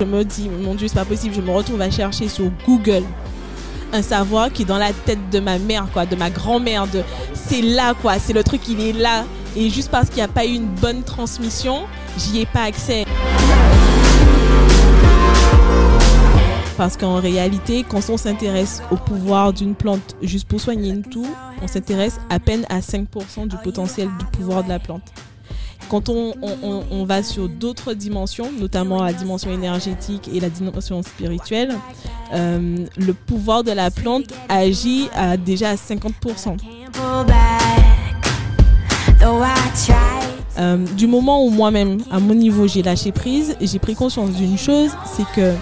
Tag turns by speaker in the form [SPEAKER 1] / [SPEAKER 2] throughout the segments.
[SPEAKER 1] Je me dis, mon Dieu, c'est pas possible. Je me retrouve à chercher sur Google un savoir qui est dans la tête de ma mère, quoi, de ma grand-mère. De... C'est là, quoi. C'est le truc, il est là. Et juste parce qu'il n'y a pas eu une bonne transmission, j'y ai pas accès. Parce qu'en réalité, quand on s'intéresse au pouvoir d'une plante juste pour soigner une toux, on s'intéresse à peine à 5% du potentiel du pouvoir de la plante. Quand on, va sur d'autres dimensions, notamment la dimension énergétique et la dimension spirituelle, euh, le pouvoir de la plante agit déjà à 50%. Euh, du moment où moi-même, à mon niveau, j'ai lâché prise, j'ai pris conscience d'une chose, c'est que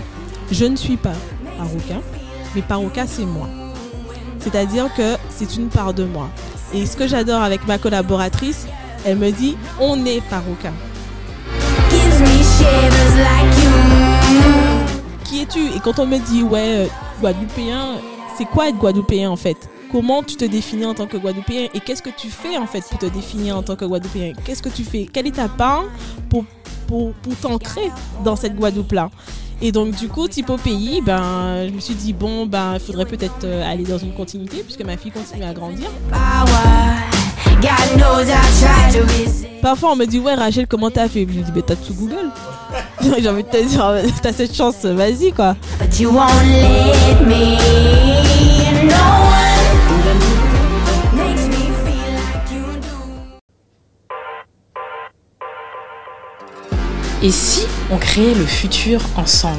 [SPEAKER 1] je ne suis pas Paroka, mais Paroka, c'est moi. C'est-à-dire que c'est une part de moi. Et ce que j'adore avec ma collaboratrice, elle me dit, on est Paroka. Qui es-tu? Et quand on me dit, ouais, euh, Guadeloupéen, c'est quoi être Guadeloupéen en fait? Comment tu te définis en tant que Guadeloupéen? Et qu'est-ce que tu fais en fait pour te définir en tant que Guadeloupéen? Qu'est-ce que tu fais? Quelle est ta part pour, pour, pour t'ancrer dans cette Guadeloupe-là? Et donc du coup, type au pays, ben, je me suis dit bon, ben, il faudrait peut-être euh, aller dans une continuité puisque ma fille continue à grandir. Parfois, on me dit ouais, Rachel, comment t'as fait? Je dis ben, t'as tout Google. J'ai envie de te dire, t'as cette chance, vas-y quoi.
[SPEAKER 2] But you won't let me. No one makes me feel like you do.
[SPEAKER 3] Et si on créait le futur ensemble?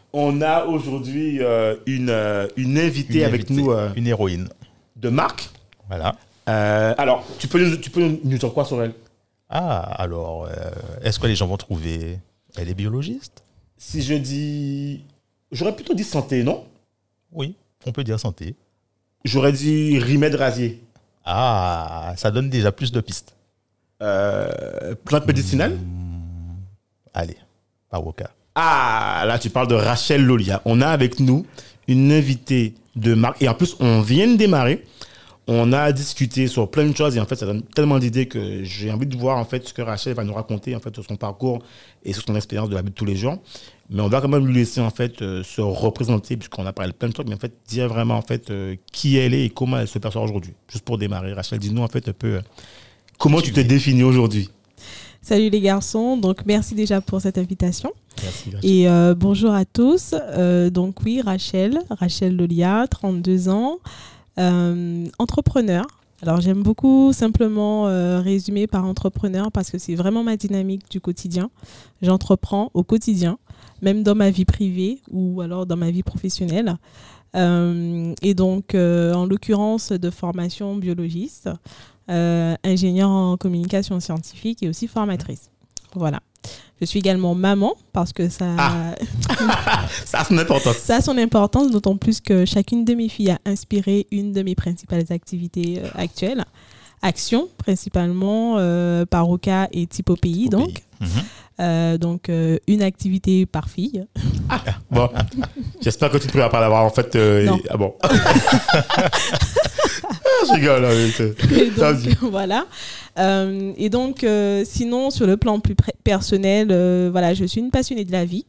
[SPEAKER 4] On a aujourd'hui euh, une, euh, une invitée
[SPEAKER 5] Une
[SPEAKER 4] avec
[SPEAKER 5] invitée,
[SPEAKER 4] nous euh,
[SPEAKER 5] Une héroïne.
[SPEAKER 4] de marque.
[SPEAKER 5] Voilà.
[SPEAKER 4] Euh, alors, tu peux, nous, tu peux nous dire quoi sur elle?
[SPEAKER 5] Ah, alors, euh, est-ce que les gens vont trouver? Elle est biologiste?
[SPEAKER 4] Si je dis. J'aurais plutôt dit santé, non?
[SPEAKER 5] Oui, on peut dire santé.
[SPEAKER 4] J'aurais dit remède rasier.
[SPEAKER 5] Ah, ça donne déjà plus de pistes.
[SPEAKER 4] Euh, plante médicinale?
[SPEAKER 5] Allez, Paroka.
[SPEAKER 4] Ah, là, tu parles de Rachel Lolia. On a avec nous une invitée de marque. Et en plus, on vient de démarrer. On a discuté sur plein de choses. Et en fait, ça donne tellement d'idées que j'ai envie de voir en fait ce que Rachel va nous raconter en fait sur son parcours et sur son expérience de la vie de tous les jours. Mais on va quand même lui laisser en fait euh, se représenter puisqu'on a parlé de plein de trucs. Mais en fait, dire vraiment en fait euh, qui elle est et comment elle se perçoit aujourd'hui. Juste pour démarrer, Rachel, dis-nous en fait un peu euh, comment tu te définis aujourd'hui.
[SPEAKER 1] Salut les garçons, donc merci déjà pour cette invitation. Et euh, bonjour à tous. Euh, donc oui, Rachel, Rachel Lolia, 32 ans, euh, entrepreneur. Alors j'aime beaucoup simplement résumer par entrepreneur parce que c'est vraiment ma dynamique du quotidien. J'entreprends au quotidien, même dans ma vie privée ou alors dans ma vie professionnelle. Et donc, en l'occurrence de formation biologiste, ingénieure en communication scientifique et aussi formatrice. Voilà. Je suis également maman parce que ça,
[SPEAKER 4] Ah. Ça a son importance.
[SPEAKER 1] ça a son importance, d'autant plus que chacune de mes filles a inspiré une de mes principales activités euh, actuelles. Action, principalement, euh, Paroca et Type au pays,
[SPEAKER 5] Au
[SPEAKER 1] donc.
[SPEAKER 5] pays.
[SPEAKER 1] Euh, donc, euh, une activité par fille.
[SPEAKER 4] Bon, j'espère que tu ne pourras pas l'avoir en fait. euh,
[SPEAKER 1] Non.
[SPEAKER 4] Ah bon. Ah, je rigole. hein,
[SPEAKER 1] Et
[SPEAKER 4] T'as
[SPEAKER 1] donc, voilà. Euh, et donc, euh, sinon, sur le plan plus personnel, euh, voilà, je suis une passionnée de la vie.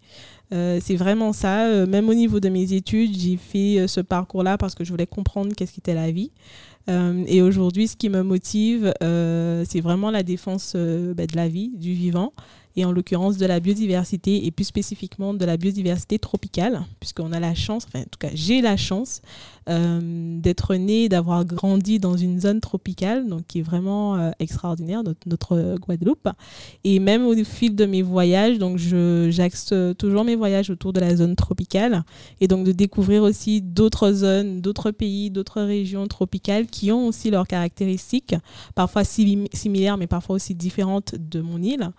[SPEAKER 1] Euh, c'est vraiment ça. Euh, même au niveau de mes études, j'ai fait euh, ce parcours-là parce que je voulais comprendre qu'est-ce qu'était la vie. Euh, et aujourd'hui, ce qui me motive, euh, c'est vraiment la défense euh, bah, de la vie, du vivant, et en l'occurrence de la biodiversité, et plus spécifiquement de la biodiversité tropicale, puisqu'on a la chance, enfin en tout cas j'ai la chance euh, d'être né, d'avoir grandi dans une zone tropicale, donc qui est vraiment euh, extraordinaire, notre, notre Guadeloupe. Et même au fil de mes voyages, donc j'axe toujours mes voyages autour de la zone tropicale, et donc de découvrir aussi d'autres zones, d'autres pays, d'autres régions tropicales qui ont aussi leurs caractéristiques, parfois sim- similaires, mais parfois aussi différentes de mon île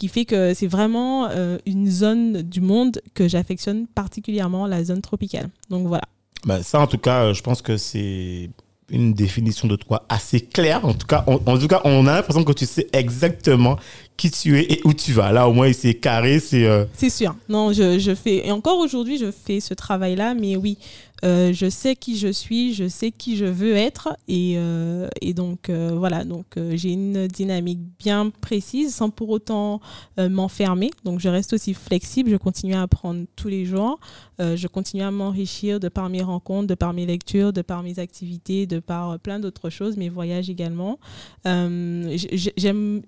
[SPEAKER 1] qui fait que c'est vraiment euh, une zone du monde que j'affectionne particulièrement, la zone tropicale. Donc voilà.
[SPEAKER 4] Bah, ça, en tout cas, euh, je pense que c'est une définition de toi assez claire. En tout cas, on, en tout cas, on a l'impression que tu sais exactement qui tu es et où tu vas. Là, au moins, c'est carré, c'est. euh,
[SPEAKER 1] C'est sûr. Non, je, je fais, et encore aujourd'hui, je fais ce travail-là, mais oui, euh, je sais qui je suis, je sais qui je veux être, et, euh, et donc euh, voilà, donc euh, j'ai une dynamique bien précise sans pour autant euh, m'enfermer. Donc je reste aussi flexible, je continue à apprendre tous les jours, je continue à m'enrichir de par mes rencontres, de par mes lectures, de par mes activités, de par plein d'autres choses, mes voyages également. J'aime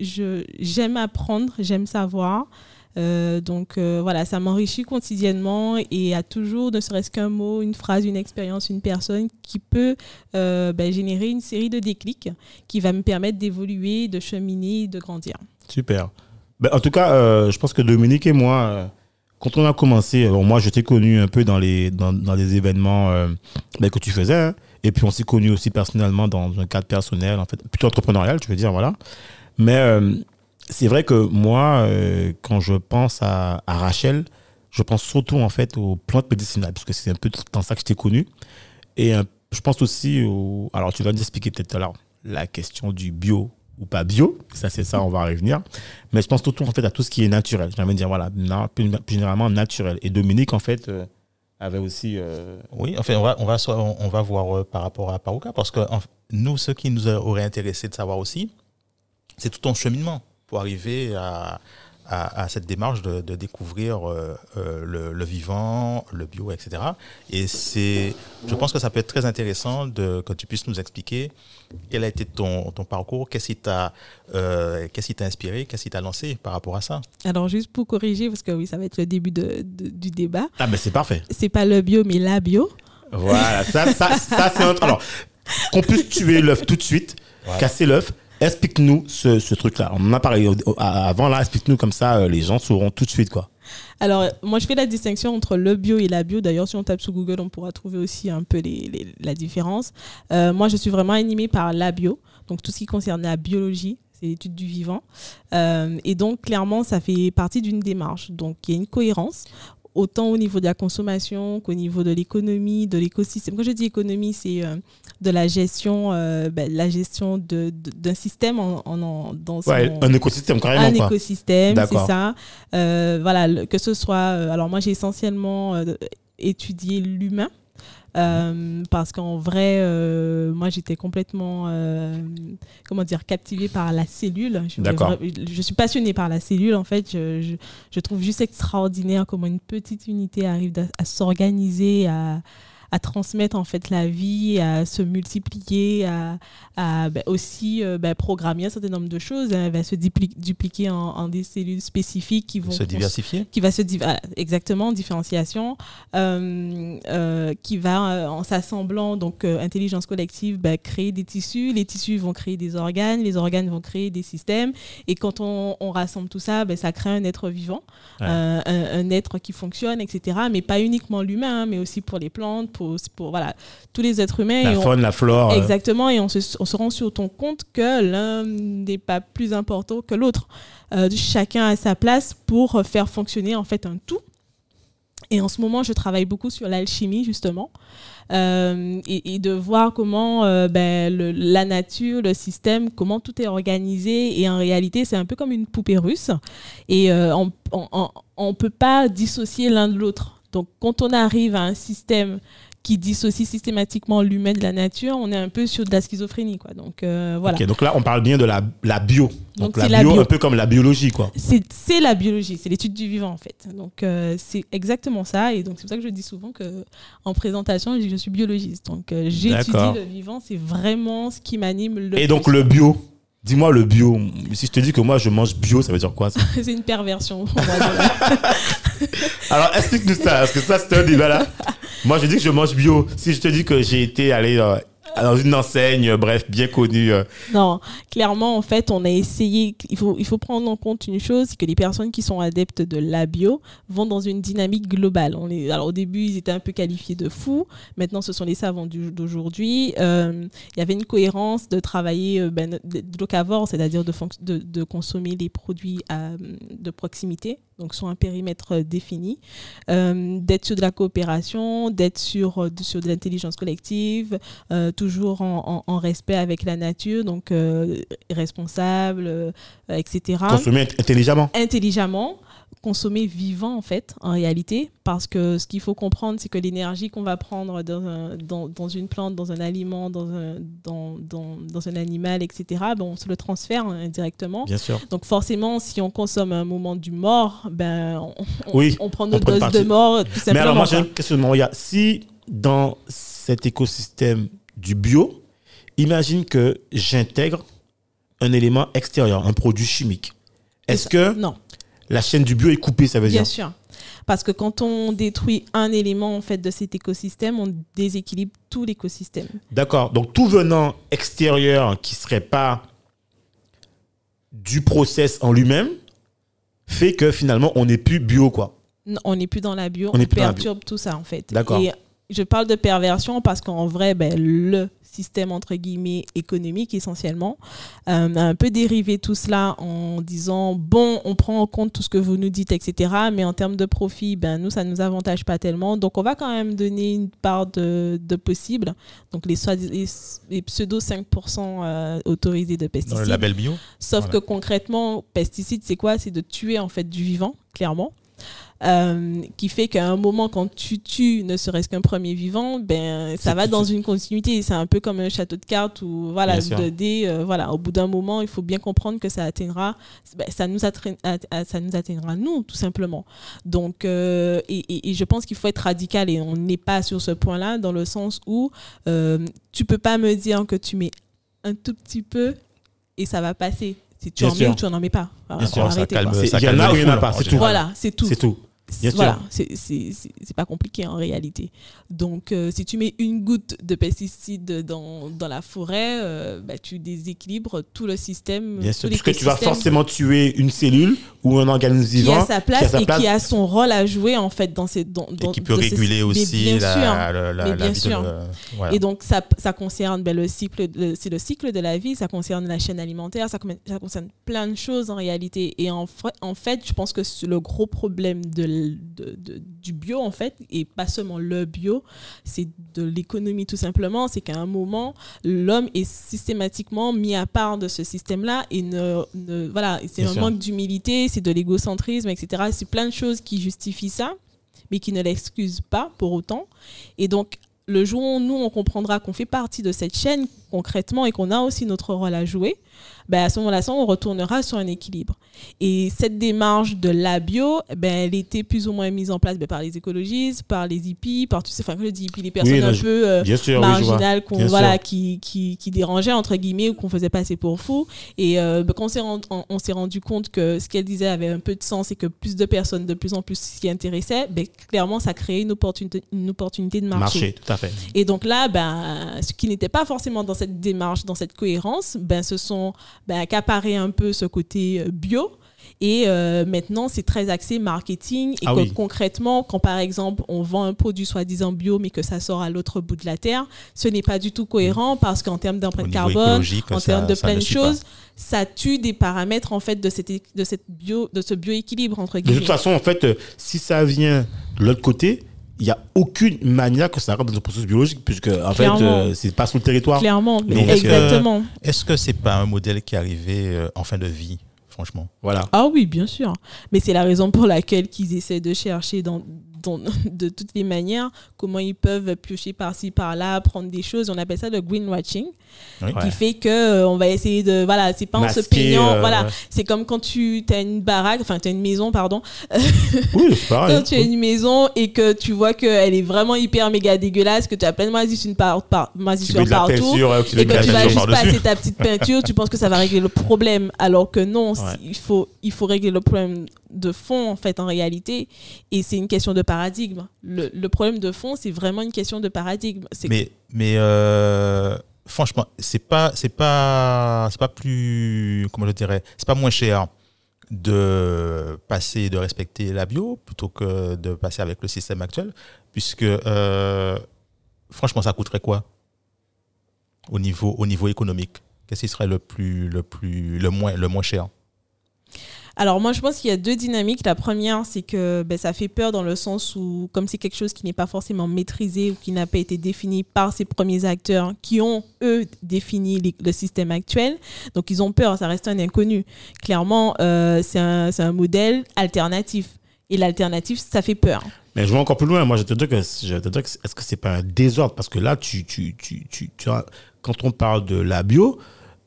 [SPEAKER 1] apprendre, j'aime savoir. Euh, donc euh, voilà, ça m'enrichit quotidiennement et à toujours, ne serait-ce qu'un mot, une phrase, une expérience, une personne qui peut euh, ben, générer une série de déclics qui va me permettre d'évoluer, de cheminer, de grandir.
[SPEAKER 4] Super. Ben, en tout cas, je pense que Dominique et moi, quand on a commencé, moi, je t'ai connu un peu dans les, dans, dans événements ben, que tu faisais. hein. et puis, on s'est connu aussi personnellement dans un cadre personnel, en fait, plutôt entrepreneurial, je veux dire, voilà. Mais c'est vrai que moi, euh, quand je pense à, Rachel, je pense surtout, en fait, aux plantes médicinales, parce que c'est un peu dans ça que je t'ai connu. Et euh, je pense aussi au. Alors, tu vas nous expliquer peut-être tout à l'heure la question du bio ou pas bio. Ça, c'est ça, on va revenir. Mais je pense surtout, en fait, à tout ce qui est naturel. J'ai envie de dire, voilà, plus, généralement naturel. Et Dominique, en fait, euh, avait aussi.
[SPEAKER 5] Oui, enfin, on va, on va, on va voir par rapport à Parouka, parce que nous, ce qui nous aurait intéressé de savoir aussi, c'est tout ton cheminement pour arriver à, à, à cette démarche de, de découvrir euh, euh, le, le vivant, le bio, etc. Et c'est, je pense que ça peut être très intéressant de, que tu puisses nous expliquer quel a été ton, ton parcours, qu'est-ce qui t'a euh, qu'est-ce qui t'a inspiré, qu'est-ce qui t'a lancé par rapport à ça.
[SPEAKER 1] Alors juste pour corriger, parce que oui, ça va être le début de- de- du débat,
[SPEAKER 4] Ah, ben c'est parfait.
[SPEAKER 1] c'est pas le bio, mais la bio.
[SPEAKER 4] Voilà, ça, ça, ça c'est un. Alors, qu'on puisse tuer l'œuf tout de suite,
[SPEAKER 5] Ouais.
[SPEAKER 4] casser l'œuf. Explique-nous ce, truc-là. On en a parlé avant, là, explique-nous comme ça, euh, les gens sauront tout de suite, quoi.
[SPEAKER 1] Alors, moi, je fais la distinction entre le bio et la bio. D'ailleurs, si on tape sur Google, on pourra trouver aussi un peu la différence. Euh, moi, je suis vraiment animée par la bio, donc tout ce qui concerne la biologie, c'est l'étude du vivant. Euh, et donc, clairement, ça fait partie d'une démarche. Donc, il y a une cohérence autant au niveau de la consommation qu'au niveau de l'économie, de l'écosystème. Quand je dis économie, c'est euh, de la gestion, euh, ben, la gestion de- de- d'un système en, en- en- dans son,
[SPEAKER 4] Ouais, un écosystème, carrément,
[SPEAKER 1] un
[SPEAKER 4] quoi.
[SPEAKER 1] écosystème, c'est ça. Euh, voilà, le- que ce soit. alors, moi, j'ai essentiellement étudié l'humain. Euh, parce qu'en vrai, euh, moi j'étais complètement, euh, comment dire, captivée par la cellule. Je,
[SPEAKER 4] D'accord.
[SPEAKER 1] je suis passionnée par la cellule. En fait, je, je, je trouve juste extraordinaire comment une petite unité arrive à, à s'organiser, à, à transmettre en fait la vie, à se multiplier, à, à ben, aussi euh, ben, programmer un certain nombre de choses. Elle va se dupli- dupliquer en, en des cellules spécifiques qui vont
[SPEAKER 5] Se diversifier.
[SPEAKER 1] qui va se exactement différenciation euh, euh, qui va en s'assemblant donc intelligence collective bah, créer des tissus les tissus vont créer des organes les organes vont créer des systèmes et quand on, on rassemble tout ça ça crée un être vivant
[SPEAKER 4] Ouais.
[SPEAKER 1] un, un être qui fonctionne etc mais pas uniquement l'humain hein, mais aussi pour les plantes pour, pour voilà tous les êtres humains
[SPEAKER 4] La
[SPEAKER 1] et on-
[SPEAKER 4] faune, la flore. euh,
[SPEAKER 1] Exactement, et on se, on se rend sur ton compte que l'un n'est pas plus important que l'autre. Euh, chacun a sa place pour faire fonctionner en fait un tout. Et en ce moment, je travaille beaucoup sur l'alchimie justement, Euh, et, et de voir comment euh, ben, le- la nature, le système, comment tout est organisé. Et en réalité, c'est un peu comme une poupée russe, et euh, on on peut pas dissocier l'un de l'autre. Donc, quand on arrive à un système qui dissocie systématiquement l'humain de la nature, on est un peu sur de la schizophrénie. Quoi. Donc euh, voilà.
[SPEAKER 4] Donc là, on parle bien de la, la bio. Donc,
[SPEAKER 1] Donc,
[SPEAKER 4] la bio,
[SPEAKER 1] la bio.
[SPEAKER 4] un peu comme la biologie, quoi.
[SPEAKER 1] C'est la biologie, c'est l'étude du vivant en fait. Donc euh, c'est exactement ça. Et donc c'est pour ça que je dis souvent que en présentation, je suis biologiste. Donc euh, j'étudie le vivant, c'est vraiment ce qui m'anime le
[SPEAKER 4] Et donc, le bio. Dis-moi le bio. Si je te dis que moi, je mange bio, ça veut dire quoi ça
[SPEAKER 1] c'est une perversion.
[SPEAKER 4] Alors, explique-nous ça, parce que ça, c'est un débat là. Moi, je dis que je mange bio. Si je te dis que j'ai été allé euh, dans une enseigne, euh, bref, bien connue. euh,
[SPEAKER 1] Non, clairement, en fait, on a essayé. Il faut, il faut prendre en compte une chose c'est que les personnes qui sont adeptes de la bio vont dans une dynamique globale. On est, alors, au début, ils étaient un peu qualifiés de fous. Maintenant, ce sont les savants d'aujourd'hui. Euh, il y avait une cohérence de travailler ben, locavore, c'est-à-dire de, de, de consommer les produits de proximité, donc sur un périmètre euh, défini, euh, d'être sur de la coopération, d'être sur, euh, de- sur de l'intelligence collective, euh, toujours en, en- en respect avec la nature, donc euh, responsable, etc.
[SPEAKER 4] consommer int- intelligemment.
[SPEAKER 1] Intelligemment, consommer vivant en fait, en réalité, parce que ce qu'il faut comprendre, c'est que l'énergie qu'on va prendre dans, un- dans, dans une plante, dans un aliment, dans un, dans, dans, dans un animal, etc., ben, on se le transfère hein, indirectement.
[SPEAKER 4] Bien sûr.
[SPEAKER 1] Donc forcément, si on consomme un moment du mort, ben, on, on-
[SPEAKER 4] Oui,
[SPEAKER 1] on prend
[SPEAKER 4] on
[SPEAKER 1] notre
[SPEAKER 4] une
[SPEAKER 1] dose de mort tout
[SPEAKER 4] Mais alors, moi, j'ai
[SPEAKER 1] quoi.
[SPEAKER 4] un questionnement. Regarde, si dans cet écosystème du bio, imagine que j'intègre un élément extérieur, un produit chimique. Est-ce que
[SPEAKER 1] Non.
[SPEAKER 4] La chaîne du bio est coupée, ça veut
[SPEAKER 1] Bien
[SPEAKER 4] dire
[SPEAKER 1] sûr. Parce que quand on détruit un élément en fait de cet écosystème, on déséquilibre tout l'écosystème.
[SPEAKER 4] D'accord. Donc, tout venant extérieur qui serait pas du process en lui-même fait que finalement, on n'est plus bio, quoi.
[SPEAKER 1] Non, On n'est plus dans la bio,
[SPEAKER 4] On
[SPEAKER 1] perturbe tout ça en fait.
[SPEAKER 4] D'accord.
[SPEAKER 1] Et je parle de perversion parce qu'en vrai, ben, le système entre guillemets économique essentiellement euh, a un peu dérivé tout cela en disant bon, on prend en compte tout ce que vous nous dites, etc. Mais en termes de profit, ben nous ça nous avantage pas tellement. Donc on va quand même donner une part de, de possible. Donc les, soi- les, les pseudo 5% euh, autorisés de
[SPEAKER 5] Dans
[SPEAKER 1] pesticides.
[SPEAKER 5] le label bio.
[SPEAKER 1] Sauf
[SPEAKER 5] Voilà.
[SPEAKER 1] que concrètement, pesticide, c'est quoi? C'est de tuer en fait du vivant, clairement. Euh, qui fait qu'à un moment, quand tu tues ne serait-ce qu'un premier vivant, ben, ça va dans une continuité. C'est un peu comme un château de cartes ou voilà,
[SPEAKER 4] Bien sûr.
[SPEAKER 1] de dés. euh, voilà. Au bout d'un moment, il faut bien comprendre que ça atteindra, ben, ça, nous ça nous atteindra nous, tout simplement. Donc, euh, et, et- et je pense qu'il faut être radical et on n'est pas sur ce point-là dans le sens où tu peux pas me dire que tu mets un tout petit peu et ça va passer. Si tu
[SPEAKER 4] Bien
[SPEAKER 1] en
[SPEAKER 4] sûr.
[SPEAKER 1] mets ou tu n'en mets pas. Voilà,
[SPEAKER 4] Bien
[SPEAKER 1] faut
[SPEAKER 4] sûr,
[SPEAKER 5] ça
[SPEAKER 1] arrêter,
[SPEAKER 5] calme-
[SPEAKER 1] quoi.
[SPEAKER 4] C'est-
[SPEAKER 5] ça
[SPEAKER 4] Il y en
[SPEAKER 5] calme
[SPEAKER 4] a ou il y en a pas,
[SPEAKER 5] en
[SPEAKER 4] c'est tout.
[SPEAKER 1] Voilà, c'est tout.
[SPEAKER 4] C'est tout.
[SPEAKER 1] Voilà, c'est pas compliqué en réalité. Donc, euh, si tu mets une goutte de pesticide dans, dans la forêt, euh, bah, tu déséquilibres tout le système.
[SPEAKER 4] Bien sûr. Puisque tu vas forcément tuer une cellule ou un organisme
[SPEAKER 1] qui
[SPEAKER 4] vivant
[SPEAKER 1] a sa place
[SPEAKER 4] sa
[SPEAKER 1] et
[SPEAKER 4] place.
[SPEAKER 1] qui a son rôle à jouer en fait dans ces dans,
[SPEAKER 5] Et
[SPEAKER 1] dans-
[SPEAKER 5] qui peut
[SPEAKER 1] ces-
[SPEAKER 5] réguler aussi
[SPEAKER 1] bien sûr.
[SPEAKER 5] la, la, la, la vie de voilà.
[SPEAKER 1] Et donc, ça, ça concerne ben, le cycle, de- c'est le cycle de la vie, ça concerne la chaîne alimentaire, ça, ça concerne plein de choses en réalité. Et en, en fait, je pense que le gros problème de, l- de- de- du bio, en fait, et pas seulement le bio, c'est de l'économie tout simplement, c'est qu'à un moment, l'homme est systématiquement mis à part de ce système-là et ne, ne- voilà, c'est un
[SPEAKER 4] sûr.
[SPEAKER 1] manque d'humilité, c'est de l'égocentrisme, etc. C'est plein de choses qui justifient ça, mais qui ne l'excusent pas pour autant. Et donc, le jour où nous, on comprendra qu'on fait partie de cette chaîne concrètement et qu'on a aussi notre rôle à jouer, ben à ce moment-là, on retournera sur un équilibre. Et cette démarche de la bio, ben, elle était plus ou moins mise en place ben, par les écologistes, par les hippies, par tous ces, enfin, je dis hippies, les personnes un peu euh,
[SPEAKER 4] sûr,
[SPEAKER 1] marginales voilà, qui, qui, qui dérangeaient, entre guillemets, ou qu'on faisait passer pour fous. Et euh, ben, quand on s'est rendu, on, on s'est rendu compte que ce qu'elle disait avait un peu de sens et que plus de personnes, de plus en plus s'y intéressaient, ben, clairement, ça créait une opportunité, une opportunité de marché.
[SPEAKER 4] Marché, tout à fait.
[SPEAKER 1] Et donc là, ben, ce qui n'était pas forcément dans cette démarche, dans cette cohérence, ben, se sont ben, accaparés un peu ce côté euh, bio. Et euh, maintenant, c'est très axé marketing. Et
[SPEAKER 4] Ah oui.
[SPEAKER 1] concrètement, quand par exemple, on vend un produit soi-disant bio, mais que ça sort à l'autre bout de la terre, ce n'est pas du tout cohérent parce qu'en termes d'empreinte carbone, en termes de
[SPEAKER 5] ça
[SPEAKER 1] plein de
[SPEAKER 5] pas.
[SPEAKER 1] choses, ça tue des paramètres en fait de, cette, de, cette bio, de ce bioéquilibre, entre
[SPEAKER 4] De
[SPEAKER 1] guillemets.
[SPEAKER 4] toute façon, en fait, euh, si ça vient de l'autre côté, il n'y a aucune manière que ça rentre dans le processus biologique, puisque en fait, euh, c'est pas sur le territoire.
[SPEAKER 1] Clairement,
[SPEAKER 5] que-
[SPEAKER 1] exactement.
[SPEAKER 5] Est-ce que c'est pas un modèle qui est arrivé euh, en fin de vie, franchement?
[SPEAKER 4] Voilà.
[SPEAKER 1] Ah oui, bien sûr. Mais c'est la raison pour laquelle qu'ils essaient de chercher dans, dans- de toutes les manières comment ils peuvent piocher par-ci, par-là, prendre des choses. On appelle ça le greenwashing,
[SPEAKER 5] Oui.
[SPEAKER 1] qui fait que euh, on va essayer de... Voilà, c'est pas en se peignant.
[SPEAKER 4] euh,
[SPEAKER 1] voilà,
[SPEAKER 4] ouais.
[SPEAKER 1] c'est comme quand tu as une baraque, enfin tu as une maison, pardon.
[SPEAKER 4] Oui, pareil.
[SPEAKER 1] Quand tu as une maison et que tu vois qu'elle est vraiment hyper méga dégueulasse, que tu as plein de moisissures par, par, moisissures partout
[SPEAKER 4] peinture, euh, tu mets
[SPEAKER 1] et que
[SPEAKER 4] la
[SPEAKER 1] tu vas juste passer ta petite peinture, tu penses que ça va régler le problème, alors que non,
[SPEAKER 4] Ouais.
[SPEAKER 1] il, faut, il faut régler le problème de fond, en fait, en réalité. Et c'est une question de paradigme. Le, le problème de fond, c'est vraiment une question de paradigme.
[SPEAKER 5] Mais euh, franchement, c'est pas, c'est pas, c'est pas plus, comment je dirais, c'est pas moins cher de passer, de respecter la bio plutôt que de passer avec le système actuel, puisque euh, franchement, ça coûterait quoi au niveau, au niveau économique? Qu'est-ce qui serait le plus, le plus, le moins, le moins cher?
[SPEAKER 1] Alors moi, je pense qu'il y a deux dynamiques. La première, c'est que ben, ça fait peur dans le sens où, comme c'est quelque chose qui n'est pas forcément maîtrisé ou qui n'a pas été défini par ces premiers acteurs qui ont, eux, défini le système actuel, donc ils ont peur, ça reste un inconnu. Clairement, euh, c'est un, modèle alternatif. Et l'alternative, ça fait peur.
[SPEAKER 4] Mais je vais encore plus loin. Moi, je te dis que, je que est-ce que c'est pas un désordre? Parce que là, tu, tu, tu, tu, quand on parle de la bio,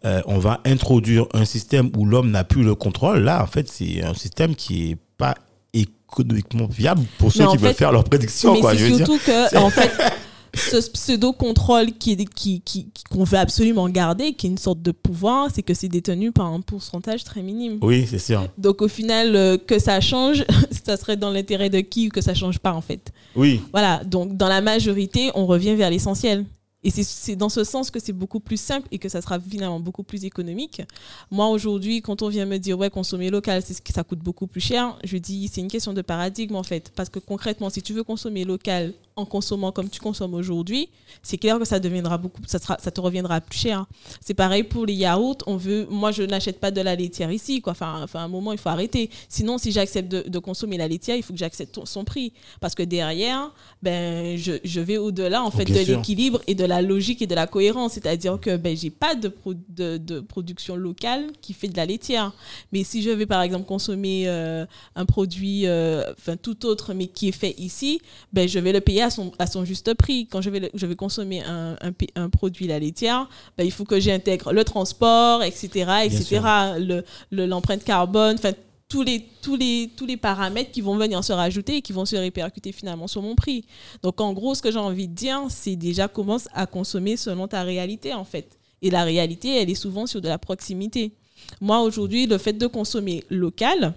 [SPEAKER 4] euh, on va introduire un système où l'homme n'a plus le contrôle. Là, en fait, c'est un système qui est pas économiquement viable pour ceux qui veulent faire leur prédiction.
[SPEAKER 1] Mais
[SPEAKER 4] Quoi, je dire.
[SPEAKER 1] surtout que, en fait, ce pseudo-contrôle qui, qui, qui, qui- qu'on veut absolument garder, qui est une sorte de pouvoir, c'est que c'est détenu par un pourcentage très minime.
[SPEAKER 4] Oui, c'est sûr.
[SPEAKER 1] Donc au final, euh, que ça change, ça serait dans l'intérêt de qui ou que ça change pas en fait.
[SPEAKER 4] Oui.
[SPEAKER 1] Voilà, donc dans la majorité, on revient vers l'essentiel. Et c'est- dans ce sens que c'est beaucoup plus simple et que ça sera finalement beaucoup plus économique. Moi, aujourd'hui, quand on vient me dire, ouais, consommer local, c'est ce ça coûte beaucoup plus cher, je dis, c'est une question de paradigme, en fait. Parce que concrètement, si tu veux consommer local en consommant comme tu consommes aujourd'hui, c'est clair que ça deviendra beaucoup, ça, sera, ça te reviendra plus cher. C'est pareil pour les yaourts. On veut, moi, je n'achète pas de la laitière ici, quoi. Enfin, enfin, à un moment, il faut arrêter. Sinon, si j'accepte de, de consommer la laitière, il faut que j'accepte son prix. Parce que derrière, ben, je, je vais au-delà, en fait, de l'équilibre et de la logique et de la cohérence. C'est-à-dire que, ben, j'ai pas de, pro- de, de production locale qui fait de la laitière. Mais si je vais, par exemple, consommer euh, un produit, euh, enfin, tout autre, mais qui est fait ici, ben, je vais le payer à son, à son juste prix. Quand je vais, le- je vais consommer un, un, pi- un produit, la laitière, ben, il faut que j'intègre le transport, etc., etc.,
[SPEAKER 4] sûr.
[SPEAKER 1] le- le- l'empreinte carbone, enfin, tous les, tous, les, tous les paramètres qui vont venir se rajouter et qui vont se répercuter finalement sur mon prix. Donc, en gros, ce que j'ai envie de dire, c'est déjà commence à consommer selon ta réalité, en fait. Et la réalité, elle est souvent sur de la proximité. Moi, aujourd'hui, le fait de consommer local,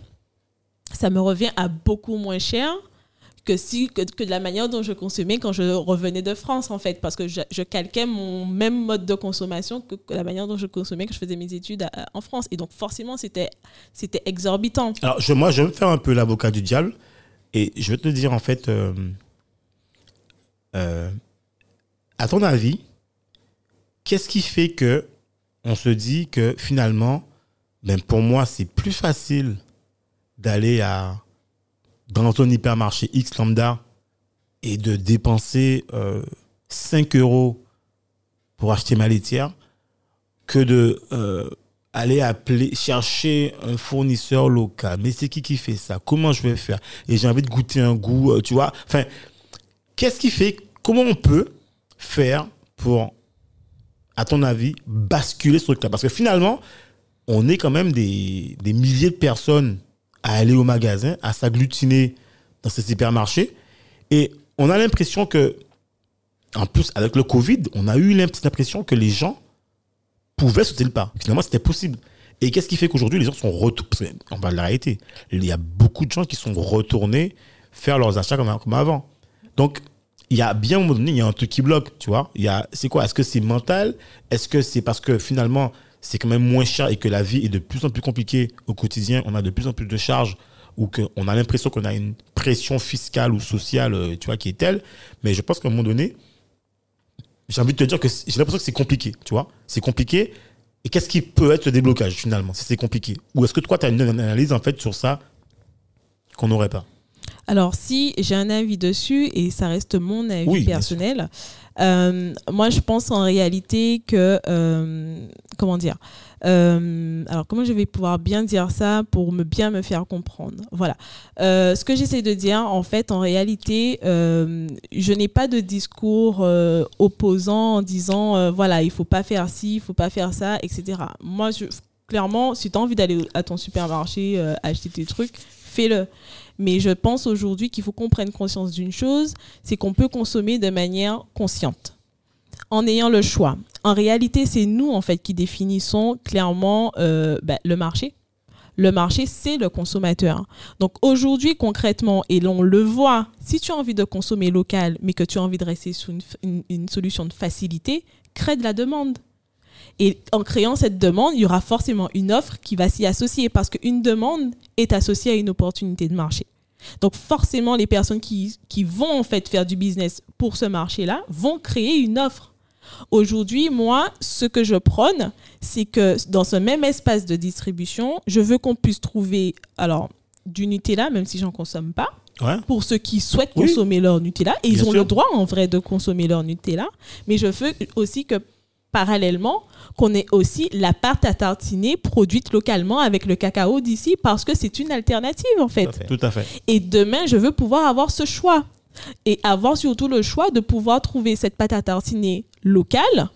[SPEAKER 1] ça me revient à beaucoup moins cher que, si, que, de la manière dont je consommais quand je revenais de France, en fait, parce que je, je calquais mon même mode de consommation que, la manière dont je consommais quand je faisais mes études en France. Et donc, forcément, c'était c'était exorbitant.
[SPEAKER 4] Alors, je, moi, je vais me faire un peu l'avocat du diable et je vais te dire, en fait, euh, euh, à ton avis, qu'est-ce qui fait que on se dit que finalement, ben pour moi, c'est plus facile d'aller à dans un hypermarché X lambda et de dépenser euh, 5 euros pour acheter ma laitière que de euh, aller appeler, chercher un fournisseur local. Mais c'est qui qui fait ça? Comment je vais faire? Et j'ai envie de goûter un goût, euh, tu vois? Enfin, qu'est-ce qui fait Comment on peut faire pour, à ton avis, basculer ce truc-là? Parce que finalement, on est quand même des milliers de personnes à aller au magasin, à s'agglutiner dans ces hypermarchés. Et on a l'impression que, en plus, avec le Covid, on a eu l'impression que les gens pouvaient sauter le pas. Finalement, c'était possible. Et qu'est-ce qui fait qu'aujourd'hui, les gens sont retournés On va l'arrêter. Il y a beaucoup de gens qui sont retournés faire leurs achats comme, avant. Donc, il y a bien un moment donné, il y a un truc qui bloque, tu vois. C'est quoi? Est-ce que c'est mental? Est-ce que c'est parce que finalement, c'est quand même moins cher et que la vie est de plus en plus compliquée au quotidien On a de plus en plus de charges ou qu'on a l'impression qu'on a une pression fiscale ou sociale, euh, tu vois, qui est telle. Mais je pense qu'à un moment donné, j'ai envie de te dire que j'ai l'impression que c'est compliqué, tu vois. C'est compliqué. Et qu'est-ce qui peut être ce déblocage finalement, si c'est compliqué? Ou est-ce que toi, tu as une analyse en fait sur ça qu'on n'aurait pas?
[SPEAKER 1] Alors, si j'ai un avis dessus, et ça reste mon avis
[SPEAKER 4] Oui,
[SPEAKER 1] personnel, euh, moi, je pense en réalité que, euh, comment dire, euh, alors comment je vais pouvoir bien dire ça pour me bien me faire comprendre? Voilà. Ce que j'essaie de dire, en fait, en réalité, je n'ai pas de discours opposant en disant, voilà, il faut pas faire ci, il faut pas faire ça, etc. Moi, clairement, si tu as envie d'aller à ton supermarché acheter tes trucs, fais-le. Mais je pense aujourd'hui qu'il faut qu'on prenne conscience d'une chose, c'est qu'on peut consommer de manière consciente, en ayant le choix. En réalité, c'est nous en fait qui définissons clairement euh, bah, le marché, Le marché, c'est le consommateur. Donc aujourd'hui, concrètement, et l'on le voit, si tu as envie de consommer local, mais que tu as envie de rester sous une, une- une solution de facilité, crée de la demande. Et en créant cette demande, il y aura forcément une offre qui va s'y associer parce qu'une demande est associée à une opportunité de marché. Donc forcément, les personnes qui, qui vont en fait faire du business pour ce marché-là vont créer une offre. Aujourd'hui, moi, ce que je prône, c'est que dans ce même espace de distribution, je veux qu'on puisse trouver alors du Nutella, même si j'en consomme pas,
[SPEAKER 4] Ouais.
[SPEAKER 1] pour ceux qui souhaitent
[SPEAKER 4] Oui.
[SPEAKER 1] consommer leur Nutella. Et ils ont
[SPEAKER 4] sûr.
[SPEAKER 1] le droit, en vrai, de consommer leur Nutella. Mais je veux aussi que, parallèlement, qu'on ait aussi la pâte à tartiner produite localement avec le cacao d'ici parce que c'est une alternative, en fait.
[SPEAKER 5] Tout à fait.
[SPEAKER 4] Tout à fait.
[SPEAKER 1] Et demain, je veux pouvoir avoir ce choix. Et avoir surtout le choix de pouvoir trouver cette pâte à tartiner locale,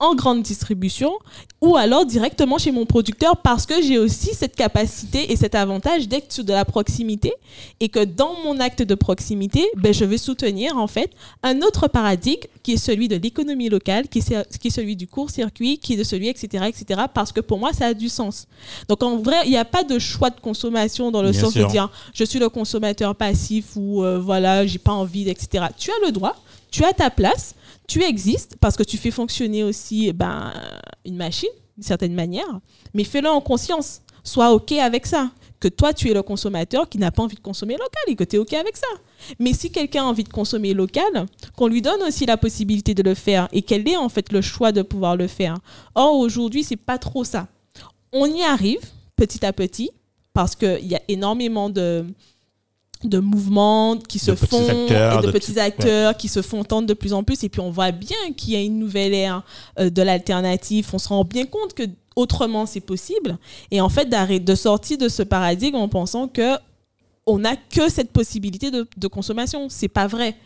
[SPEAKER 1] en grande distribution, ou alors directement chez mon producteur parce que j'ai aussi cette capacité et cet avantage d'être sur de la proximité et que dans mon acte de proximité, ben, je vais soutenir en fait un autre paradigme qui est celui de l'économie locale, qui est, qui est celui du court-circuit, qui est de celui, etc., etc., parce que pour moi, ça a du sens. Donc en vrai, il n'y a pas de choix de consommation dans le
[SPEAKER 4] Bien
[SPEAKER 1] sens
[SPEAKER 4] sûr.
[SPEAKER 1] de dire je suis le consommateur passif ou euh, voilà, j'ai pas envie, etc. Tu as le droit, tu as ta place, tu existes parce que tu fais fonctionner aussi eh ben, une machine d'une certaine manière, mais fais-le en conscience. Sois OK avec ça. Que toi, tu es le consommateur qui n'a pas envie de consommer local et que tu es OK avec ça. Mais si quelqu'un a envie de consommer local, qu'on lui donne aussi la possibilité de le faire et qu'elle ait en fait le choix de pouvoir le faire. Or, aujourd'hui, c'est pas trop ça. On y arrive petit à petit parce qu'il y a énormément de, de mouvements qui se font
[SPEAKER 4] acteurs,
[SPEAKER 1] et de,
[SPEAKER 4] de
[SPEAKER 1] petits
[SPEAKER 4] petits-
[SPEAKER 1] acteurs qui se font entendre de plus en plus. Et puis on voit bien qu'il y a une nouvelle ère euh, de l'alternative. On se rend bien compte que autrement c'est possible. Et en fait de sortir de ce paradigme en pensant que on n'a que cette possibilité de, de consommation. C'est pas vrai.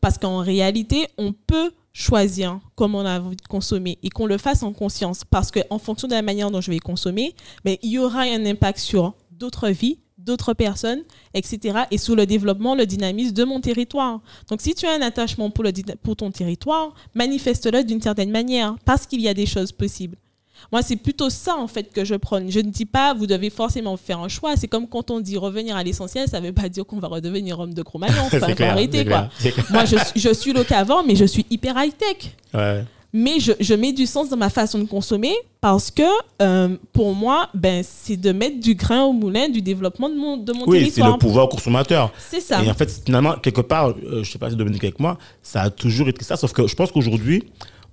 [SPEAKER 1] Parce qu'en réalité on peut choisir comment on a envie de consommer et qu'on le fasse en conscience. Parce qu'en fonction de la manière dont je vais consommer mais il y aura un impact sur d'autres vies d'autres personnes, etc. et sur le développement, le dynamisme de mon territoire. Donc, si tu as un attachement pour, le, pour ton territoire, manifeste-le d'une certaine manière, parce qu'il y a des choses possibles. Moi, c'est plutôt ça, en fait, que je prône. Je ne dis pas, vous devez forcément faire un choix. C'est comme quand on dit revenir à l'essentiel, ça ne veut pas dire qu'on va redevenir homme de Cro-Magnon. Enfin, faut arrêter,
[SPEAKER 4] c'est
[SPEAKER 1] quoi.
[SPEAKER 4] clair, clair.
[SPEAKER 1] Moi, je, suis- je suis locavant, mais je suis hyper high-tech
[SPEAKER 4] Ouais.
[SPEAKER 1] Mais je, je mets du sens dans ma façon de consommer parce que euh, pour moi, ben, c'est de mettre du grain au moulin du développement de mon, de mon
[SPEAKER 4] Oui, c'est
[SPEAKER 1] territoire.
[SPEAKER 4] le pouvoir consommateur.
[SPEAKER 1] C'est ça.
[SPEAKER 4] Et en fait, finalement, quelque part, euh, je sais pas si Dominique est avec moi, ça a toujours été ça. Sauf que je pense qu'aujourd'hui,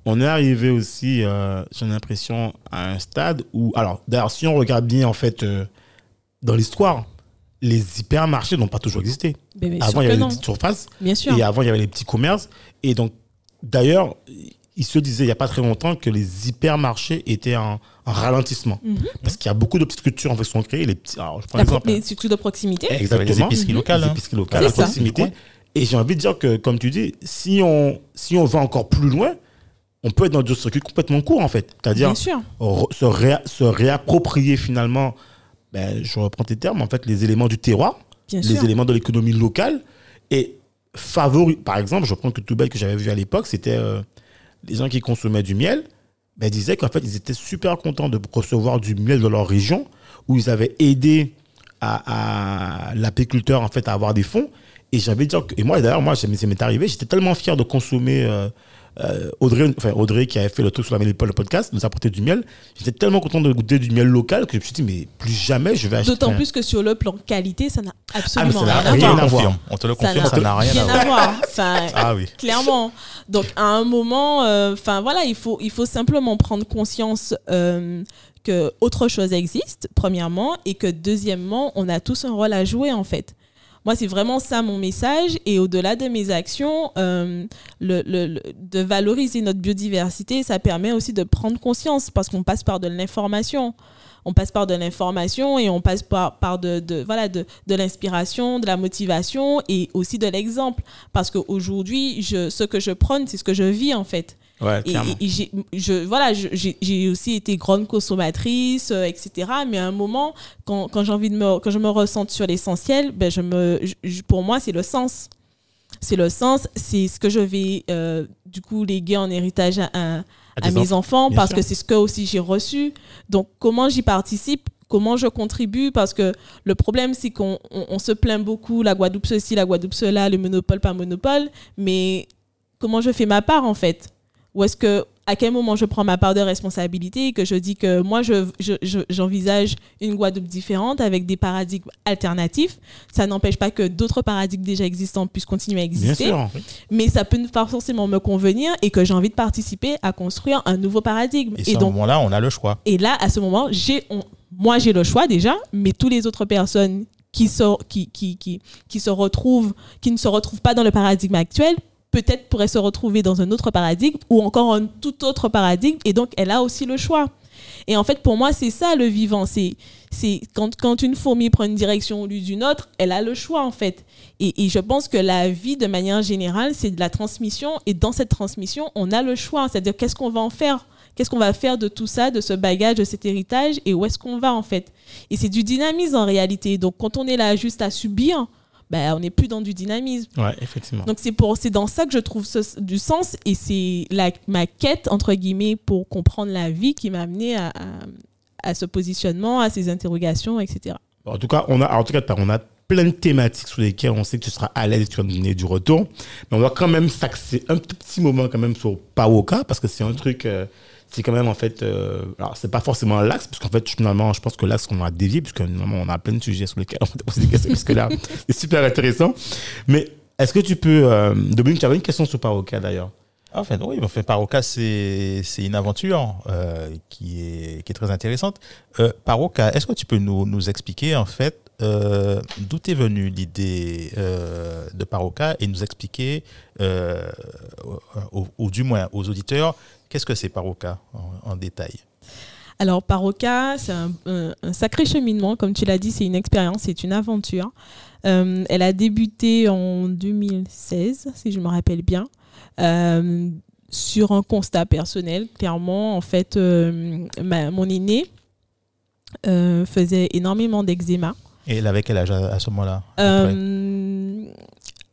[SPEAKER 4] on est arrivé aussi, euh, j'ai l'impression, à un stade où. Alors, d'ailleurs, si on regarde bien, en fait, euh, dans l'histoire, les hypermarchés n'ont pas toujours existé. Avant, il y avait les petites surfaces.
[SPEAKER 1] Bien sûr.
[SPEAKER 4] Et avant, il y avait les petits commerces. Et donc, d'ailleurs, il se disait il n'y a pas très longtemps que les hypermarchés étaient en, en ralentissement.
[SPEAKER 1] Mhm.
[SPEAKER 4] Parce qu'il y a beaucoup de petites structures en fait, qui sont créées. Les petits, alors, je
[SPEAKER 1] les structures de proximité.
[SPEAKER 4] Exactement.
[SPEAKER 5] Les épiceries locales,
[SPEAKER 4] Les
[SPEAKER 5] hein.
[SPEAKER 4] épiceries locales,
[SPEAKER 1] C'est
[SPEAKER 4] la
[SPEAKER 1] ça.
[SPEAKER 4] proximité. Et j'ai envie de dire que, comme tu dis, si on, si on va encore plus loin, on peut être dans des circuits complètement courts, en fait. C'est-à-dire
[SPEAKER 1] Bien sûr.
[SPEAKER 4] re- se, réa- se réapproprier finalement, ben, je reprends tes termes, en fait, les éléments du terroir,
[SPEAKER 1] Bien
[SPEAKER 4] les
[SPEAKER 1] sûr.
[SPEAKER 4] éléments de l'économie locale et favori. Par exemple, je prends que tout bête que j'avais vu à l'époque, c'était euh, les gens qui consommaient du miel, ben, disaient qu'en fait, ils étaient super contents de recevoir du miel de leur région, où ils avaient aidé à, l'apiculteur en fait à avoir des fonds. Et j'avais dit que, et moi d'ailleurs, moi, ça m'est arrivé, j'étais tellement fier de consommer. euh, euh, Audrey, enfin Audrey qui avait fait le truc sur la Mélipole, le podcast, nous apporter du miel. J'étais tellement content de goûter du miel local que je me suis dit, mais plus jamais je vais acheter.
[SPEAKER 1] D'autant
[SPEAKER 4] un-
[SPEAKER 1] plus que sur le plan qualité, ça n'a
[SPEAKER 4] Ah,
[SPEAKER 1] absolument
[SPEAKER 4] ça
[SPEAKER 1] rien à voir.
[SPEAKER 5] On te le confirme, ça n'a rien à voir.
[SPEAKER 1] à voir. Enfin,
[SPEAKER 5] Ah oui.
[SPEAKER 1] clairement. Donc à un moment, euh, enfin voilà, il faut il faut simplement prendre conscience euh, que autre chose existe, premièrement, et que deuxièmement, on a tous un rôle à jouer en fait. Moi, c'est vraiment ça mon message. Et au-delà de mes actions, euh, de valoriser notre biodiversité, ça permet aussi de prendre conscience parce qu'on passe par de l'information. On passe par de l'information et on passe par, de, de- l'inspiration, de la motivation et aussi de l'exemple. Parce qu'aujourd'hui, ce que je prône, c'est ce que je vis en fait.
[SPEAKER 4] Ouais,
[SPEAKER 1] Et, j'ai, je, voilà, j'ai j'ai aussi été grande consommatrice, euh, etc. Mais à un moment, quand, quand j'ai envie de me, quand je me ressente sur l'essentiel, ben je me, je- pour moi, c'est le sens. C'est le sens, c'est ce que je vais euh, du coup léguer en héritage à, à-
[SPEAKER 4] À
[SPEAKER 1] à
[SPEAKER 4] tes
[SPEAKER 1] mes enfants parce
[SPEAKER 4] sûr.
[SPEAKER 1] que c'est ce que aussi j'ai reçu. Donc comment j'y participe comment je contribue parce que le problème c'est qu'on on- on se plaint beaucoup la Guadeloupe ceci la Guadeloupe cela le monopole pas monopole mais comment je fais ma part en fait? Ou est-ce que à quel moment je prends ma part de responsabilité et que je dis que moi je je- je- j'envisage une Guadeloupe différente avec des paradigmes alternatifs ça n'empêche pas que d'autres paradigmes déjà existants puissent continuer à
[SPEAKER 4] Bien
[SPEAKER 1] exister
[SPEAKER 4] sûr.
[SPEAKER 1] mais ça peut ne pas forcément me convenir et que j'ai envie de participer à construire un nouveau paradigme
[SPEAKER 5] Et,
[SPEAKER 1] et
[SPEAKER 5] à ce moment-là, on a le choix.
[SPEAKER 1] et là, à ce moment, j'ai, moi, j'ai le choix déjà, mais toutes les autres personnes qui, qui, qui, qui se retrouvent, qui ne se retrouvent pas dans le paradigme actuel, peut-être pourraient se retrouver dans un autre paradigme ou encore un tout autre paradigme, et donc elle a aussi le choix. Et en fait, pour moi, c'est ça le vivant. C'est, quand, une fourmi prend une direction au lieu d'une autre, elle a le choix en fait. Et je pense que la vie, de manière générale, c'est de la transmission. Et dans cette transmission, on a le choix. C'est-à-dire, qu'est-ce qu'on va en faire? Qu'est-ce qu'on va faire de tout ça, de ce bagage, de cet héritage? Et où est-ce qu'on va en fait? Et c'est du dynamisme en réalité. Donc quand on est là juste à subir, ben, on n'est plus dans du dynamisme.
[SPEAKER 4] Ouais, effectivement.
[SPEAKER 1] Donc c'est pour c'est dans ça que je trouve ce- du sens et c'est la ma quête entre guillemets pour comprendre la vie qui m'a amené à, à, à ce positionnement, à ces interrogations, etc.
[SPEAKER 4] En tout cas, on a, en tout cas, on a plein de thématiques sur lesquelles on sait que tu seras à l'aise et tu vas nous donner du retour. Mais on va quand même s'axer un tout petit moment quand même sur Paoka parce que c'est un truc, euh, c'est quand même en fait, euh, alors c'est pas forcément l'axe parce qu'en fait finalement, je pense que l'axe on a dévié puisque finalement on a plein de sujets sur lesquels on peut poser des questions parce que là c'est super intéressant. Mais est-ce que tu peux, euh, Dominique, tu avais une question sur Paoka d'ailleurs.
[SPEAKER 5] En fait, oui, en fait, Paroka, c'est c'est une aventure euh, qui, est, qui est très intéressante. Euh, Paroka, est-ce que tu peux nous, nous expliquer, en fait, euh, d'où est venue l'idée euh, de Paroka et nous expliquer, ou, ou du moins aux auditeurs, qu'est-ce que c'est Paroka en, en détail?
[SPEAKER 1] Alors Paroka, c'est un, un- sacré cheminement, comme tu l'as dit, c'est une expérience, c'est une aventure. Euh, elle a débuté en 2016, si je me rappelle bien. Euh, sur un constat personnel, clairement, en fait, euh, ma- mon aîné euh, faisait énormément d'eczéma.
[SPEAKER 5] Et elle avait quel âge à, à ce moment-là
[SPEAKER 1] Euh,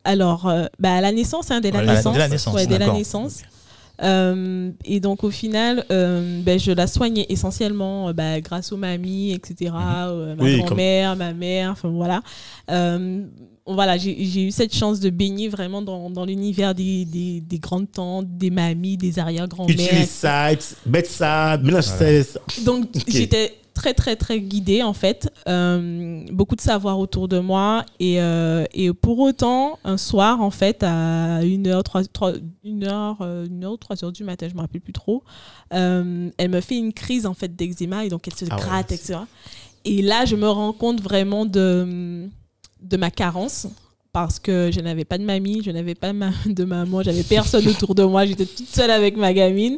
[SPEAKER 1] alors, euh, bah, à la naissance, hein, dès la
[SPEAKER 5] Ouais,
[SPEAKER 1] naissance.
[SPEAKER 5] dès la naissance,
[SPEAKER 1] Ouais, dès la
[SPEAKER 5] d'accord.
[SPEAKER 1] naissance. Euh, et donc, au final, euh, ben, je la soignais essentiellement euh, bah, grâce aux mamies, etc., euh, ma
[SPEAKER 4] Oui, comme-
[SPEAKER 1] grand-mère, ma mère, enfin voilà. Euh, voilà, j'ai eu cette chance de baigner vraiment dans, dans l'univers des, des, des grandes tantes, des mamies, des arrière-grand-mères.
[SPEAKER 4] Utilise ça, bête ça, mélange ça.
[SPEAKER 1] Donc j'étais très très très guidée en fait, Euh, beaucoup de savoir autour de moi. Et, euh, et pour autant un soir en fait à 1h, 3, 3, 1h, 1h 3 heures du matin, je me rappelle plus trop, euh, elle me fait une crise en fait d'eczéma et donc elle se
[SPEAKER 4] Ah
[SPEAKER 1] gratte etc. Et là je me rends compte vraiment de, de ma carence parce que je n'avais pas de mamie, je n'avais pas de maman, j'avais personne autour de moi, j'étais toute seule avec ma gamine.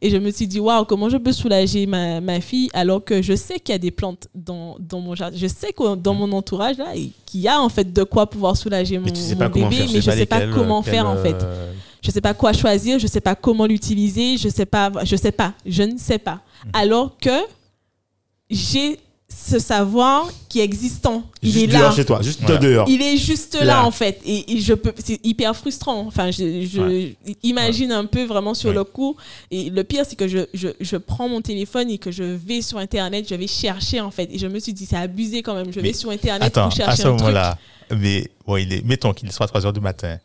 [SPEAKER 1] Et je me suis dit, waouh, comment je peux soulager ma, ma fille alors que je sais qu'il y a des plantes dans, dans mon jardin. Je sais que dans mon entourage, là, qu'il y a en fait de quoi pouvoir soulager mon,
[SPEAKER 4] tu sais
[SPEAKER 1] bébé,
[SPEAKER 4] faire,
[SPEAKER 1] mais je sais pas comment
[SPEAKER 5] quels,
[SPEAKER 1] faire en fait.
[SPEAKER 5] euh,
[SPEAKER 1] Je sais pas quoi choisir, je sais pas comment l'utiliser, je sais pas, je sais pas, je ne sais pas.
[SPEAKER 4] Mhm.
[SPEAKER 1] Alors que j'ai ce savoir qui est existant. Il
[SPEAKER 4] Juste
[SPEAKER 1] est là.
[SPEAKER 4] dehors chez toi, juste
[SPEAKER 5] Voilà.
[SPEAKER 4] dehors.
[SPEAKER 1] Il est juste là,
[SPEAKER 4] Là.
[SPEAKER 1] en fait. Et, et je peux, c'est hyper frustrant. Enfin, je, je imagine un peu vraiment sur
[SPEAKER 5] Ouais.
[SPEAKER 1] le coup. Et le pire, c'est que je, je, je prends mon téléphone et que je vais sur Internet, je vais chercher, en fait. Et je me suis dit, c'est abusé quand même. Je vais sur Internet
[SPEAKER 5] Attends,
[SPEAKER 1] pour
[SPEAKER 5] à
[SPEAKER 1] chercher
[SPEAKER 5] ce
[SPEAKER 1] un truc.
[SPEAKER 5] moment-là, mais bon, il est, mettons qu'il soit 3 heures du matin.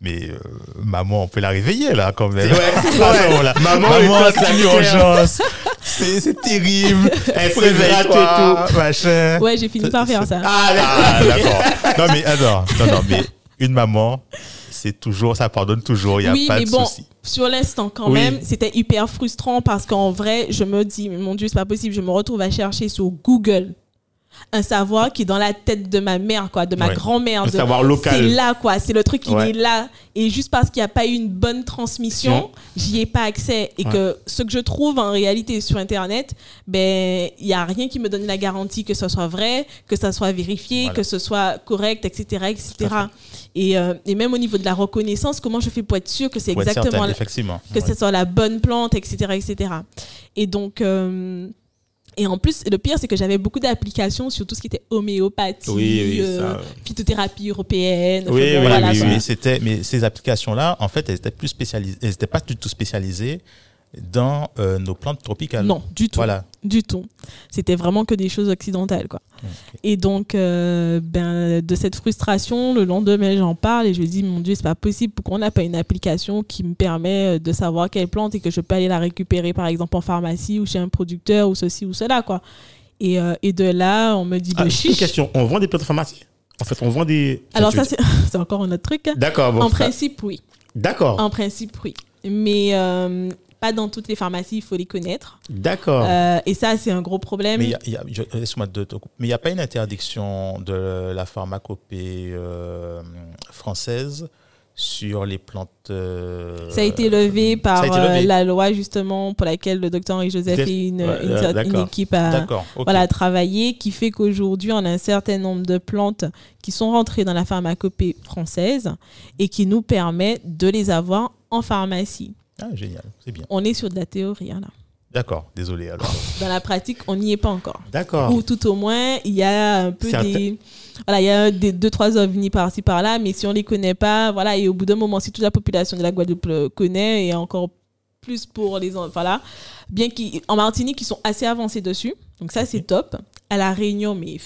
[SPEAKER 5] Mais euh, maman, on peut la réveiller là quand même.
[SPEAKER 4] Ouais. Maman,
[SPEAKER 5] maman c'est
[SPEAKER 4] la
[SPEAKER 5] une
[SPEAKER 4] terre.
[SPEAKER 5] urgence. C'est c'est terrible.
[SPEAKER 4] Elle se
[SPEAKER 5] Réveille-toi,
[SPEAKER 4] gratte et tout.
[SPEAKER 5] machin.
[SPEAKER 1] Ouais, j'ai fini par faire ça.
[SPEAKER 4] Ah,
[SPEAKER 5] Ah, d'accord. Non, mais attends, non, non, mais une maman, c'est toujours, ça pardonne toujours, il n'y a
[SPEAKER 1] oui,
[SPEAKER 5] pas
[SPEAKER 1] mais
[SPEAKER 5] de
[SPEAKER 1] bon,
[SPEAKER 5] souci.
[SPEAKER 1] sur l'instant quand
[SPEAKER 4] Oui.
[SPEAKER 1] même, c'était hyper frustrant parce qu'en vrai, je me dis, mais mon Dieu, c'est pas possible. Je me retrouve à chercher sur Google un savoir qui est dans la tête de ma mère, quoi, de ma
[SPEAKER 5] Ouais.
[SPEAKER 1] grand-mère.
[SPEAKER 4] Un
[SPEAKER 1] de-
[SPEAKER 4] savoir local.
[SPEAKER 1] C'est là, quoi. C'est le truc qui
[SPEAKER 4] Ouais.
[SPEAKER 1] est là. Et juste parce qu'il n'y a pas eu une bonne transmission, j'y ai pas accès. Et
[SPEAKER 4] Ouais.
[SPEAKER 1] que ce que je trouve en réalité sur Internet, ben, il n'y a rien qui me donne la garantie que ce soit vrai, que ça soit vérifié,
[SPEAKER 5] Voilà.
[SPEAKER 1] que ce soit correct, etc., etc. Et, euh, et même au niveau de la reconnaissance, comment je fais pour être sûr que c'est exactement la- que ce soit la bonne plante, etc., etc. Et donc, euh, et en plus, le pire, c'est que j'avais beaucoup d'applications sur tout ce qui était homéopathie,
[SPEAKER 4] Oui, oui,
[SPEAKER 1] euh,
[SPEAKER 4] ça.
[SPEAKER 1] phytothérapie européenne.
[SPEAKER 4] Oui, oui,
[SPEAKER 5] Voilà, mais,
[SPEAKER 1] quoi.
[SPEAKER 5] mais ces applications-là, en fait, elles étaient plus spécialisées, elles n'étaient pas du tout spécialisées dans euh, nos plantes tropicales.
[SPEAKER 1] Non, du tout.
[SPEAKER 5] Voilà.
[SPEAKER 1] Du tout. C'était vraiment que des choses occidentales, quoi. Et donc, euh, ben, de cette frustration, le lendemain, j'en parle et je me dis, mon Dieu, c'est pas possible. Pourquoi on n'a pas une application qui me permet euh, de savoir quelle plante et que je peux aller la récupérer, par exemple, en pharmacie ou chez un producteur ou ceci ou cela, quoi. Et, euh, et de là, on me dit,
[SPEAKER 4] Ah, une question. On vend des plantes en pharmacie En fait, on vend des.
[SPEAKER 1] Alors, ça, c'est encore un autre truc. hein.
[SPEAKER 4] D'accord. Bon,
[SPEAKER 1] en principe, oui.
[SPEAKER 4] D'accord.
[SPEAKER 1] En principe, oui. Mais euh, pas dans toutes les pharmacies, il faut les connaître.
[SPEAKER 4] D'accord.
[SPEAKER 1] Euh, et ça, c'est un gros problème.
[SPEAKER 5] Mais il a- a- n'y a pas une interdiction de la pharmacopée euh, française sur les plantes. euh,
[SPEAKER 1] Ça a été levé par euh, la loi justement pour laquelle le docteur Henri-Joseph
[SPEAKER 4] Des-
[SPEAKER 1] et une,
[SPEAKER 4] euh,
[SPEAKER 1] une équipe a,
[SPEAKER 5] D'accord. ok.
[SPEAKER 1] voilà, travaillé, qui fait qu'aujourd'hui, on a un certain nombre de plantes qui sont rentrées dans la pharmacopée française et qui nous permet de les avoir en pharmacie.
[SPEAKER 5] Ah, génial. C'est bien.
[SPEAKER 1] On est sur de la théorie, hein, là.
[SPEAKER 5] D'accord. Désolé alors.
[SPEAKER 1] Dans la pratique, on n'y est pas encore.
[SPEAKER 4] D'accord.
[SPEAKER 1] Ou tout au moins, il y a un peu des... Voilà, il y a des deux, trois ovnis par-ci, par-là, mais si on les connaît pas, voilà, et au bout d'un moment, si toute la population de la Guadeloupe le connaît, et encore plus pour les... Voilà, bien qu'en Martinique, ils sont assez avancés dessus, donc ça, c'est top. À La Réunion, mais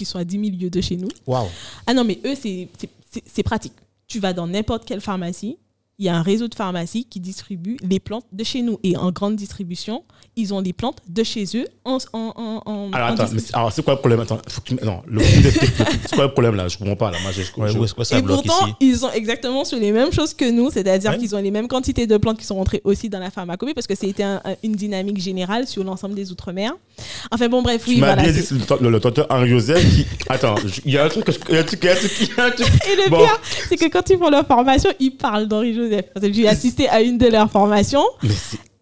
[SPEAKER 1] ils sont à 10 000 lieues de chez nous.
[SPEAKER 5] Waouh.
[SPEAKER 1] Ah non, mais eux, c'est pratique. Tu vas dans n'importe quelle pharmacie, il y a un réseau de pharmacies qui distribue les plantes de chez nous. Et en grande distribution, ils ont les plantes de chez eux en, en, en, en-
[SPEAKER 4] Alors,
[SPEAKER 1] en
[SPEAKER 4] attends, alors, c'est quoi le problème? Attends, faut que tu m- Non, le, c'est quoi le problème là? Je comprends pas là. Moi, je,
[SPEAKER 5] Ouais,
[SPEAKER 4] je-
[SPEAKER 5] où est-ce que ça
[SPEAKER 1] Et
[SPEAKER 5] bloque
[SPEAKER 1] pourtant,
[SPEAKER 5] ici?
[SPEAKER 1] ils ont exactement sur les mêmes choses que nous, c'est-à-dire
[SPEAKER 5] Ouais.
[SPEAKER 1] qu'ils ont les mêmes quantités de plantes qui sont rentrées aussi dans la pharmacopée, parce que c'était un- un- une dynamique générale sur l'ensemble des Outre-mer. Enfin bon, bref, oui,
[SPEAKER 4] tu m'as
[SPEAKER 1] voilà.
[SPEAKER 4] bien dit
[SPEAKER 1] c'est-
[SPEAKER 4] c'est le, le, docteur Henri-Joseph qui. Attends, il y a un truc il y a un truc, il y a un truc.
[SPEAKER 1] Et le
[SPEAKER 4] Bon.
[SPEAKER 1] pire, c'est que quand ils font leur formation, ils parlent d'Henri Joseph. J'ai assisté à une de leurs formations.
[SPEAKER 4] Mais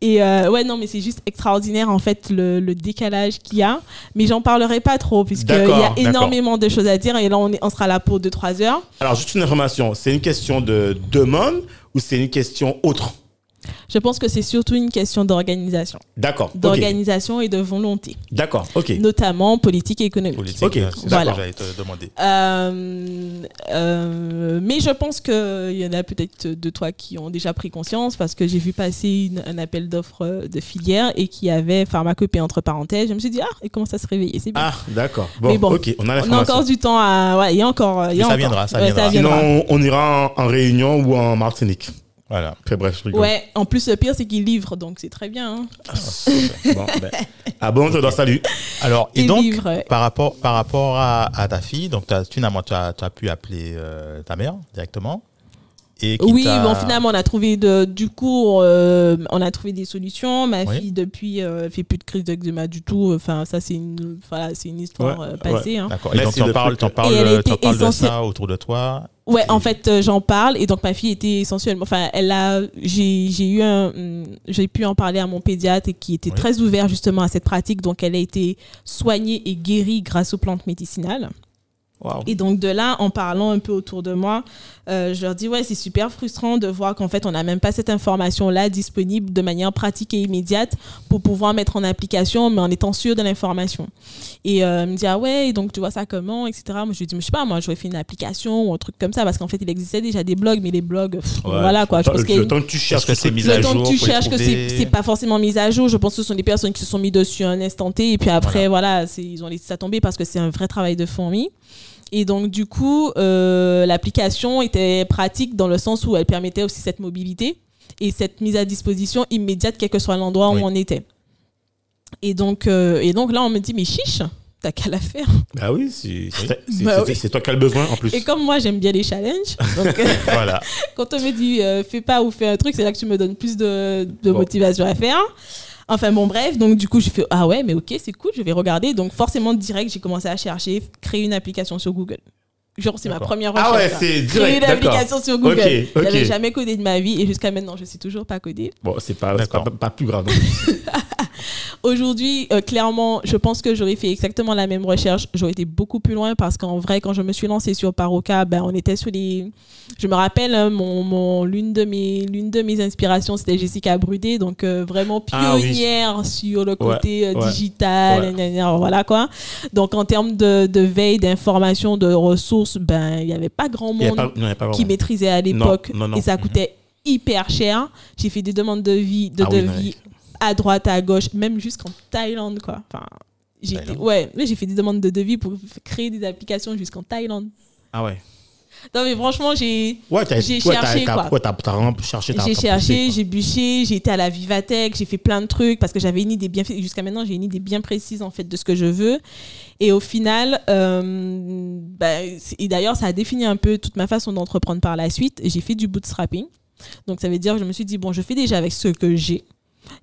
[SPEAKER 1] Et euh, ouais, non, mais c'est juste extraordinaire en fait le, le décalage qu'il y a. Mais j'en parlerai pas trop, puisqu'il y a énormément de choses à dire. Et là, on, est, on sera là pour 2-3 heures.
[SPEAKER 4] Alors, juste une information c'est une question de demande ou c'est une question autre?
[SPEAKER 1] Je pense que c'est surtout une question d'organisation.
[SPEAKER 4] D'accord.
[SPEAKER 1] D'organisation et de volonté.
[SPEAKER 4] D'accord, ok.
[SPEAKER 1] Notamment politique et économique.
[SPEAKER 5] Politique.
[SPEAKER 4] Ok,
[SPEAKER 5] euh, c'est
[SPEAKER 1] voilà.
[SPEAKER 5] ça que j'allais te demander.
[SPEAKER 1] Euh, euh, mais je pense qu'il y en a peut-être de toi qui ont déjà pris conscience parce que j'ai vu passer une- un appel d'offres de filière et qui avait pharmacopée entre parenthèses. Je me suis dit, ah, il commence à se réveiller, c'est bien.
[SPEAKER 4] Ah, d'accord. Bon,
[SPEAKER 1] Mais bon,
[SPEAKER 4] ok, on a
[SPEAKER 1] on a encore du temps à. Ouais, il y a encore. il y a
[SPEAKER 5] ça
[SPEAKER 1] encore.
[SPEAKER 5] viendra, ça
[SPEAKER 1] Ouais,
[SPEAKER 5] viendra.
[SPEAKER 4] Sinon, on ira en, en Réunion ou en Martinique.
[SPEAKER 5] Voilà.
[SPEAKER 4] Très bref, rigole.
[SPEAKER 1] Ouais, en plus, le pire, c'est qu'ils livrent, donc c'est très bien. hein.
[SPEAKER 4] Bon, ben. Ah bon, je dois saluer.
[SPEAKER 5] Alors, et donc,
[SPEAKER 1] ouais.
[SPEAKER 5] par rapport, par rapport à, à ta fille, donc finalement, tu as, tu as pu appeler euh, ta mère directement. Et qui
[SPEAKER 1] Oui, bon, finalement, on a trouvé de, du coup, euh, on a trouvé des solutions. Ma
[SPEAKER 5] Oui.
[SPEAKER 1] fille, depuis, euh, fait plus de crise d'eczéma du tout. Enfin, ça, c'est une, voilà, c'est une histoire
[SPEAKER 4] Ouais,
[SPEAKER 1] euh, passée. hein.
[SPEAKER 5] D'accord. Et
[SPEAKER 4] Là,
[SPEAKER 5] donc, t'en
[SPEAKER 4] le
[SPEAKER 5] parles, t'en parles,
[SPEAKER 1] Et elle
[SPEAKER 5] euh,
[SPEAKER 1] était
[SPEAKER 5] t'en parles de
[SPEAKER 1] essentielle-
[SPEAKER 5] ça autour de toi.
[SPEAKER 1] Ouais,
[SPEAKER 5] Et-
[SPEAKER 1] en fait, euh, j'en parle et donc ma fille était essentiellement. Enfin, elle a, j'ai, j'ai eu un, hum, j'ai pu en parler à mon pédiatre et qui était
[SPEAKER 5] Oui.
[SPEAKER 1] très ouvert justement à cette pratique. Donc, elle a été soignée et guérie grâce aux plantes médicinales. Et donc de là, en parlant un peu autour de moi, euh, je leur dis ouais, c'est super frustrant de voir qu'en fait on n'a même pas cette information là disponible de manière pratique et immédiate pour pouvoir mettre en application, mais en étant sûr de l'information. Et euh, elle me dit ah ouais, et donc tu vois ça comment, etc. Moi je lui dis mais je sais pas, moi j'aurais fait une application ou un truc comme ça parce qu'en fait il existait déjà des blogs, mais les blogs, pff,
[SPEAKER 4] Ouais.
[SPEAKER 1] voilà quoi. Je pense
[SPEAKER 4] le, le temps que tu cherches
[SPEAKER 5] que c'est mis à
[SPEAKER 1] le temps
[SPEAKER 5] jour,
[SPEAKER 1] que tu cherches que c'est c'est pas forcément mis à jour. Je pense que ce sont des personnes qui se sont mis dessus un instant T et puis après voilà, c'est- ils ont laissé ça tomber parce que c'est un vrai travail de fourmi. Et donc du coup, euh, l'application était pratique dans le sens où elle permettait aussi cette mobilité et cette mise à disposition immédiate quel que soit l'endroit
[SPEAKER 5] Oui.
[SPEAKER 1] où on était. Et donc, euh, et donc là, on me dit mais chiche, t'as qu'à la faire.
[SPEAKER 4] Bah oui, c'est
[SPEAKER 1] Bah oui.
[SPEAKER 4] c'est toi qui as le besoin en plus.
[SPEAKER 1] Et comme moi j'aime bien les challenges, donc euh,
[SPEAKER 5] Voilà.
[SPEAKER 1] quand on me dit euh, fais pas ou fais un truc, c'est là que tu me donnes plus de, de
[SPEAKER 4] Bon.
[SPEAKER 1] motivation à faire. Enfin bon, bref, donc du coup, j'ai fait ah ouais, mais ok, c'est cool, je vais regarder. Donc forcément, direct, j'ai commencé à chercher, créer une application sur Google. Genre, c'est ma première recherche.
[SPEAKER 4] Ah ouais, c'est
[SPEAKER 1] Créer
[SPEAKER 4] direct.
[SPEAKER 1] une
[SPEAKER 4] D'accord.
[SPEAKER 1] application sur Google.
[SPEAKER 4] Ok, ok.
[SPEAKER 1] J'avais jamais codé de ma vie et jusqu'à maintenant, je sais toujours pas coder.
[SPEAKER 4] Bon, c'est pas, pas, plus grave.
[SPEAKER 1] Aujourd'hui, euh, clairement, je pense que j'aurais fait exactement la même recherche. J'aurais été beaucoup plus loin parce qu'en vrai, quand je me suis lancée sur Paroka, ben, on était sur les. Je me rappelle, hein, mon, mon, l'une, de mes, l'une de mes inspirations, c'était Jessica Brudé, donc euh, vraiment
[SPEAKER 4] Ah oui.
[SPEAKER 1] pionnière sur le côté euh, digital,
[SPEAKER 4] ouais.
[SPEAKER 1] gna, gna, gna, voilà quoi. Donc en termes de, de veille, d'information, de ressources, ben, il n'y avait pas grand monde
[SPEAKER 4] pas- non, pas
[SPEAKER 1] qui maîtrisait à l'époque et ça
[SPEAKER 4] Mhm.
[SPEAKER 1] coûtait hyper cher. J'ai fait des demandes de vie, de
[SPEAKER 4] Ah oui,
[SPEAKER 1] devis à droite, à gauche, même jusqu'en Thaïlande, quoi. Enfin, j'ai ouais, j'ai fait des demandes de devis pour créer des applications jusqu'en Thaïlande.
[SPEAKER 4] Ah ouais.
[SPEAKER 1] Non, mais franchement, j'ai
[SPEAKER 4] Ouais,
[SPEAKER 1] J'ai cherché, quoi.
[SPEAKER 4] ouais, t'as cherché.
[SPEAKER 1] j'ai cherché, j'ai bûché, j'ai été à la Vivatech, j'ai fait plein de trucs parce que j'avais une idée bien jusqu'à maintenant, j'ai une idée bien précise en fait de ce que je veux. Et au final, euh, bah, et d'ailleurs, ça a défini un peu toute ma façon d'entreprendre par la suite. J'ai fait du bootstrapping. Donc ça veut dire que je me suis dit bon, je fais déjà avec ce que j'ai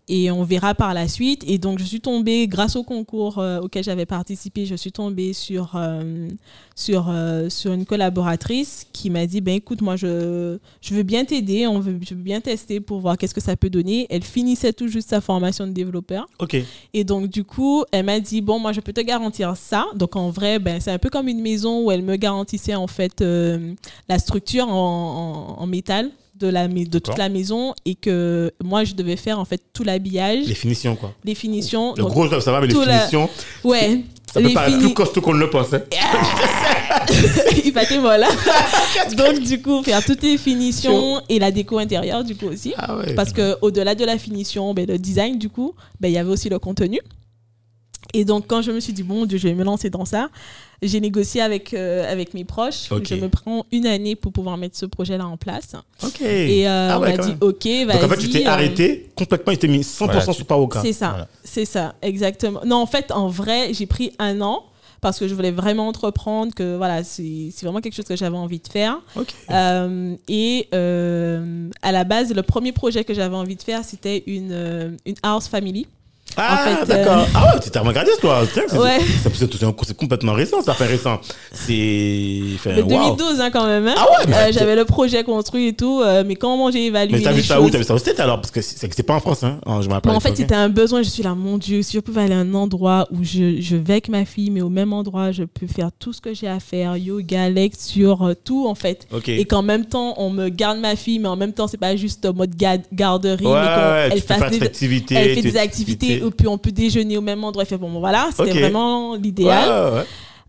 [SPEAKER 1] et on verra par la suite. Et donc je suis tombée grâce au concours euh, auquel j'avais participé, je suis tombée sur euh, sur euh, sur une collaboratrice qui m'a dit ben écoute moi je je veux bien t'aider, on veut je veux bien tester pour voir qu'est-ce que ça peut donner. Elle finissait tout juste sa formation de développeur.
[SPEAKER 4] Ok.
[SPEAKER 1] Et donc, du coup, elle m'a dit, bon, moi, je peux te garantir ça. Donc, en vrai, ben, c'est un peu comme une maison où elle me garantissait, en fait, la structure en, en- en métal de, la, de toute la maison et que moi, je devais faire, en fait, tout l'habillage,
[SPEAKER 4] Les finitions, quoi.
[SPEAKER 1] les finitions.
[SPEAKER 4] Le
[SPEAKER 1] Donc,
[SPEAKER 4] gros ça va, mais les
[SPEAKER 1] la-
[SPEAKER 4] finitions,
[SPEAKER 1] ouais.
[SPEAKER 4] ça peut paraître
[SPEAKER 1] fini-
[SPEAKER 4] plus costaud qu'on ne le pensait.
[SPEAKER 1] Il fallait, voilà. Donc, du coup, faire toutes les finitions et la déco intérieure, du coup, aussi.
[SPEAKER 4] Ah ouais.
[SPEAKER 1] Parce que au-delà de la finition, ben, le design, du coup, ben, il y avait aussi le contenu. Et donc, quand je me suis dit, bon Dieu, je vais me lancer dans ça, j'ai négocié avec, euh, avec mes proches.
[SPEAKER 4] Ok.
[SPEAKER 1] Je me prends une année pour pouvoir mettre ce projet-là en place.
[SPEAKER 4] Ok.
[SPEAKER 1] Et euh,
[SPEAKER 4] Ah
[SPEAKER 1] on
[SPEAKER 4] ouais,
[SPEAKER 1] m'a dit,
[SPEAKER 4] même.
[SPEAKER 1] OK, vas-y.
[SPEAKER 4] Donc en fait, tu t'es
[SPEAKER 1] euh,
[SPEAKER 4] arrêté complètement, tu t'es mis 100%
[SPEAKER 5] Voilà,
[SPEAKER 4] sur
[SPEAKER 5] tu-
[SPEAKER 4] Paoka.
[SPEAKER 1] C'est ça,
[SPEAKER 5] Voilà.
[SPEAKER 1] c'est ça, exactement. Non, en fait, en vrai, j'ai pris un an parce que je voulais vraiment entreprendre, que voilà, c'est c'est vraiment quelque chose que j'avais envie de faire.
[SPEAKER 4] Ok.
[SPEAKER 1] Euh, et euh, à la base, le premier projet que j'avais envie de faire, c'était une, une house family.
[SPEAKER 4] Ah,
[SPEAKER 1] fait,
[SPEAKER 4] d'accord.
[SPEAKER 1] euh,
[SPEAKER 4] Ah ouais, tu t'es regardé toi. C'est
[SPEAKER 1] Ouais.
[SPEAKER 4] complètement récent, ça fait récent. C'est. enfin,
[SPEAKER 1] De
[SPEAKER 4] waouh.
[SPEAKER 1] 2012 hein, quand même. hein.
[SPEAKER 4] Ah ouais, mais
[SPEAKER 1] Euh, j'avais le projet construit et tout, euh, mais comment j'ai évalué
[SPEAKER 4] Mais t'as vu ça où? T'as vu ça au States alors? Parce que c'est- c'était pas en France, hein. Oh, je me rappelle.
[SPEAKER 1] Mais en fait, c'était un besoin. Je suis là, mon Dieu, si je pouvais aller à un endroit où je, je vais avec ma fille, mais au même endroit, je peux faire tout ce que j'ai à faire, yoga, lecture, euh, tout en fait. Et qu'en même temps, on me garde ma fille, mais en même temps, c'est pas juste en mode ga- garderie,
[SPEAKER 4] Ouais,
[SPEAKER 1] mais
[SPEAKER 4] ouais,
[SPEAKER 1] elle fasse des,
[SPEAKER 4] activités.
[SPEAKER 1] elle fait des activités, et puis on peut déjeuner au même endroit. Fait bon, voilà, c'était vraiment l'idéal.
[SPEAKER 4] ouais, ouais.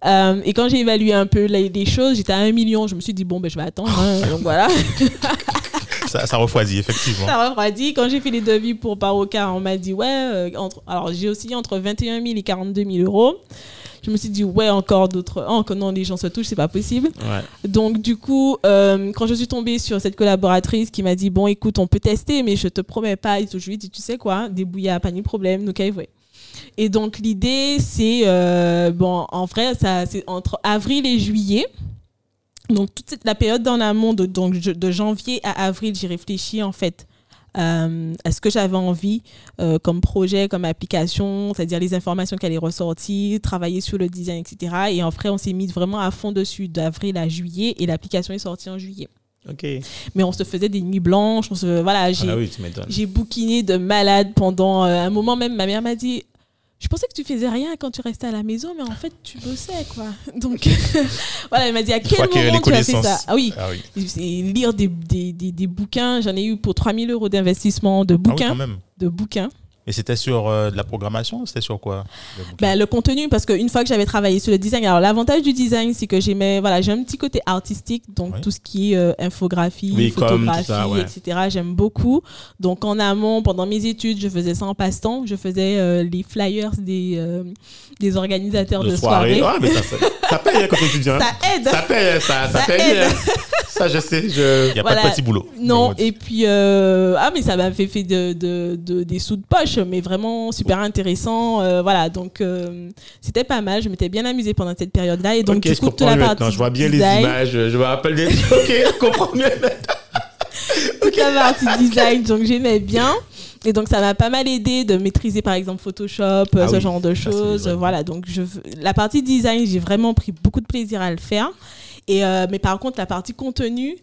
[SPEAKER 1] Euh, et quand j'ai évalué un peu les, les choses, j'étais à un million. Je me suis dit, bon, ben, je vais attendre. hein. Donc voilà.
[SPEAKER 5] Ça, ça refroidit, effectivement.
[SPEAKER 1] Ça refroidit. Quand j'ai fait les devis pour Paroca, on m'a dit, ouais, euh, entre, alors j'ai aussi entre 21 000 et 42 000 euros. Je me suis dit, ouais, encore d'autres. Oh, que non, les gens se touchent, c'est pas possible.
[SPEAKER 4] Ouais.
[SPEAKER 1] Donc, du coup, euh, quand je suis tombée sur cette collaboratrice qui m'a dit, bon, écoute, on peut tester, mais je te promets pas. Et tout, je lui ai dit, tu sais quoi, débrouillard, pas de problème, nous, ouais. Et donc, l'idée, c'est, euh, bon, en vrai, ça, c'est entre avril et juillet. Donc, toute cette- la période d'en amont, de, donc, je- de janvier à avril, j'ai réfléchi, en fait, euh, à ce que j'avais envie euh, comme projet, comme application, c'est-à-dire les informations qui allaient ressortir, travailler sur le design, etc. Et après, on s'est mis vraiment à fond dessus d'avril à juillet et l'application est sortie en juillet.
[SPEAKER 4] Ok.
[SPEAKER 1] Mais on se faisait des nuits blanches, on se, voilà, j'ai
[SPEAKER 4] Ah oui,
[SPEAKER 1] j'ai bouquiné de malade pendant euh, un moment même. Ma mère m'a dit Je pensais que tu faisais rien quand tu restais à la maison, mais en fait, tu bossais, quoi. Donc, voilà, elle m'a dit À quel moment tu as fait ça. Ah oui,
[SPEAKER 5] Ah oui.
[SPEAKER 1] c'est lire des, des, des, des bouquins. J'en ai eu pour 3000 euros d'investissement de
[SPEAKER 5] Ah oui,
[SPEAKER 1] bouquins. de bouquins.
[SPEAKER 5] Et c'était sur euh, de la programmation C'était sur quoi le
[SPEAKER 1] Ben, le contenu, parce qu'une fois que j'avais travaillé sur le design, alors l'avantage du design, c'est que j'aimais, voilà, j'ai un petit côté artistique, donc
[SPEAKER 5] Oui.
[SPEAKER 1] tout ce qui est euh, infographie,
[SPEAKER 4] Oui,
[SPEAKER 1] photographie,
[SPEAKER 4] ça, ouais.
[SPEAKER 1] etc. J'aime beaucoup. Donc en amont, pendant mes études, je faisais ça en passe-temps. Je faisais euh, les flyers des, euh, des organisateurs de,
[SPEAKER 4] De soirée.
[SPEAKER 1] soirées.
[SPEAKER 4] Ouais, mais ça, ça, ça paye hein, quand t'es étudiant.
[SPEAKER 1] Ça aide.
[SPEAKER 4] Ça paye, ça, ça,
[SPEAKER 1] Ça
[SPEAKER 4] paye.
[SPEAKER 1] aide.
[SPEAKER 4] hein. Ça, je sais. Je...
[SPEAKER 5] Il n'y a
[SPEAKER 1] voilà.
[SPEAKER 5] pas de petit boulot.
[SPEAKER 1] Non, et puis euh, ah mais ça m'a fait, fait de, de, de- des sous de poche, mais vraiment super intéressant. euh, voilà, donc euh, c'était pas mal. Je m'étais bien amusée pendant cette période-là et donc
[SPEAKER 4] ok,
[SPEAKER 1] du coup toute la partie
[SPEAKER 4] maintenant. Je vois bien les
[SPEAKER 1] design,
[SPEAKER 4] images. Je me rappelle des. Ok, je comprends mieux.
[SPEAKER 1] toute la partie design, donc j'aimais bien. Et donc ça m'a pas mal aidé de maîtriser par exemple Photoshop, euh,
[SPEAKER 4] Ah
[SPEAKER 1] ce
[SPEAKER 4] oui,
[SPEAKER 1] genre de choses. Voilà, donc je, la partie design, j'ai vraiment pris beaucoup de plaisir à le faire. Et euh, mais par contre la partie contenu,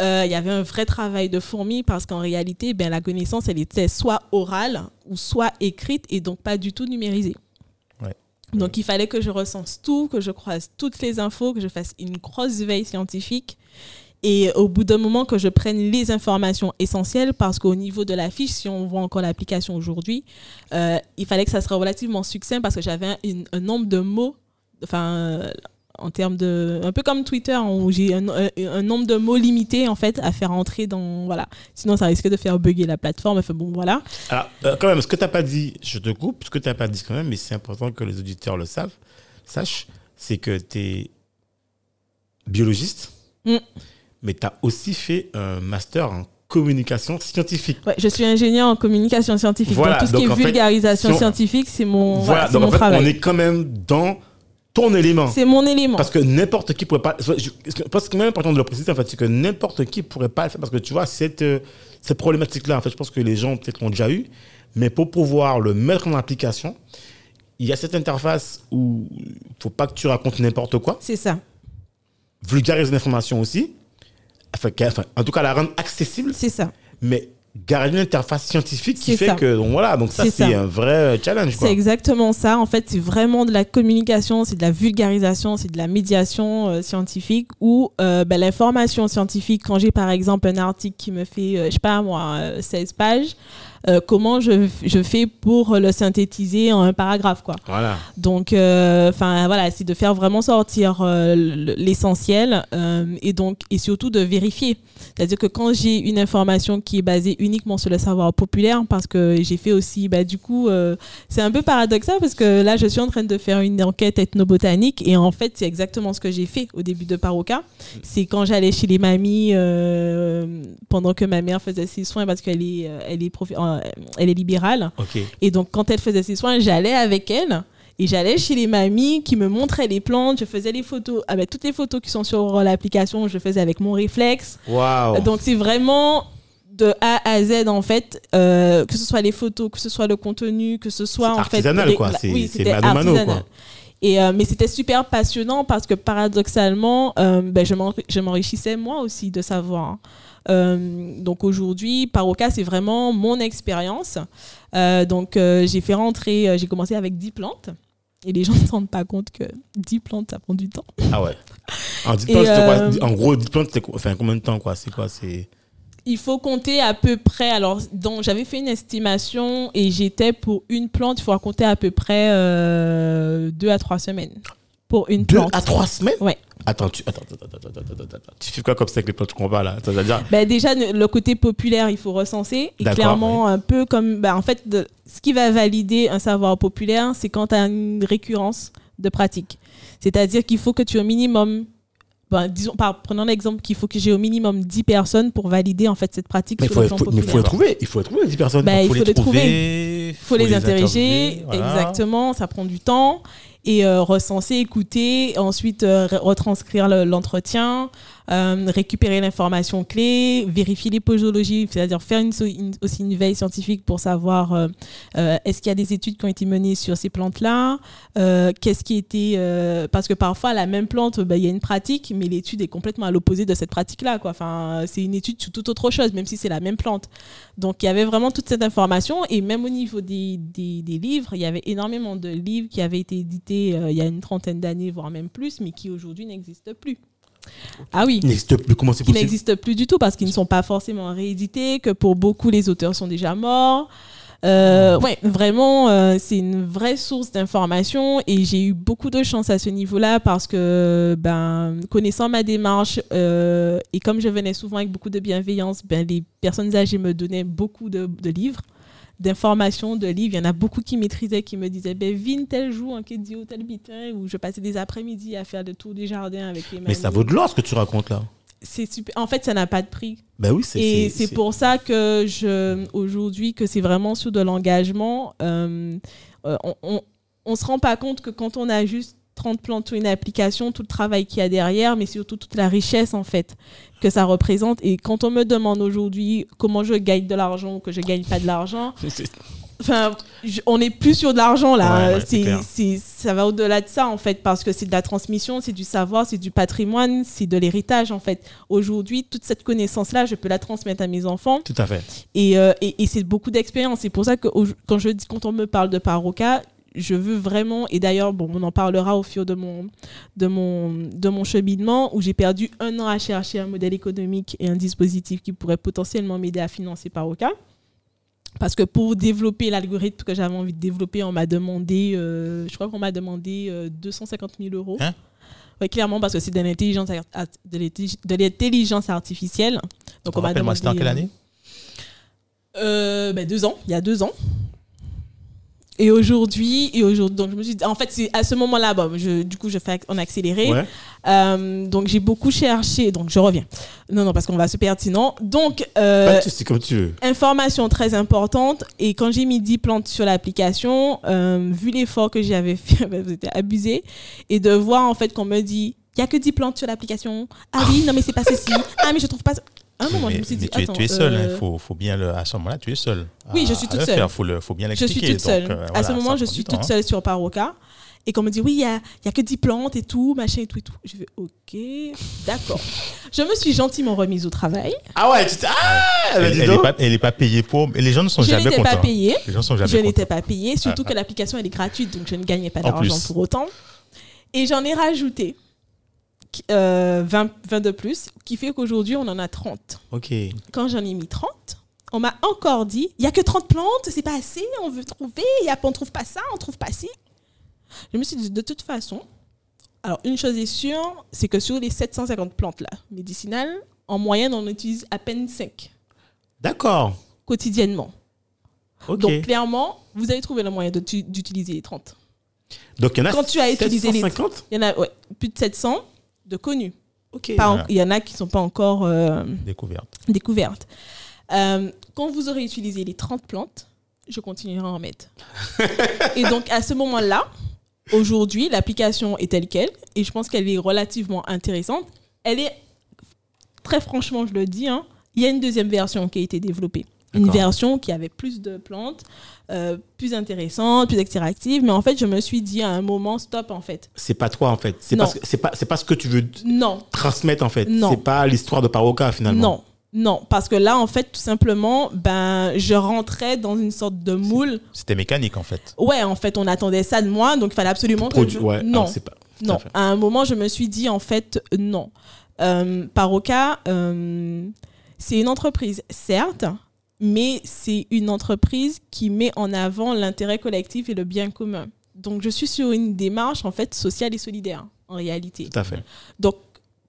[SPEAKER 1] euh, il y avait un vrai travail de fourmi parce qu'en réalité, ben la connaissance, elle était soit orale ou soit écrite et donc pas du tout numérisée.
[SPEAKER 5] Ouais.
[SPEAKER 1] Donc il fallait que je recense tout, que je croise toutes les infos, que je fasse une grosse veille scientifique et au bout d'un moment que je prenne les informations essentielles parce qu'au niveau de la fiche, si on voit encore l'application aujourd'hui, euh, il fallait que ça soit relativement succinct parce que j'avais un, un nombre de mots, enfin en termes de. Un peu comme Twitter, où j'ai un, nombre de mots limité, en fait, à faire entrer dans. Voilà. Sinon, ça risque de faire bugger la plateforme. Enfin, bon, voilà.
[SPEAKER 4] Alors, euh, quand même, ce que tu n'as pas dit, je te coupe, ce que tu n'as pas dit quand même, mais c'est important que les auditeurs le savent, sachent, c'est que tu es biologiste,
[SPEAKER 1] Mm.
[SPEAKER 4] mais tu as aussi fait un master en communication scientifique.
[SPEAKER 1] Ouais, je suis ingénieur en communication scientifique.
[SPEAKER 4] Voilà,
[SPEAKER 1] donc, tout ce
[SPEAKER 4] donc,
[SPEAKER 1] qui est
[SPEAKER 4] fait,
[SPEAKER 1] vulgarisation
[SPEAKER 4] si on-
[SPEAKER 1] scientifique, c'est mon,
[SPEAKER 4] Voilà,
[SPEAKER 1] voilà,
[SPEAKER 4] donc
[SPEAKER 1] mon
[SPEAKER 4] en fait,
[SPEAKER 1] travail.
[SPEAKER 4] on est quand même dans ton élément.
[SPEAKER 1] C'est mon élément.
[SPEAKER 4] Parce que n'importe qui pourrait pas. Je pense que même important de le préciser, en fait, c'est que n'importe qui pourrait pas le faire. Parce que tu vois, cette, euh, cette problématique-là, en fait, je pense que les gens peut-être l'ont déjà eu. Mais pour pouvoir le mettre en application, il y a cette interface où il faut pas que tu racontes n'importe quoi.
[SPEAKER 1] C'est ça.
[SPEAKER 4] Vulgariser l'information aussi. Enfin, en tout cas, la rendre accessible.
[SPEAKER 1] C'est ça.
[SPEAKER 4] Mais garder une interface scientifique qui fait
[SPEAKER 1] ça.
[SPEAKER 4] que. Donc voilà, donc ça,
[SPEAKER 1] C'est
[SPEAKER 4] un vrai challenge. Quoi.
[SPEAKER 1] C'est exactement ça. En fait, c'est vraiment de la communication, c'est de la vulgarisation, c'est de la médiation euh, scientifique ou euh, l'information scientifique. Quand j'ai par exemple un article qui me fait, euh, je sais pas moi, euh, 16 pages, euh, comment je, je fais pour le synthétiser en un paragraphe, quoi.
[SPEAKER 4] Voilà.
[SPEAKER 1] Donc, euh, enfin voilà, c'est de faire vraiment sortir euh, l'essentiel euh, et donc et surtout de vérifier. C'est-à-dire que quand j'ai une information qui est basée uniquement sur le savoir populaire, parce que j'ai fait aussi, bah du coup, euh, c'est un peu paradoxal parce que là, je suis en train de faire une enquête ethnobotanique et en fait, c'est exactement ce que j'ai fait au début de Paroca. C'est quand j'allais chez les mamies euh, pendant que ma mère faisait ses soins parce qu'elle est, elle est, profi- euh, elle est libérale. Et donc, quand elle faisait ses soins, j'allais avec elle. Et j'allais chez les mamies qui me montraient les plantes. Je faisais les photos. Avec toutes les photos qui sont sur l'application, je faisais avec mon réflexe.
[SPEAKER 4] Waouh.
[SPEAKER 1] Donc, c'est vraiment de A à Z, en fait. euh, que ce soit les photos, que ce soit le contenu, que ce soit, en fait.
[SPEAKER 4] artisanal, quoi. C'est-
[SPEAKER 1] oui,
[SPEAKER 4] mano mano, quoi.
[SPEAKER 1] Et, euh, mais c'était super passionnant parce que paradoxalement, euh, ben, je m'enri- je m'enrichissais moi aussi de savoir. Euh, donc aujourd'hui, Paroca, c'est vraiment mon expérience. Donc j'ai fait rentrer, j'ai commencé avec 10 plantes. Et les gens ne se rendent pas compte que 10 plantes, ça prend du temps.
[SPEAKER 4] Ah ouais. En, plantes, quoi? gros, 10 plantes, Enfin, combien de temps, quoi? C'est quoi? C'est.
[SPEAKER 1] Il faut compter à peu près. Alors, donc j'avais fait une estimation et j'étais pour une plante, il faut compter à peu près 2 à 3 semaines. Pour une
[SPEAKER 4] Deux
[SPEAKER 1] plante.
[SPEAKER 4] à trois semaines?
[SPEAKER 1] Ouais.
[SPEAKER 4] Attends, tu, attends, attends, attends, attends, attends, attends. Tu fais quoi comme ça avec les plantes qu'on va là?
[SPEAKER 1] Ben déjà, le côté populaire, il faut recenser. Et clairement, un peu comme. ben, en fait, de- ce qui va valider un savoir populaire, c'est quand tu as une récurrence de pratique. C'est-à-dire qu'il faut que tu aies au minimum. Ben, disons, par, prenons l'exemple qu'il faut que j'ai au minimum 10 personnes pour valider en fait cette pratique
[SPEAKER 4] mais il
[SPEAKER 1] sur
[SPEAKER 4] faut,
[SPEAKER 1] le
[SPEAKER 4] faut- mais faut les trouver. Il faut les trouver, les 10 personnes.
[SPEAKER 1] Ben, il
[SPEAKER 5] faut
[SPEAKER 1] faut les
[SPEAKER 5] trouver,
[SPEAKER 1] Il faut les interroger,
[SPEAKER 5] interviewer, voilà.
[SPEAKER 1] exactement, ça prend du temps. Et euh, recenser, écouter, ensuite euh, re- retranscrire le- l'entretien, euh, récupérer l'information clé, vérifier les posologies, c'est-à-dire faire une, aussi une veille scientifique pour savoir euh, euh, est-ce qu'il y a des études qui ont été menées sur ces plantes-là, euh, qu'est-ce qui était... parce que parfois, la même plante, ben, il y a une pratique, mais l'étude est complètement à l'opposé de cette pratique-là. Enfin, c'est une étude sur toute autre chose, même si c'est la même plante. Donc, il y avait vraiment toute cette information. Et même au niveau des, des, des livres, il y avait énormément de livres qui avaient été édités il y a une trentaine d'années, voire même plus, mais qui aujourd'hui n'existent plus. Ah oui,
[SPEAKER 4] Il n'existe plus. Comment c'est
[SPEAKER 1] qui
[SPEAKER 4] possible?
[SPEAKER 1] n'existent plus du tout parce qu'ils ne sont pas forcément réédités, que pour beaucoup, les auteurs sont déjà morts. Euh, ouais, vraiment, euh, c'est une vraie source d'information et j'ai eu beaucoup de chance à ce niveau-là parce que, ben, connaissant ma démarche euh, et comme je venais souvent avec beaucoup de bienveillance, ben, les personnes âgées me donnaient beaucoup de, de livres, d'informations, de livres. Il y en a beaucoup qui maîtrisaient, qui me disaient, ben, Vin, tel jour, en Kédio, tel bitin, où je passais des après-midi à faire le tour des jardins avec les
[SPEAKER 4] Mais ça vaut de l'or ce que tu racontes là.
[SPEAKER 1] C'est super. En fait, ça n'a pas de prix.
[SPEAKER 4] Ben oui, c'est.
[SPEAKER 1] Et c'est pour ça que je aujourd'hui que c'est vraiment sur de l'engagement. Euh, euh, on, on, on se rend pas compte que quand on a juste 30 plantes sur une application, tout le travail qu'il y a derrière, mais surtout toute la richesse en fait que ça représente. Et quand on me demande aujourd'hui comment je gagne de l'argent ou que je gagne pas de l'argent, Enfin, on n'est plus sur de l'argent là.
[SPEAKER 4] Ouais,
[SPEAKER 1] ça va au-delà de ça en fait, parce que c'est de la transmission, c'est du savoir, c'est du patrimoine, c'est de l'héritage en fait. Aujourd'hui, toute cette connaissance-là, je peux la transmettre à mes enfants
[SPEAKER 4] Tout à fait.
[SPEAKER 1] et, euh, et, et c'est beaucoup d'expérience. C'est pour ça que quand je dis, quand on me parle de Paroca, je veux vraiment, et d'ailleurs, bon, on en parlera au fil de mon, de mon, de mon cheminement, où j'ai perdu un an à chercher un modèle économique et un dispositif qui pourrait potentiellement m'aider à financer Paroca. Parce que pour développer l'algorithme que j'avais envie de développer, on m'a demandé, euh, je crois qu'on m'a demandé euh, 250 000 euros.
[SPEAKER 5] Hein?
[SPEAKER 1] Oui, clairement, parce que c'est de l'intelligence, de l'intelli- de l'intelligence artificielle. Donc, on m'a demandé.
[SPEAKER 5] c'était en quelle année?
[SPEAKER 1] euh, ben, Deux ans, il y a deux ans. Et aujourd'hui, et aujourd'hui, donc je me suis dit, en fait, c'est à ce moment-là, bon, je, du coup, je fais en accéléré.
[SPEAKER 4] Ouais.
[SPEAKER 1] Euh, donc, j'ai beaucoup cherché. Donc, je reviens. Non, non, parce qu'on va se perdre sinon. Donc, euh,
[SPEAKER 4] souci, comme tu veux.
[SPEAKER 1] information très importante. Et quand j'ai mis 10 plantes sur l'application, euh, vu l'effort que j'avais fait, ben, vous étiez abusé. Et de voir en fait qu'on me dit, il n'y a que 10 plantes sur l'application. Ah oui, non, mais c'est pas ceci. Ah, mais je trouve pas. Un moment,
[SPEAKER 5] mais,
[SPEAKER 1] je me suis dit,
[SPEAKER 5] tu, es,
[SPEAKER 1] attends,
[SPEAKER 5] tu es seul, il
[SPEAKER 1] euh,
[SPEAKER 5] faut, faut bien le, à ce moment-là, tu es seul.
[SPEAKER 1] Oui,
[SPEAKER 5] à-
[SPEAKER 1] je suis toute
[SPEAKER 5] le
[SPEAKER 1] seule.
[SPEAKER 5] faire, faut, le, faut bien
[SPEAKER 1] Je suis
[SPEAKER 5] l'expliquer.
[SPEAKER 1] toute seule.
[SPEAKER 5] donc, euh,
[SPEAKER 1] à ce moment, je suis
[SPEAKER 5] temps,
[SPEAKER 1] toute
[SPEAKER 5] hein.
[SPEAKER 1] seule sur Paroca. Et qu'on me dit, oui, il n'y a, il y a que 10 plantes et tout, machin et tout et tout. Je fais, ok, d'accord. je me suis gentiment remise au travail.
[SPEAKER 4] Ah ouais, tu t'es. Ah
[SPEAKER 5] Elle,
[SPEAKER 4] dis
[SPEAKER 5] elle est
[SPEAKER 4] donc.
[SPEAKER 5] pas, payée pour. Et les gens ne sont
[SPEAKER 1] je
[SPEAKER 5] jamais
[SPEAKER 1] n'étais
[SPEAKER 5] contents.
[SPEAKER 1] pas payée.
[SPEAKER 5] Les gens sont jamais
[SPEAKER 1] Je n'étais pas payée, surtout
[SPEAKER 5] Ah,
[SPEAKER 1] que l'application, elle est gratuite, donc je ne gagnais pas
[SPEAKER 5] En
[SPEAKER 1] d'argent pour autant. Et j'en ai rajouté euh, 20, 20 de plus, qui fait qu'aujourd'hui, on en a 30.
[SPEAKER 4] Ok.
[SPEAKER 1] Quand j'en ai mis 30, on m'a encore dit, il n'y a que 30 plantes, c'est pas assez, on veut trouver, y a, on trouve pas ça, on trouve pas ci. Je me suis dit, de toute façon, alors une chose est sûre, c'est que sur les 750 plantes là, médicinales, en moyenne, on utilise à peine 5
[SPEAKER 4] D'accord.
[SPEAKER 1] quotidiennement. Donc clairement, vous allez trouver le moyen d'utiliser les 30.
[SPEAKER 4] Donc, il y en a
[SPEAKER 1] Quand tu as utilisé les-
[SPEAKER 4] 750
[SPEAKER 1] Il y en a ouais, plus de 700 de connus.
[SPEAKER 5] Voilà.
[SPEAKER 1] il y en a qui ne sont pas encore euh,
[SPEAKER 5] Découverte.
[SPEAKER 1] découvertes. Euh, quand vous aurez utilisé les 30 plantes, je continuerai à en mettre. et donc, à ce moment-là, aujourd'hui, l'application est telle qu'elle, et je pense qu'elle est relativement intéressante. Elle est, très franchement, je le dis, hein, il y a une deuxième version qui a été développée. Une version qui avait plus de plantes, euh, plus intéressante, plus interactive. Mais en fait, je me suis dit à un moment, stop, en fait.
[SPEAKER 4] C'est pas toi, en fait. C'est pas, c'est pas ce que tu veux
[SPEAKER 1] Non,
[SPEAKER 4] transmettre, en fait.
[SPEAKER 1] Non.
[SPEAKER 4] C'est pas l'histoire de Paroca, finalement.
[SPEAKER 1] Non, non, parce que là, en fait, tout simplement, ben, je rentrais dans une sorte de moule.
[SPEAKER 5] C'était mécanique en fait.
[SPEAKER 1] Ouais, en fait, on attendait ça de moi, donc il fallait absolument que je...
[SPEAKER 4] ouais,
[SPEAKER 1] non,
[SPEAKER 4] pas. à
[SPEAKER 1] non. À un moment, je me suis dit, en fait, non. Euh, Paroca, euh, c'est une entreprise, certes, mais c'est une entreprise qui met en avant l'intérêt collectif et le bien commun. Donc, je suis sur une démarche, en fait, sociale et solidaire, en réalité.
[SPEAKER 4] Tout à fait.
[SPEAKER 1] Donc,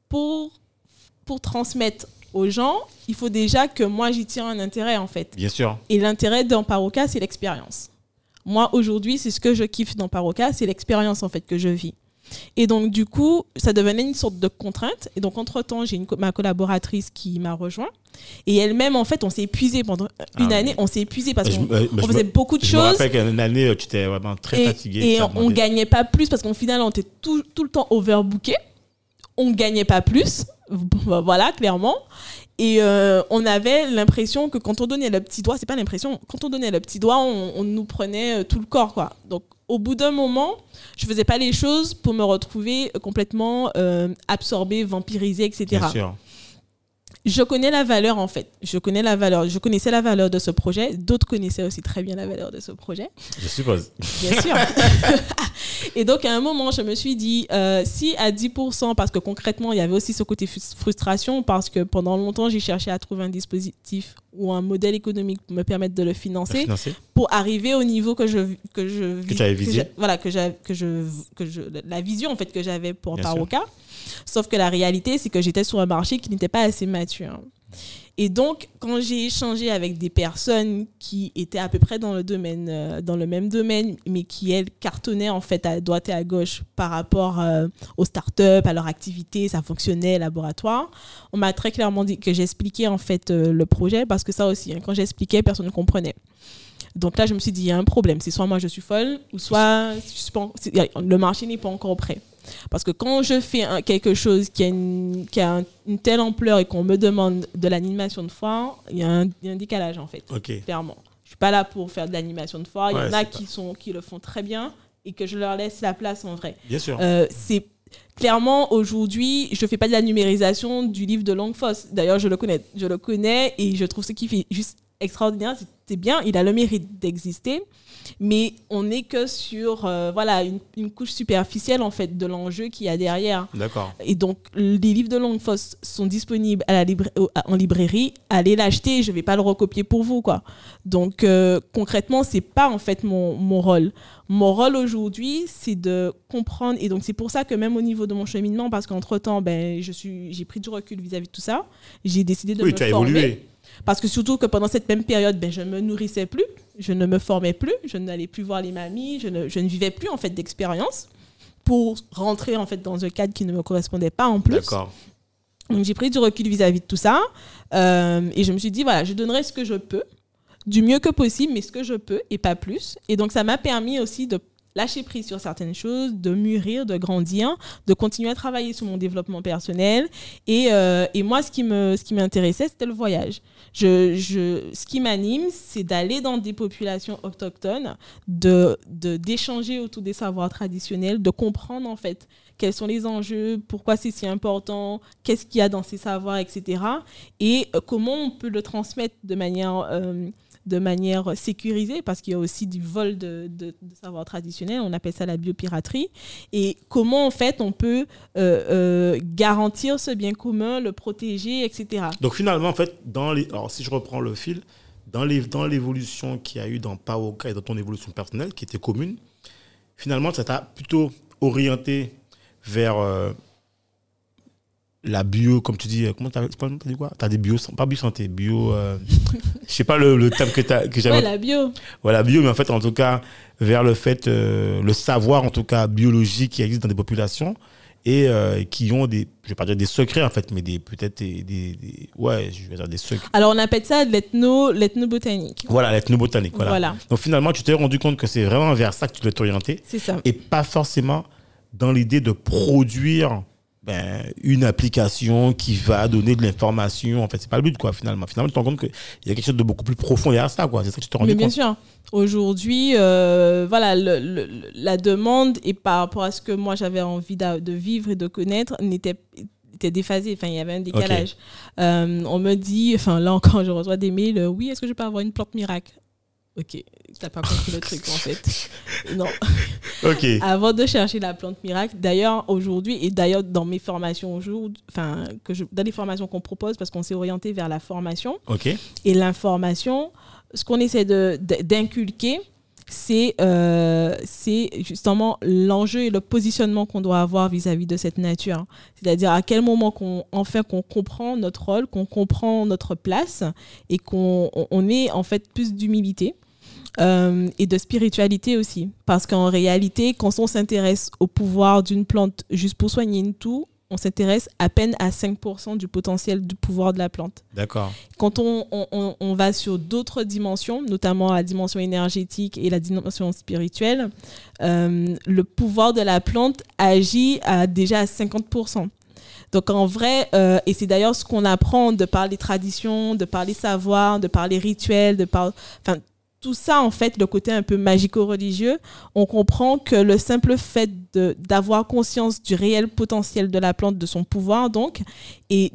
[SPEAKER 1] pour, pour transmettre aux gens, il faut déjà que moi, j'y tire un intérêt, en fait.
[SPEAKER 4] Bien sûr.
[SPEAKER 1] Et l'intérêt dans Paroca, c'est l'expérience. Moi, aujourd'hui, c'est ce que je kiffe dans Paroca, c'est l'expérience, en fait, que je vis. Et donc, du coup, ça devenait une sorte de contrainte. Et donc, entre-temps, j'ai une co- ma collaboratrice qui m'a rejoint. Et elle-même, en fait, on s'est épuisé pendant une
[SPEAKER 4] Ah
[SPEAKER 1] année.
[SPEAKER 4] oui.
[SPEAKER 1] On s'est épuisé parce qu'on faisait beaucoup de
[SPEAKER 4] Je me
[SPEAKER 1] choses.
[SPEAKER 4] rappelle qu'une année, euh, tu étais vraiment très
[SPEAKER 1] Et,
[SPEAKER 4] fatigué.
[SPEAKER 1] et on
[SPEAKER 4] demandé.
[SPEAKER 1] gagnait pas plus parce qu'au final, on était tout, tout le temps overbooké. On gagnait pas plus. Voilà, clairement. Et euh, on avait l'impression que quand on donnait le petit doigt, c'est pas l'impression, quand on donnait le petit doigt, on, on nous prenait euh, tout le corps, quoi. Donc, au bout d'un moment, je faisais pas les choses pour me retrouver complètement euh, absorbée, vampirisée, etc.
[SPEAKER 4] Bien sûr.
[SPEAKER 1] Je connais la valeur en fait. Je connais la valeur. Je connaissais la valeur de ce projet. D'autres connaissaient aussi très bien la valeur de ce projet.
[SPEAKER 4] Je suppose.
[SPEAKER 1] Bien sûr. et donc, à un moment, je me suis dit, euh, si à 10%, parce que concrètement, il y avait aussi ce côté frus- frustration, parce que pendant longtemps, j'ai cherché à trouver un dispositif ou un modèle économique pour me permettre de le financer, pour arriver au niveau que je que je vis-
[SPEAKER 4] tu avais visé.
[SPEAKER 1] voilà que que je que je la vision en fait que j'avais pour Paroca sauf que la réalité c'est que j'étais sur un marché qui n'était pas assez mature et donc quand j'ai échangé avec des personnes qui étaient à peu près dans le domaine euh, dans le même domaine mais qui elles cartonnaient en fait à droite et à gauche par rapport euh, aux startups à leur activité ça fonctionnait laboratoire on m'a très clairement dit que j'expliquais en fait euh, le projet parce que ça aussi hein, quand j'expliquais personne ne comprenait donc là, je me suis dit, il y a un problème. C'est soit moi, je suis folle, ou soit le marché n'est pas encore prêt. Parce que quand je fais un- quelque chose qui a, une, qui a un- une telle ampleur et qu'on me demande de l'animation de foire, il y, a un- il y a un décalage, en fait,
[SPEAKER 4] Ok.
[SPEAKER 1] clairement. Je suis pas là pour faire de l'animation de foire. Il y en a qui, sont, qui le font très bien et que je leur laisse la place en vrai.
[SPEAKER 4] Bien sûr.
[SPEAKER 1] Euh, c'est clairement aujourd'hui, je fais pas de la numérisation du livre de Longfoss. D'ailleurs, je le connais, je le connais et je trouve ce qui fait juste extraordinaire, c'est c'est bien, il a le mérite d'exister, mais on n'est que sur euh, voilà une, une couche superficielle en fait de l'enjeu qu'il y a derrière.
[SPEAKER 4] D'accord.
[SPEAKER 1] Et donc, les livres de Longfoss sont disponibles à la libra- au- en librairie. Allez l'acheter, je vais pas le recopier pour vous, quoi. Donc, euh, concrètement, c'est pas en fait mon, mon rôle. Mon rôle aujourd'hui, c'est de comprendre. Et donc, c'est pour ça que même au niveau de mon cheminement, parce qu'entre-temps, ben, je suis, j'ai pris du recul vis-à-vis de tout ça, j'ai décidé de
[SPEAKER 4] Oui,
[SPEAKER 1] me
[SPEAKER 4] tu as
[SPEAKER 1] former.
[SPEAKER 4] évolué.
[SPEAKER 1] Parce que surtout que pendant cette même période, ben, je me nourrissais plus, je ne me formais plus, je n'allais plus voir les mamies, je ne, je ne vivais plus en fait d'expérience pour rentrer en fait dans un cadre qui ne me correspondait pas en plus.
[SPEAKER 4] D'accord.
[SPEAKER 1] Donc j'ai pris du recul vis-à-vis de tout ça euh, et je me suis dit voilà, je donnerai ce que je peux, du mieux que possible, mais ce que je peux et pas plus. Et donc ça m'a permis aussi de lâcher prise sur certaines choses, de mûrir, de grandir, de continuer à travailler sur mon développement personnel. Et, euh, et moi, ce qui me, ce qui m'intéressait, c'était le voyage. Je, je, ce qui m'anime, c'est d'aller dans des populations autochtones, de, de, d'échanger autour des savoirs traditionnels, de comprendre en fait quels sont les enjeux, pourquoi c'est si important, qu'est-ce qu'il y a dans ces savoirs, etc. Et euh, comment on peut le transmettre de manière, euh, de manière sécurisée, parce qu'il y a aussi du vol de, de, savoirs traditionnels, on appelle ça la biopiraterie. Et comment en fait on peut euh, euh, garantir ce bien commun, le protéger, etc.
[SPEAKER 4] Donc finalement, en fait, dans les, alors si je reprends le fil, dans les, dans l'évolution qu'il y a eu dans Paoka et dans ton évolution personnelle, qui était commune, finalement, ça t'a plutôt orienté vers euh, la bio, comme tu dis, euh, comment t'as dit quoi? T'as des bio, pas bio santé, bio, euh, je sais pas le, le terme que, que j'avais.
[SPEAKER 1] Ouais, la bio.
[SPEAKER 4] Voilà, bio, mais en fait, en tout cas, vers le fait, euh, le savoir, en tout cas, biologique qui existe dans des populations et euh, qui ont des, je vais pas dire des secrets, en fait, mais des, peut-être des, des- des- ouais, je vais dire des secrets.
[SPEAKER 1] Alors on appelle ça l'ethno, l'ethnobotanique.
[SPEAKER 4] Voilà, l'ethnobotanique, voilà.
[SPEAKER 1] Voilà.
[SPEAKER 4] Donc finalement, tu t'es rendu compte que c'est vraiment vers ça que tu dois t'orienter
[SPEAKER 1] C'est ça.
[SPEAKER 4] et pas forcément dans l'idée de produire ben, une application qui va donner de l'information. En fait, c'est pas le but, quoi, finalement. Finalement, tu te rends compte qu'il y a quelque chose de beaucoup plus profond derrière ça, quoi. C'est ça que tu te rends
[SPEAKER 1] Mais bien
[SPEAKER 4] compte.
[SPEAKER 1] sûr. Aujourd'hui, euh, voilà, le- le- le- la demande et par rapport à ce que moi j'avais envie de vivre et de connaître n'était était déphasée. Enfin, il y avait un décalage. Euh, on me dit, enfin là encore, je reçois des mails. euh, oui, est-ce que je peux avoir une plante miracle? Ok, t'as pas compris le truc en fait. Non.
[SPEAKER 4] Ok.
[SPEAKER 1] Avant de chercher la plante miracle, d'ailleurs aujourd'hui et d'ailleurs dans mes formations aujourd'hui, enfin que je, dans les formations qu'on propose parce qu'on s'est orienté vers la formation
[SPEAKER 4] Ok.
[SPEAKER 1] et l'information, ce qu'on essaie de- d'inculquer, c'est euh, c'est justement l'enjeu et le positionnement qu'on doit avoir vis-à-vis de cette nature. C'est-à-dire à quel moment qu'on enfin qu'on comprend notre rôle, qu'on comprend notre place et qu'on on- on ait en fait plus d'humilité. Euh, et de spiritualité aussi. Parce qu'en réalité, quand on s'intéresse au pouvoir d'une plante juste pour soigner une toux, on s'intéresse à peine à 5% du potentiel du pouvoir de la plante
[SPEAKER 4] D'accord.
[SPEAKER 1] quand on, on- va sur d'autres dimensions, notamment la dimension énergétique et la dimension spirituelle, euh, le pouvoir de la plante agit à déjà à 50%. Donc en vrai, euh, et c'est d'ailleurs ce qu'on apprend de par les traditions, de par les savoirs, de par les rituels, de par... Enfin, tout ça, en fait, le côté un peu magico-religieux, on comprend que le simple fait d'avoir conscience du réel potentiel de la plante, de son pouvoir, donc, et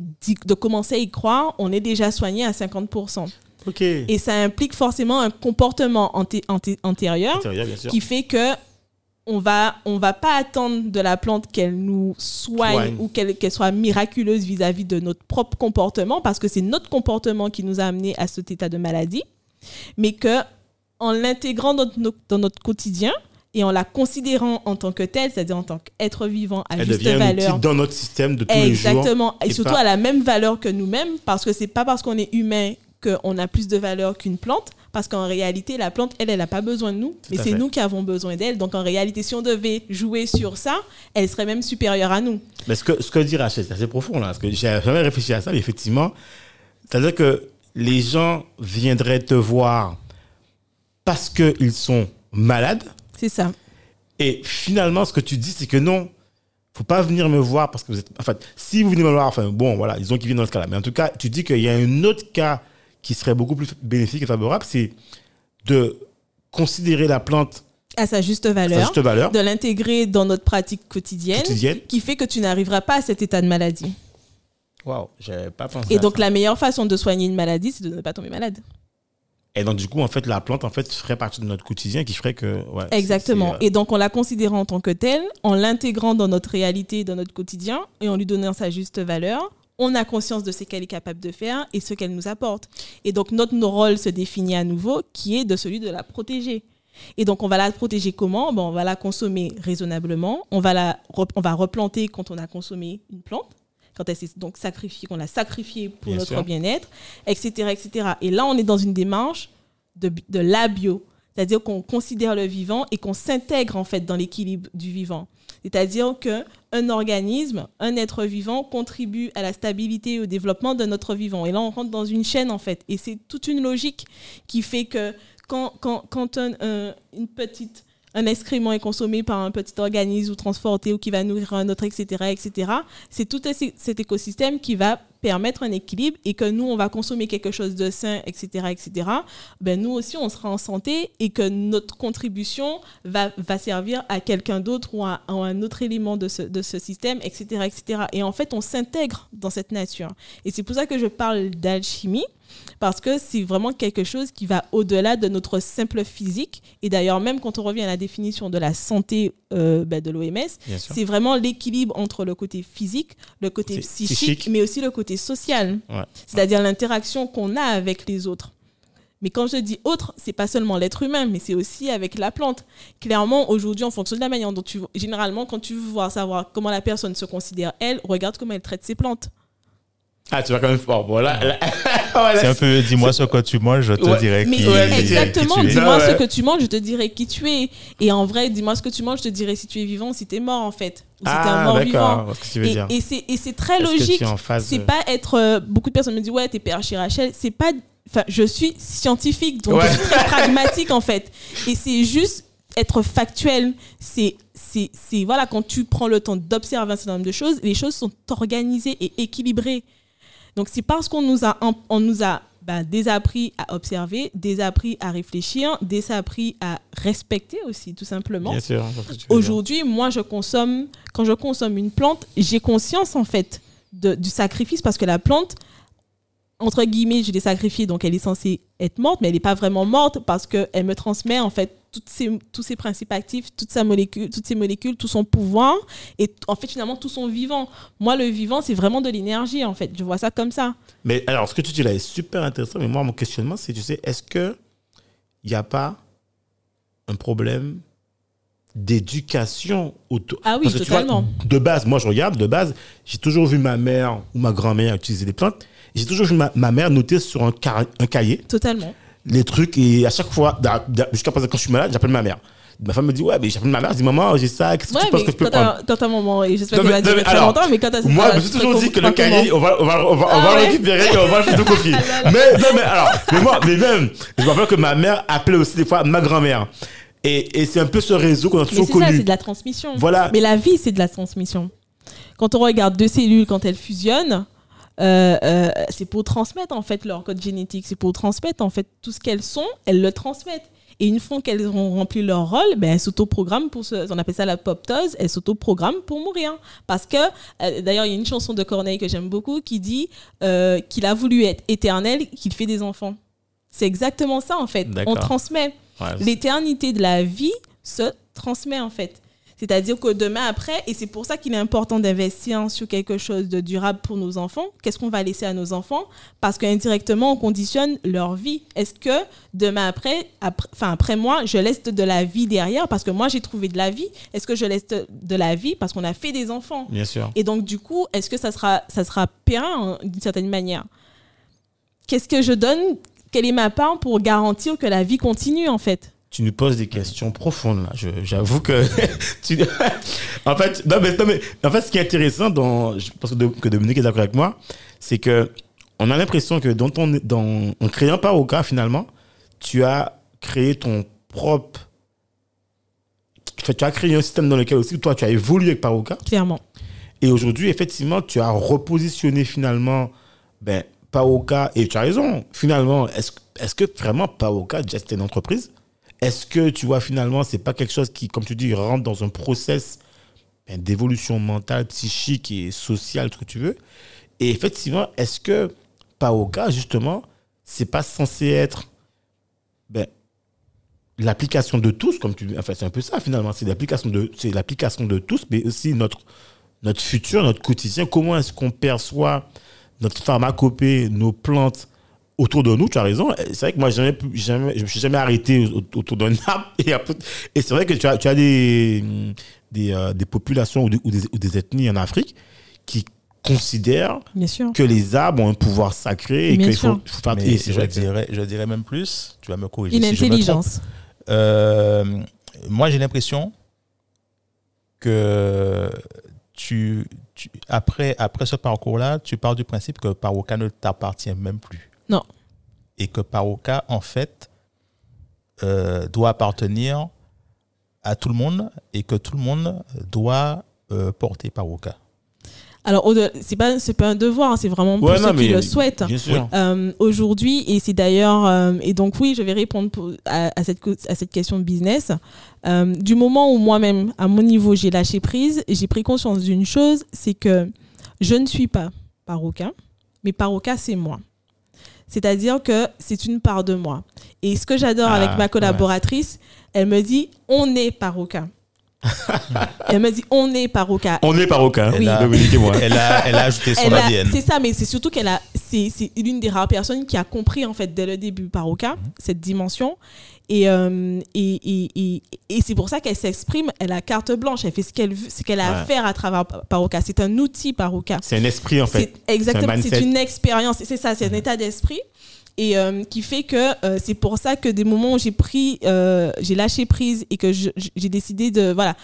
[SPEAKER 1] de commencer à y croire, on est déjà soigné à 50%.
[SPEAKER 4] Ok.
[SPEAKER 1] Et ça implique forcément un comportement anté- anté- antérieur qui fait que on va on va pas attendre de la plante qu'elle nous soigne
[SPEAKER 4] Soigne.
[SPEAKER 1] ou qu'elle qu'elle soit miraculeuse vis-à-vis de notre propre comportement parce que c'est notre comportement qui nous a amené à cet état de maladie mais que en l'intégrant dans, notre- dans notre quotidien et en la considérant en tant que telle c'est-à-dire en tant qu'être vivant à
[SPEAKER 4] Elle
[SPEAKER 1] juste
[SPEAKER 4] devient un
[SPEAKER 1] valeur
[SPEAKER 4] dans notre système de tous les jours.
[SPEAKER 1] Exactement. Et,
[SPEAKER 4] et
[SPEAKER 1] surtout
[SPEAKER 4] pas-
[SPEAKER 1] à la même valeur que nous-mêmes, parce que c'est pas parce qu'on est humain qu'on a plus de valeur qu'une plante, parce qu'en réalité, la plante, elle, elle n'a pas besoin de nous, mais c'est nous qui avons besoin d'elle. Donc en réalité, si on devait jouer sur ça, elle serait même supérieure à nous.
[SPEAKER 4] Mais ce que, ce que dit Rachel, c'est assez profond là, parce que j'ai jamais réfléchi à ça, mais effectivement, c'est-à-dire que les gens viendraient te voir parce qu'ils sont malades,
[SPEAKER 1] C'est ça.
[SPEAKER 4] et finalement, ce que tu dis, c'est que non, faut pas venir me voir parce que vous êtes. Enfin, si vous venez me voir, enfin, bon, voilà, disons qu'ils viennent dans ce cas-là. Mais en tout cas, tu dis qu'il y a un autre cas qui serait beaucoup plus bénéfique et favorable, c'est de considérer la plante
[SPEAKER 1] À sa juste
[SPEAKER 4] sa
[SPEAKER 1] valeur,
[SPEAKER 4] juste valeur
[SPEAKER 1] de l'intégrer dans notre pratique quotidienne,
[SPEAKER 4] quotidienne.
[SPEAKER 1] qui fait que tu n'arriveras pas à cet état de maladie.
[SPEAKER 4] Waouh, j'avais pas pensé
[SPEAKER 1] Et
[SPEAKER 4] à
[SPEAKER 1] donc
[SPEAKER 4] ça.
[SPEAKER 1] la meilleure façon de soigner une maladie, c'est de ne pas tomber malade.
[SPEAKER 4] Et donc, du coup, en fait, la plante, en fait, ferait partie de notre quotidien qui ferait que. ouais,
[SPEAKER 1] Exactement.
[SPEAKER 4] euh,
[SPEAKER 1] Et donc, en la considérant en tant que telle, en l'intégrant dans notre réalité, dans notre quotidien, et en lui donnant sa juste valeur, on a conscience de ce qu'elle est capable de faire et ce qu'elle nous apporte. Et donc, notre rôle se définit à nouveau, qui est de celui de la protéger. Et donc, on va la protéger comment? Bon, On va la consommer raisonnablement. On va, la on va replanter quand on a consommé une plante, quand elle s'est donc sacrifiée, qu'on l'a sacrifiée pour
[SPEAKER 4] Bien
[SPEAKER 1] notre bien-être, etc., etc. Et là, on est dans une démarche de, de la bio. C'est-à-dire qu'on considère le vivant et qu'on s'intègre en fait dans l'équilibre du vivant. C'est-à-dire qu'un organisme, un être vivant contribue à la stabilité et au développement de notre vivant. Et là, on rentre dans une chaîne en fait. Et c'est toute une logique qui fait que quand, quand, quand un, un- une petite, un excrément est consommé par un petit organisme ou transporté ou qui va nourrir un autre, etc., etc., c'est tout cet écosystème qui va permettre un équilibre et que nous, on va consommer quelque chose de sain, etc., etc., ben nous aussi, on sera en santé et que notre contribution va, va servir à quelqu'un d'autre ou à, à un autre élément de ce, de ce système, etc., etc. Et en fait, on s'intègre dans cette nature. Et c'est pour ça que je parle d'alchimie, parce que c'est vraiment quelque chose qui va au-delà de notre simple physique. Et d'ailleurs, même quand on revient à la définition de la santé euh, ben, de l'OMS, c'est vraiment l'équilibre entre le côté physique, le côté psychique,
[SPEAKER 4] psychique.
[SPEAKER 1] mais aussi le côté social.
[SPEAKER 4] Ouais.
[SPEAKER 1] C'est-à-dire l'interaction qu'on a avec les autres. Mais quand je dis autre, c'est pas seulement l'être humain, mais c'est aussi avec la plante. Clairement, aujourd'hui, en fonction de la manière dont tu... Généralement, quand tu veux voir savoir comment la personne se considère, elle, regarde comment elle traite ses plantes.
[SPEAKER 4] Ah, tu vas quand même fort. Bon, là, là- ouais, là,
[SPEAKER 5] C'est un peu, dis-moi ce que tu manges, je te
[SPEAKER 4] Ouais.
[SPEAKER 5] dirai
[SPEAKER 1] Mais
[SPEAKER 5] qui,
[SPEAKER 4] ouais,
[SPEAKER 1] c'est
[SPEAKER 4] qui-
[SPEAKER 1] exactement,
[SPEAKER 5] qui tu es.
[SPEAKER 1] dis-moi
[SPEAKER 4] Ouais,
[SPEAKER 1] ce que tu manges, je te dirai qui tu es. Et en vrai, dis-moi ce que tu manges, je te dirai si tu es vivant ou si tu es mort, en fait. Ou si tu es un
[SPEAKER 4] Ah,
[SPEAKER 1] mort
[SPEAKER 4] d'accord.
[SPEAKER 1] vivant.
[SPEAKER 4] je vois Ce que tu veux
[SPEAKER 1] Et, c'est et c'est très
[SPEAKER 4] Est-ce
[SPEAKER 1] logique. C'est
[SPEAKER 4] de-
[SPEAKER 1] pas être. euh, beaucoup de personnes me disent ouais t'es père chez Rachel. C'est pas. Enfin je suis scientifique donc
[SPEAKER 4] Ouais.
[SPEAKER 1] je suis très pragmatique en fait. Et c'est juste être factuel. C'est c'est c'est voilà quand tu prends le temps d'observer un certain nombre de choses, les choses sont organisées et équilibrées. Donc c'est parce qu'on nous a on nous a bah, désappris à observer, désappris à réfléchir, désappris à respecter aussi tout simplement.
[SPEAKER 4] Dire.
[SPEAKER 1] Aujourd'hui, moi, je consomme, quand je consomme une plante, j'ai conscience en fait de- du sacrifice parce que la plante, entre guillemets, je l'ai sacrifiée, donc elle est censée être morte, mais elle n'est pas vraiment morte parce qu'elle me transmet en fait toutes tous ses principes actifs, toutes, sa molécule, toutes ces molécules, tout son pouvoir et en fait finalement tout son vivant. Moi, le vivant, c'est vraiment de l'énergie en fait. Je vois ça comme ça.
[SPEAKER 4] Mais alors, ce que tu dis là est super intéressant. Mais moi, mon questionnement, c'est, tu sais, est-ce que il n'y a pas un problème d'éducation auto
[SPEAKER 1] Ah oui,
[SPEAKER 4] Parce que tu vois,
[SPEAKER 1] totalement.
[SPEAKER 4] de base, moi, je regarde, de base, j'ai toujours vu ma mère ou ma grand-mère utiliser des plantes. J'ai toujours vu ma, ma mère noter sur un, car- un cahier
[SPEAKER 1] Totalement.
[SPEAKER 4] les trucs. Et à chaque fois, jusqu'à présent, quand je suis malade, j'appelle ma mère. Ma femme me dit, ouais, mais j'appelle ma mère, je dis, maman, j'ai ça, qu'est-ce que
[SPEAKER 1] Ouais,
[SPEAKER 4] tu penses que je peux prendre?
[SPEAKER 1] quand un moment, et j'espère
[SPEAKER 4] mais-
[SPEAKER 1] va très
[SPEAKER 4] alors,
[SPEAKER 1] longtemps, mais quand t'as
[SPEAKER 4] Moi, je me suis toujours dit que le cahier, on va, on va, on va, on
[SPEAKER 1] Ah
[SPEAKER 4] va le
[SPEAKER 1] ouais?
[SPEAKER 4] récupérer et on va le photocopier. mais, non, mais alors, mais moi, mais même, je me rappelle que ma mère appelait aussi des fois ma grand-mère. Et, et c'est un peu ce réseau qu'on a
[SPEAKER 1] Mais
[SPEAKER 4] toujours
[SPEAKER 1] c'est ça,
[SPEAKER 4] connu.
[SPEAKER 1] c'est de la transmission.
[SPEAKER 4] Voilà.
[SPEAKER 1] Mais la vie, c'est de la transmission. Quand on regarde deux cellules, quand elles fusionnent, euh, euh, c'est pour transmettre en fait leur code génétique, c'est pour transmettre en fait tout ce qu'elles sont, elles le transmettent. Et une fois qu'elles ont rempli leur rôle, ben, elles s'autoprogramment pour ce, on appelle ça la poptose, elles s'autoprogramment pour mourir. Parce que, euh, d'ailleurs, il y a une chanson de Corneille que j'aime beaucoup qui dit euh, qu'il a voulu être éternel, qu'il fait des enfants. C'est exactement ça en fait. On transmet
[SPEAKER 4] Ouais,
[SPEAKER 1] l'éternité de la vie se transmet en fait. C'est-à-dire que demain après, et c'est pour ça qu'il est important d'investir sur quelque chose de durable pour nos enfants, qu'est-ce qu'on va laisser à nos enfants? Parce qu'indirectement, on conditionne leur vie. Est-ce que demain après, après, enfin après moi, je laisse de la vie derrière? Parce que moi j'ai trouvé de la vie. Est-ce que je laisse de, la vie parce qu'on a fait des enfants?
[SPEAKER 4] Bien sûr.
[SPEAKER 1] et donc, du coup, est-ce que ça sera, ça sera hein, d'une certaine manière? Qu'est-ce que je donne? Quelle est ma part pour garantir que la vie continue, en fait?
[SPEAKER 4] Tu nous poses des questions profondes là. J'avoue que tu- en fait, non mais, non, mais- en fait, ce qui est intéressant dans, je pense que, Dominique est d'accord avec moi, c'est que on a l'impression que dans ton, dans, en créant Paroka finalement, tu as créé ton propre, tu as créé un système dans lequel aussi toi tu as évolué avec Paroka.
[SPEAKER 1] Clairement.
[SPEAKER 4] Et aujourd'hui, effectivement, tu as repositionné finalement ben, et tu as raison, finalement, est-ce est que vraiment déjà, c'était une entreprise? Est-ce que, tu vois, finalement, c'est pas quelque chose qui, comme tu dis, rentre dans un process ben, d'évolution mentale, psychique et sociale, ce que tu veux? Et effectivement, est-ce que Paoka, justement, c'est pas censé être ben, l'application de tous, comme tu enfin, c'est un peu ça finalement, c'est l'application de, de tous, mais aussi notre, notre futur, notre quotidien. Comment est-ce qu'on perçoit notre pharmacopée, nos plantes autour de nous, tu as raison. C'est vrai que moi, jamais, jamais, je me suis jamais arrêté au- autour d'un arbre. Et, c'est vrai que tu as, tu as des, des, euh, des populations ou des, ou des- ou des ethnies en Afrique qui considèrent
[SPEAKER 1] Bien sûr.
[SPEAKER 4] que les arbres ont un pouvoir sacré et qu'il faut, faut faire.
[SPEAKER 5] Mais je,
[SPEAKER 4] vrai
[SPEAKER 5] dirais, je dirais même plus, tu vas me corriger
[SPEAKER 1] Une
[SPEAKER 5] si je me trompe.
[SPEAKER 1] intelligence.
[SPEAKER 5] Euh, moi, j'ai l'impression que tu, tu- après, après ce parcours-là, tu pars du principe que Paroka ne t'appartient même plus.
[SPEAKER 1] Non.
[SPEAKER 5] Et que Paroka, en fait, euh, doit appartenir à tout le monde et que tout le monde doit euh, porter Paroka.
[SPEAKER 1] Alors, c'est pas, c'est pas un devoir, hein, c'est vraiment pour
[SPEAKER 4] Ouais,
[SPEAKER 1] ceux
[SPEAKER 4] non,
[SPEAKER 1] qui le souhaitent. Euh, aujourd'hui, et c'est d'ailleurs, euh, et donc oui, je vais répondre pour- à, à cette, à cette question de business. Euh, du moment où moi-même, à mon niveau, j'ai lâché prise, j'ai pris conscience d'une chose, c'est que je ne suis pas Paroka, mais Paroka, c'est moi. C'est-à-dire que c'est une part de moi. Et ce que j'adore
[SPEAKER 4] Ah,
[SPEAKER 1] avec ma collaboratrice, elle me dit, on est Paroka. elle me dit, on est Paroka.
[SPEAKER 4] On est parocain,
[SPEAKER 5] Elle a-
[SPEAKER 4] Dominique et moi.
[SPEAKER 5] Elle a, elle a ajouté son
[SPEAKER 1] Elle
[SPEAKER 5] ADN.
[SPEAKER 1] C'est ça, mais c'est surtout qu'elle a, c'est, c'est l'une des rares personnes qui a compris en fait dès le début Paroka cette dimension. Et, euh, et, et, et, et c'est pour ça qu'elle s'exprime, elle a carte blanche, elle fait ce qu'elle, veut- ce qu'elle a à faire à travers Pa- Paroka. C'est un outil Paroka.
[SPEAKER 4] C'est un esprit en fait.
[SPEAKER 1] Exactement,
[SPEAKER 4] C'est un
[SPEAKER 1] une expérience, c'est ça, c'est un état d'esprit. Et euh, qui fait que euh, c'est pour ça que des moments où j'ai pris, euh, j'ai lâché prise et que j'ai décidé de, voilà,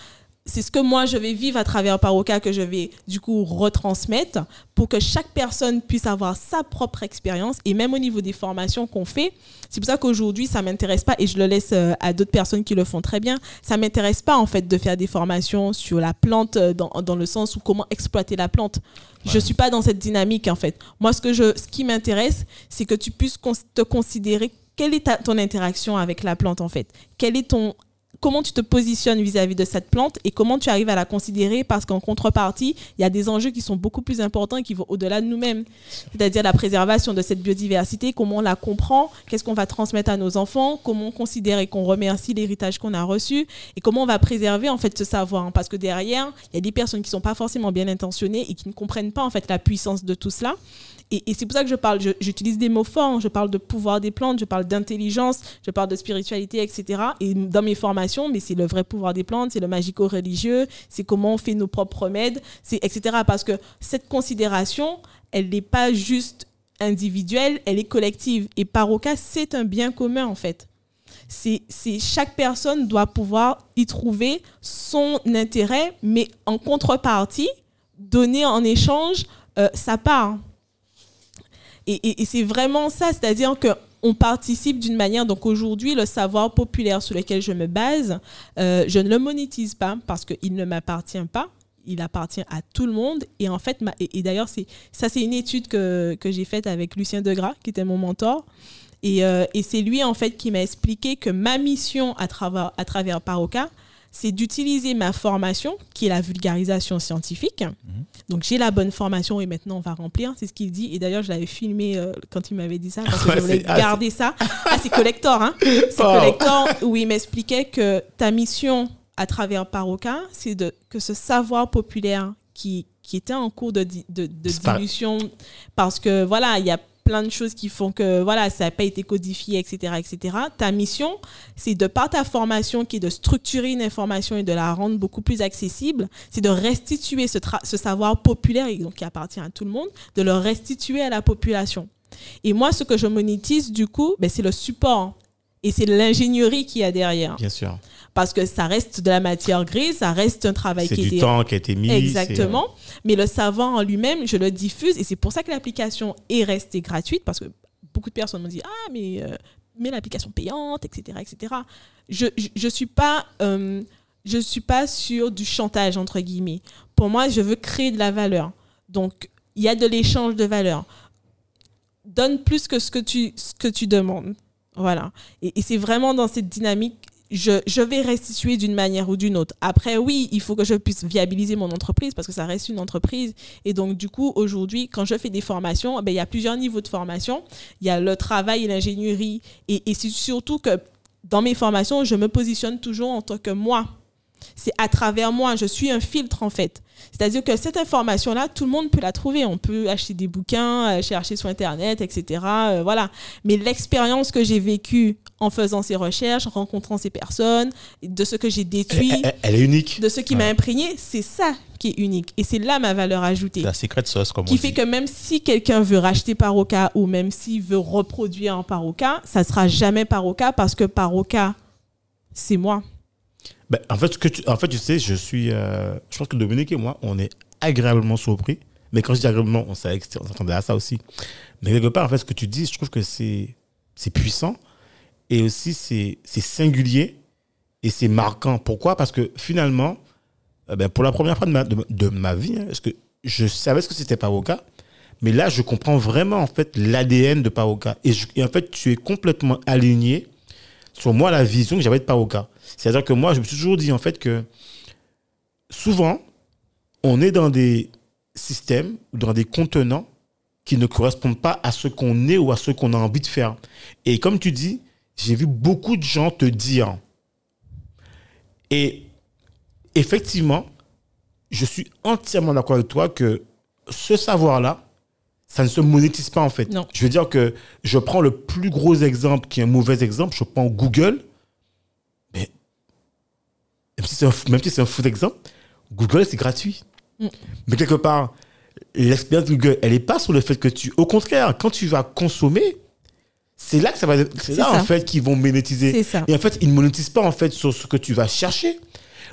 [SPEAKER 1] c'est ce que moi je vais vivre à travers Paroka que je vais du coup retransmettre pour que chaque personne puisse avoir sa propre expérience et même au niveau des formations qu'on fait. C'est pour ça qu'aujourd'hui ça m'intéresse pas et je le laisse euh, à d'autres personnes qui le font très bien. Ça m'intéresse pas en fait de faire des formations sur la plante euh, dans, dans le sens où comment exploiter la plante. Je suis pas dans cette dynamique en fait. Moi ce que je, ce qui m'intéresse, c'est que tu puisses te considérer quelle est ta- ton interaction avec la plante en fait. Quel est ton comment tu te positionnes vis-à-vis de cette plante et comment tu arrives à la considérer parce qu'en contrepartie, il y a des enjeux qui sont beaucoup plus importants et qui vont au-delà de nous-mêmes. C'est-à-dire la préservation de cette biodiversité, comment on la comprend, qu'est-ce qu'on va transmettre à nos enfants, comment on considère et qu'on remercie l'héritage qu'on a reçu et comment on va préserver en fait ce savoir. Parce que derrière, il y a des personnes qui sont pas forcément bien intentionnées et qui ne comprennent pas en fait la puissance de tout cela. Et, c'est pour ça que je parle, j'utilise des mots forts, je parle de pouvoir des plantes, je parle d'intelligence, je parle de spiritualité, etc. Et dans mes formations, mais c'est le vrai pouvoir des plantes, c'est le magico-religieux, c'est comment on fait nos propres remèdes, etc. Parce que cette considération, elle n'est pas juste individuelle, elle est collective. Et Paroka, c'est un bien commun en fait. C'est, chaque personne doit pouvoir y trouver son intérêt, mais en contrepartie, donner en échange euh, sa part. Et, c'est vraiment ça, c'est-à-dire que on participe d'une manière. Donc aujourd'hui, le savoir populaire sur lequel je me base, euh, je ne le monétise pas parce qu'il ne m'appartient pas. Il appartient à tout le monde. Et en fait, et, d'ailleurs, c'est ça, c'est une étude que, que j'ai faite avec Lucien Degras, qui était mon mentor. Et, euh, et c'est lui, en fait, qui m'a expliqué que ma mission à travers, à travers Paroka, c'est d'utiliser ma formation, qui est la vulgarisation scientifique. Donc j'ai la bonne formation et maintenant on va remplir, c'est ce qu'il dit. Et d'ailleurs, je l'avais filmé euh, quand il m'avait dit ça, parce que
[SPEAKER 4] Ouais,
[SPEAKER 1] je voulais
[SPEAKER 4] ah,
[SPEAKER 1] garder ça. Ah, c'est collector, hein C'est
[SPEAKER 4] Oh.
[SPEAKER 1] collector où il m'expliquait que ta mission à travers Paroka, c'est de que ce savoir populaire qui, qui était en cours de, di- de, de dilution, parce que voilà, il y a plein de choses qui font que voilà, ça n'a pas été codifié, etc., etc. Ta mission, c'est de par ta formation qui est de structurer une information et de la rendre beaucoup plus accessible, c'est de restituer ce, ce savoir populaire et donc qui appartient à tout le monde, de le restituer à la population. Et moi, ce que je monétise du coup, ben, c'est le support et c'est l'ingénierie qu'il y a derrière.
[SPEAKER 4] Bien sûr.
[SPEAKER 1] Parce que ça reste de la matière grise, ça reste un travail
[SPEAKER 4] C'est
[SPEAKER 1] qui
[SPEAKER 4] du
[SPEAKER 1] est
[SPEAKER 4] temps qui a été mis.
[SPEAKER 1] Exactement. Mais le savoir en lui-même, je le diffuse et c'est pour ça que l'application est restée gratuite parce que beaucoup de personnes m'ont dit ah mais euh, mais l'application payante etc etc. Je je, je suis pas euh, je suis pas sur du chantage entre guillemets. Pour moi, je veux créer de la valeur. Donc il y a de l'échange de valeur. Donne plus que ce que tu ce que tu demandes. Voilà. Et, et c'est vraiment dans cette dynamique je, vais restituer d'une manière ou d'une autre. Après, oui, il faut que je puisse viabiliser mon entreprise parce que ça reste une entreprise. Et donc, du coup, aujourd'hui, quand je fais des formations, ben, il y a plusieurs niveaux de formation. Il y a le travail et l'ingénierie. Et, et c'est surtout que dans mes formations, je me positionne toujours en tant que moi. C'est à travers moi. Je suis un filtre, en fait. C'est-à-dire que cette information-là, tout le monde peut la trouver. On peut acheter des bouquins, euh, chercher sur Internet, etc. euh, voilà. Mais l'expérience que j'ai vécue en faisant ces recherches, en rencontrant ces personnes, de ce que j'ai détruit,
[SPEAKER 4] Elle, elle- elle est unique.
[SPEAKER 1] de ce qui m'a imprégné, c'est ça qui est unique. Et c'est là ma valeur ajoutée.
[SPEAKER 5] La secret sauce, comme on
[SPEAKER 1] Qui fait
[SPEAKER 5] dit.
[SPEAKER 1] que même si quelqu'un veut racheter Paroca ou même s'il veut reproduire un Paroca, ça sera jamais Paroca parce que Paroca, c'est moi.
[SPEAKER 4] Ben, en, fait, que tu, en fait, tu sais, je suis. euh, je pense que Dominique et moi, on est agréablement surpris. Mais quand je dis agréablement, on s'attendait à ça aussi. Mais quelque part, en fait, ce que tu dis, je trouve que c'est puissant. Et aussi, c'est singulier. Et c'est marquant. Pourquoi? Parce que finalement, euh, ben, pour la première fois de ma, de, ma- vie, hein, parce que je savais ce que c'était Paroca. Mais là, je comprends vraiment, en fait, l'ADN de Paroca. Et, en fait, tu es complètement aligné sur moi la vision que j'avais de Paroca. C'est-à-dire que moi, je me suis toujours dit en fait que souvent, on est dans des systèmes ou dans des contenants qui ne correspondent pas à ce qu'on est ou à ce qu'on a envie de faire. Et comme tu dis, j'ai vu beaucoup de gens te dire. Et effectivement, je suis entièrement d'accord avec toi que ce savoir-là, ça ne se monétise pas en fait.
[SPEAKER 1] Non.
[SPEAKER 4] Je veux dire que je prends le plus gros exemple qui est un mauvais exemple, je prends Google. Même si c'est un, si c'est un faux exemple, Google c'est gratuit.
[SPEAKER 1] Mm.
[SPEAKER 4] Mais quelque part, l'expérience Google, elle n'est pas sur le fait que tu. Au contraire, quand tu vas consommer, c'est là que ça va. C'est là
[SPEAKER 1] ça.
[SPEAKER 4] en fait qu'ils vont monétiser.
[SPEAKER 1] C'est ça.
[SPEAKER 4] Et en fait, ils ne monétisent pas en fait sur ce que tu vas chercher.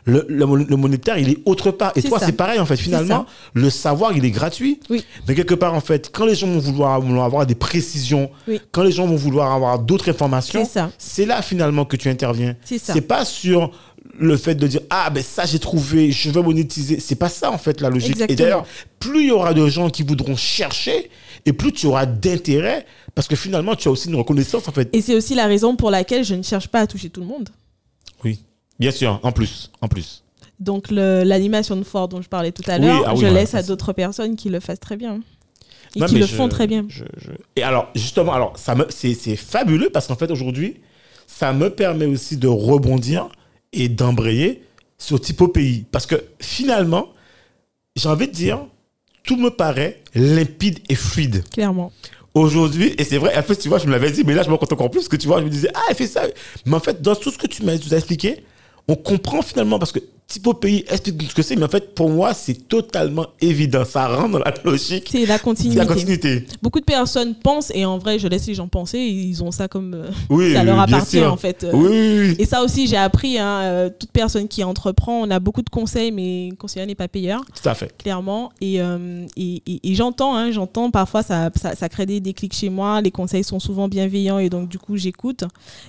[SPEAKER 4] Le, le mon- le monétaire, il est autre part. Et toi, c'est pareil en fait. Finalement, le savoir, il est gratuit.
[SPEAKER 1] Oui.
[SPEAKER 4] Mais quelque part, en fait, quand les gens vont vouloir, avoir des précisions,
[SPEAKER 1] Oui.
[SPEAKER 4] quand les gens vont vouloir avoir d'autres informations,
[SPEAKER 1] C'est
[SPEAKER 4] là finalement que tu interviens.
[SPEAKER 1] C'est ça.
[SPEAKER 4] C'est pas sur le fait de dire ah ben ça j'ai trouvé, je veux monétiser. C'est pas ça en fait la logique.
[SPEAKER 1] Exactement.
[SPEAKER 4] Et d'ailleurs, plus il y aura de gens qui voudront chercher, et plus tu auras d'intérêt, parce que finalement tu as aussi une reconnaissance en fait.
[SPEAKER 1] Et c'est aussi la raison pour laquelle je ne cherche pas à toucher tout le monde.
[SPEAKER 4] Oui, bien sûr. En plus, en plus.
[SPEAKER 1] Donc l'animation de Ford dont je parlais tout à
[SPEAKER 4] Oui,
[SPEAKER 1] l'heure,
[SPEAKER 4] ah oui,
[SPEAKER 1] je laisse à d'autres personnes qui le fassent très bien. Et
[SPEAKER 4] Non,
[SPEAKER 1] qui le
[SPEAKER 4] je-
[SPEAKER 1] font très bien.
[SPEAKER 4] je- je- Et alors, justement, alors, ça me, c'est, c'est fabuleux parce qu'en fait, aujourd'hui, ça me permet aussi de rebondir et d'embrayer sur Typo Pays. Parce que finalement, j'ai envie de dire, tout me paraît limpide et fluide.
[SPEAKER 1] Clairement.
[SPEAKER 4] Aujourd'hui, et c'est vrai, en fait, tu vois, je me l'avais dit, mais là, je me compte encore plus que tu vois, je me disais, ah, elle fait ça. Mais en fait, dans tout ce que tu m'as tu nous as expliqué, on comprend finalement parce que Typo Pays explique ce que c'est, mais en fait, pour moi, c'est totalement évident. Ça rentre dans la logique.
[SPEAKER 1] C'est la continuité.
[SPEAKER 4] la continuité.
[SPEAKER 1] Beaucoup de personnes pensent, et en vrai, je laisse les gens penser, ils ont ça comme. euh,
[SPEAKER 4] Oui,
[SPEAKER 1] ça leur appartient en fait.
[SPEAKER 4] Oui.
[SPEAKER 1] Et ça aussi, j'ai appris, hein, euh, toute personne qui entreprend, on a beaucoup de conseils, mais conseiller n'est pas payeur,
[SPEAKER 4] Tout à fait.
[SPEAKER 1] clairement. Et, euh, et, et- et j'entends, hein, j'entends, parfois ça, ça, ça crée des déclics chez moi, les conseils sont souvent bienveillants et donc du coup j'écoute.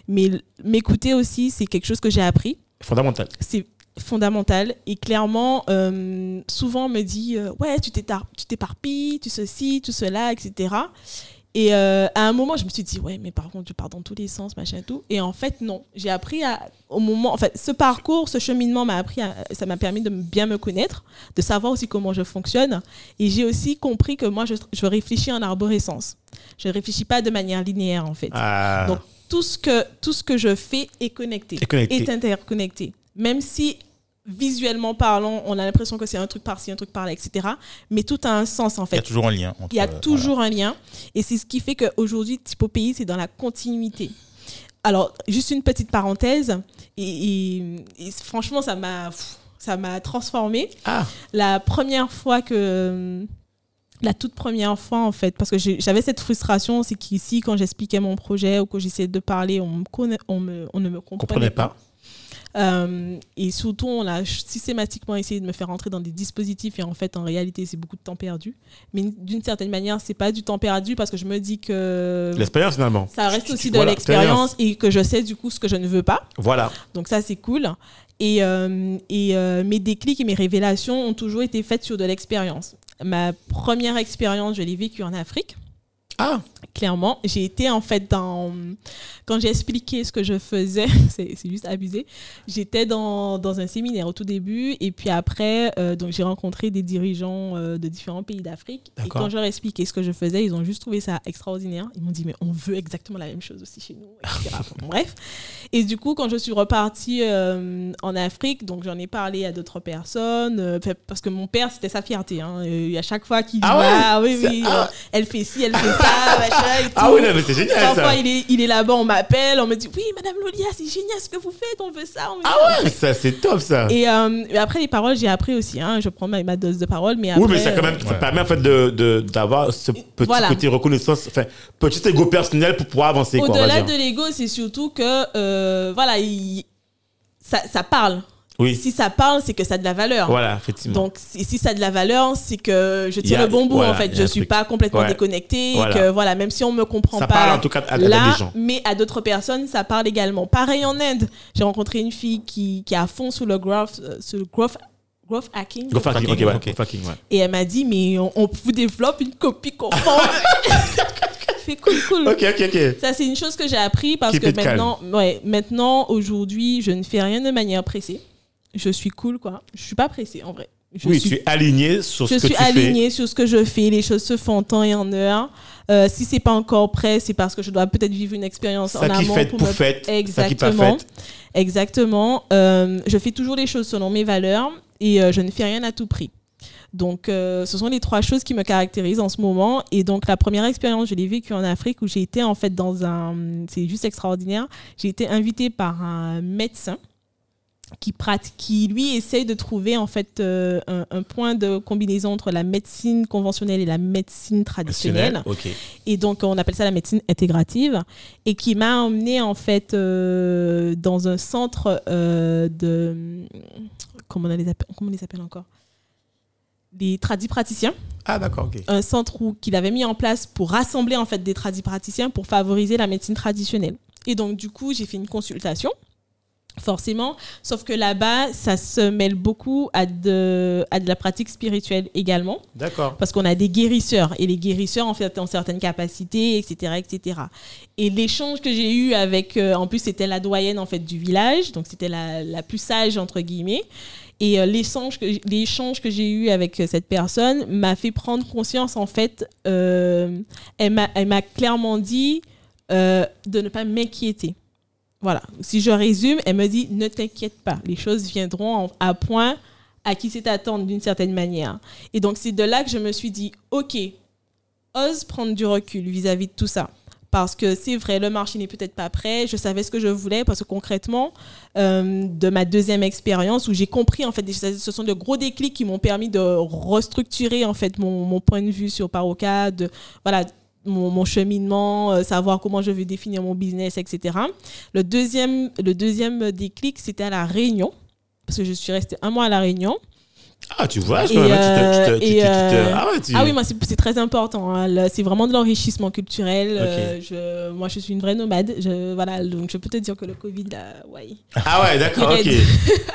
[SPEAKER 1] Mais m'écouter aussi, c'est quelque chose que j'ai appris,
[SPEAKER 4] Fondamental.
[SPEAKER 1] c'est fondamental. Et clairement, euh, souvent on me dit, euh, ouais, tu t'éparpilles, tu ceci, tu cela, etc. Et euh, à un moment, je me suis dit, ouais, mais par contre, tu pars dans tous les sens, machin tout. Et en fait, non. J'ai appris à, au moment, en fait, ce parcours, ce cheminement m'a appris, à- ça m'a permis de bien me connaître, de savoir aussi comment je fonctionne. Et j'ai aussi compris que moi, je, je réfléchis en arborescence. Je réfléchis pas de manière linéaire, en fait.
[SPEAKER 4] Ah,
[SPEAKER 1] Donc, tout ce, que, tout ce que je fais est connecté,
[SPEAKER 4] Est connecté.
[SPEAKER 1] est interconnecté. Même si, visuellement parlant, on a l'impression que c'est un truc par-ci, un truc par-là, etc. Mais tout a un sens, en
[SPEAKER 5] Il y a
[SPEAKER 1] fait.
[SPEAKER 5] toujours un lien. Entre,
[SPEAKER 1] Il y a
[SPEAKER 5] euh,
[SPEAKER 1] toujours un lien. Et c'est ce qui fait qu'aujourd'hui, Typo Pays, c'est dans la continuité. Alors, juste une petite parenthèse. Et, et- et franchement, ça m'a ça m'a transformée.
[SPEAKER 4] ah,
[SPEAKER 1] La première fois que... La toute première fois, en fait, parce que j'avais cette frustration, c'est qu'ici, quand j'expliquais mon projet ou que j'essayais de parler, on, me connaît, on, me, on ne me comprenait pas. Euh, et surtout, on a systématiquement essayé de me faire rentrer dans des dispositifs et en fait, en réalité, c'est beaucoup de temps perdu. Mais d'une certaine manière, c'est pas du temps perdu parce que je me dis que
[SPEAKER 4] L'expérience finalement.
[SPEAKER 1] ça reste aussi de
[SPEAKER 4] voilà,
[SPEAKER 1] l'expérience et que je sais du coup ce que je ne veux pas.
[SPEAKER 4] Voilà.
[SPEAKER 1] Donc ça, c'est cool. Et, euh, et euh, mes déclics et mes révélations ont toujours été faites sur de l'expérience. Ma première expérience, je l'ai vécue en Afrique.
[SPEAKER 4] Ah,
[SPEAKER 1] clairement. J'ai été en fait dans. Quand j'ai expliqué ce que je faisais, c'est juste abusé. J'étais dans, dans un séminaire au tout début et puis après, euh, donc j'ai rencontré des dirigeants euh, de différents pays d'Afrique. Et quand je leur ai expliqué ce que je faisais, ils ont juste trouvé ça extraordinaire. Ils m'ont dit, mais on veut exactement la même chose aussi chez nous. etc. Bon, bref. Et du coup, quand je suis repartie euh, en Afrique, donc j'en ai parlé à d'autres personnes, parce que mon père, c'était sa fierté. Hein, et à chaque fois qu'il dit,
[SPEAKER 4] Ah ouais?
[SPEAKER 1] Ah oui, oui,
[SPEAKER 4] ah.
[SPEAKER 1] elle fait ci, elle fait ça, machin et tout.
[SPEAKER 4] ah oui, non, mais c'est génial
[SPEAKER 1] Parfois,
[SPEAKER 4] ça.
[SPEAKER 1] il est, il est là-bas, on m'appelle, on me dit Oui, Madame Lolia, c'est génial ce que vous faites, on veut ça. On veut ça.
[SPEAKER 4] Ah ouais, ça c'est top ça.
[SPEAKER 1] Et euh, et après, les paroles, j'ai appris aussi. Hein, je prends ma, ma dose de paroles, mais après.
[SPEAKER 4] oui, mais ça quand même ça
[SPEAKER 5] Ouais.
[SPEAKER 4] permet en fait de de- d'avoir ce petit
[SPEAKER 1] Voilà.
[SPEAKER 4] côté reconnaissance, enfin petit ego personnel pour pouvoir avancer.
[SPEAKER 1] Au-delà de l'ego, c'est surtout que, euh, voilà, il- ça, ça parle.
[SPEAKER 4] Oui,
[SPEAKER 1] Si ça parle, c'est que ça a de la valeur.
[SPEAKER 4] voilà, effectivement.
[SPEAKER 1] Donc, si, si ça a de la valeur, c'est que je tire
[SPEAKER 4] a-
[SPEAKER 1] le bon bout,
[SPEAKER 4] voilà,
[SPEAKER 1] en fait. Je
[SPEAKER 4] un
[SPEAKER 1] suis
[SPEAKER 4] truc.
[SPEAKER 1] pas complètement
[SPEAKER 4] Ouais.
[SPEAKER 1] déconnectée.
[SPEAKER 4] Voilà.
[SPEAKER 1] Que, voilà, même si on me comprend
[SPEAKER 4] ça
[SPEAKER 1] pas.
[SPEAKER 4] parle en tout cas à, à
[SPEAKER 1] là,
[SPEAKER 4] des gens.
[SPEAKER 1] mais à d'autres personnes, ça parle également. Pareil en Inde, j'ai rencontré une fille qui, qui est à fond sur le growth, euh, sur le growth, growth hacking.
[SPEAKER 4] Go fucking, ok,
[SPEAKER 5] fucking,
[SPEAKER 4] ouais, fucking, ouais.
[SPEAKER 1] Et elle m'a dit, mais on, on vous développe une copie conforme. fait cool, cool.
[SPEAKER 4] Ok, ok, ok.
[SPEAKER 1] Ça, c'est une chose que j'ai appris parce
[SPEAKER 4] Keep
[SPEAKER 1] que
[SPEAKER 4] calm.
[SPEAKER 1] maintenant, ouais, maintenant, aujourd'hui, je ne fais rien de manière pressée. Je suis cool, quoi. Je suis pas pressée, en vrai. Je
[SPEAKER 4] oui,
[SPEAKER 1] suis
[SPEAKER 4] tu es aligné sur
[SPEAKER 1] je
[SPEAKER 4] ce que
[SPEAKER 1] suis
[SPEAKER 4] tu fais.
[SPEAKER 1] alignée sur ce que je fais. Les choses se font en temps et en heure. Euh, si c'est pas encore prêt, c'est parce que je dois peut-être vivre une expérience en
[SPEAKER 4] Ça qui
[SPEAKER 1] amont
[SPEAKER 4] fait
[SPEAKER 1] pour
[SPEAKER 4] pour
[SPEAKER 1] me
[SPEAKER 4] fait, ça qui pas
[SPEAKER 1] Exactement.
[SPEAKER 4] fait.
[SPEAKER 1] Exactement. Euh, je fais toujours les choses selon mes valeurs et euh, je ne fais rien à tout prix. Donc, euh, ce sont les trois choses qui me caractérisent en ce moment. Et donc, la première expérience, je l'ai vécue en Afrique où j'ai été en fait dans un. C'est juste extraordinaire. J'ai été invitée par un médecin qui pratique, qui lui essaye de trouver en fait euh, un, un point de combinaison entre la médecine conventionnelle et la médecine traditionnelle. Et donc on appelle ça la médecine intégrative et qui m'a emmené en fait euh, dans un centre euh, de comment on les appelle comment on les appelle encore? Des tradis praticiens.
[SPEAKER 4] Ah d'accord, ok.
[SPEAKER 1] un centre où qu'il avait mis en place pour rassembler en fait des tradis praticiens pour favoriser la médecine traditionnelle. Et donc du coup j'ai fait une consultation forcément sauf que là-bas ça se mêle beaucoup à de à de la pratique spirituelle également.
[SPEAKER 4] D'accord.
[SPEAKER 1] parce qu'on a des guérisseurs et les guérisseurs en fait ont certaines capacités etc etc et l'échange que j'ai eu avec euh, en plus c'était la doyenne en fait du village donc c'était la, la plus sage entre guillemets. Et euh, l'échange que j'ai eu avec euh, cette personne m'a fait prendre conscience en fait elle m'a clairement dit de ne pas m'inquiéter voilà si je résume elle me dit ne t'inquiète pas les choses viendront en- à point à qui c'est attendre d'une certaine manière et donc, c'est de là que je me suis dit, OK, ose prendre du recul vis-à-vis de tout ça. Parce que c'est vrai, le marché n'est peut-être pas prêt. Je savais ce que je voulais parce que concrètement, euh, de ma deuxième expérience où j'ai compris, en fait, ce sont de gros déclics qui m'ont permis de restructurer, en fait, mon, point de vue sur Paroca, voilà, mon, cheminement, euh, savoir comment je vais définir mon business, etc. Le deuxième, le deuxième déclic, c'était à La Réunion. Parce que je suis restée un mois à La Réunion.
[SPEAKER 4] Ah, tu vois,
[SPEAKER 1] euh, euh,
[SPEAKER 4] Ah
[SPEAKER 1] oui, moi, c'est très important. hein. C'est vraiment de l'enrichissement culturel. Euh, je, moi, je suis une vraie nomade. Je, voilà, donc je peux te dire que le Covid, là, ouais.
[SPEAKER 4] Ah ouais, d'accord, ok.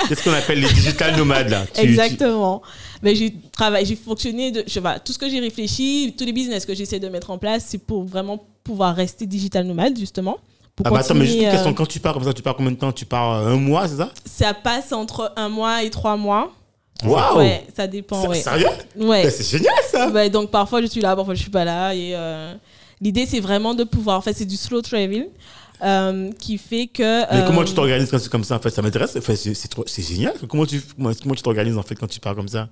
[SPEAKER 4] C'est ce qu'on appelle les digital nomades là? Tu- tu-
[SPEAKER 1] Exactement. Mais j'ai travaillé, j'ai fonctionné de, je, voilà, tout ce que j'ai réfléchi, tous les business que j'essaie de mettre en place, c'est pour vraiment pouvoir rester digital nomade, justement.
[SPEAKER 4] Ah bah attends, mais juste
[SPEAKER 1] continuer,
[SPEAKER 4] question.
[SPEAKER 1] euh,
[SPEAKER 4] Quand tu pars comme ça, tu pars combien de temps? Tu pars euh, un mois, c'est ça?
[SPEAKER 1] Ça passe entre un mois et trois mois.
[SPEAKER 4] Waouh
[SPEAKER 1] Ouais, ça dépend,
[SPEAKER 4] C'est-
[SPEAKER 1] ouais.
[SPEAKER 4] Sérieux?
[SPEAKER 1] Ouais.
[SPEAKER 4] C'est génial ça
[SPEAKER 1] Ouais, donc parfois je suis là, parfois je suis pas là. Et euh, l'idée c'est vraiment de pouvoir, en fait, c'est du slow travel euh, qui fait que.
[SPEAKER 4] Mais
[SPEAKER 1] euh,
[SPEAKER 4] comment tu t'organises quand c'est comme ça en fait? Ça m'intéresse. Enfin, c'est génial. Comment tu comment, tu t'organises en fait quand tu pars comme ça?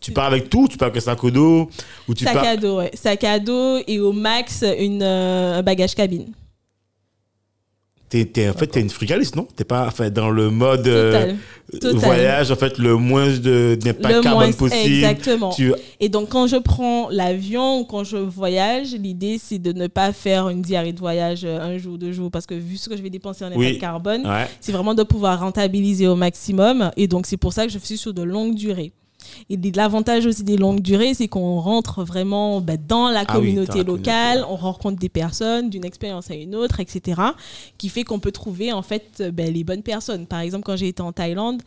[SPEAKER 4] Tu pars avec tout Tu pars avec un sac au dos ou tu
[SPEAKER 1] Sac
[SPEAKER 4] pars
[SPEAKER 1] à dos, ouais. Sac à dos et au max une, euh, un bagage cabine.
[SPEAKER 4] T'es, t'es- en fait, t'es une frugaliste, non? T'es pas enfin, dans le mode euh,
[SPEAKER 1] Total. Total.
[SPEAKER 4] voyage, en fait, le moins de, d'impact carbone possible.
[SPEAKER 1] exactement.
[SPEAKER 4] Tu...
[SPEAKER 1] Et donc, quand je prends l'avion ou quand je voyage, l'idée, c'est de ne pas faire une diarrhée de voyage euh, un jour, deux jours, parce que vu ce que je vais dépenser en impact
[SPEAKER 4] Oui.
[SPEAKER 1] carbone,
[SPEAKER 4] Ouais.
[SPEAKER 1] c'est vraiment de pouvoir rentabiliser au maximum. Et donc, c'est pour ça que je suis sur de longues durées. Et l'avantage aussi des longues durées, c'est qu'on rentre vraiment bah, dans la
[SPEAKER 4] Ah oui, dans la
[SPEAKER 1] locale,
[SPEAKER 4] communauté,
[SPEAKER 1] on rencontre des personnes d'une expérience à une autre, etc. Qui fait qu'on peut trouver en fait euh, ben, les bonnes personnes. Par exemple, quand j'ai été en Thaïlande,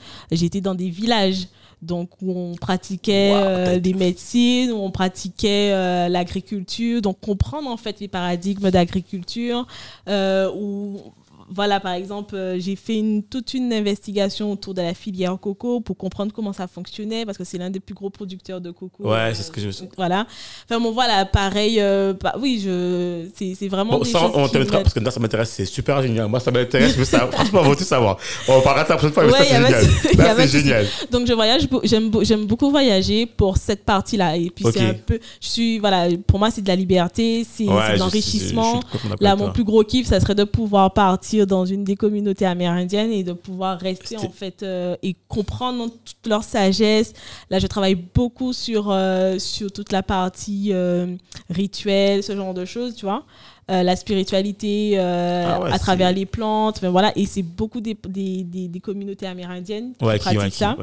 [SPEAKER 1] été dans des villages. Donc, où on pratiquait
[SPEAKER 4] Wow,
[SPEAKER 1] euh, les médecines, où on pratiquait euh, l'agriculture. Donc, comprendre en fait les paradigmes d'agriculture. Euh, où, voilà, par exemple, euh, j'ai fait une, toute une investigation autour de la filière coco pour comprendre comment ça fonctionnait, parce que c'est l'un des plus gros producteurs de coco.
[SPEAKER 4] Ouais,
[SPEAKER 1] euh,
[SPEAKER 4] c'est ce que je me suis-
[SPEAKER 1] Voilà. Enfin, bon, voilà, pareil. euh, bah, oui, je, c'est, vraiment
[SPEAKER 4] Bon,
[SPEAKER 1] des
[SPEAKER 4] ça, on
[SPEAKER 1] me-
[SPEAKER 4] parce que là, ça m'intéresse, c'est super génial. Moi, ça m'intéresse, savoir. Franchement, on va tout savoir. On parlera de ça la prochaine fois, mais
[SPEAKER 1] Ouais,
[SPEAKER 4] ça, c'est génial. Là, c'est génial.
[SPEAKER 1] Donc je voyage, j'aime j'aime beaucoup voyager pour cette partie-là. Et puis c'est un peu, je suis voilà, pour moi c'est de la liberté, c'est
[SPEAKER 4] Ouais,
[SPEAKER 1] de l'enrichissement. Là, mon plus gros kiff, ça serait de pouvoir partir dans une des communautés amérindiennes et de pouvoir rester en fait euh, et comprendre toute leur sagesse. Là, je travaille beaucoup sur euh, sur toute la partie euh, rituelle, ce genre de choses, tu vois. Euh, la spiritualité euh,
[SPEAKER 4] Ah ouais,
[SPEAKER 1] à travers les plantes, enfin, voilà. Et c'est beaucoup des, des, des, des communautés amérindiennes qui
[SPEAKER 4] Ouais, qui,
[SPEAKER 1] pratiquent
[SPEAKER 4] ouais,
[SPEAKER 1] ça.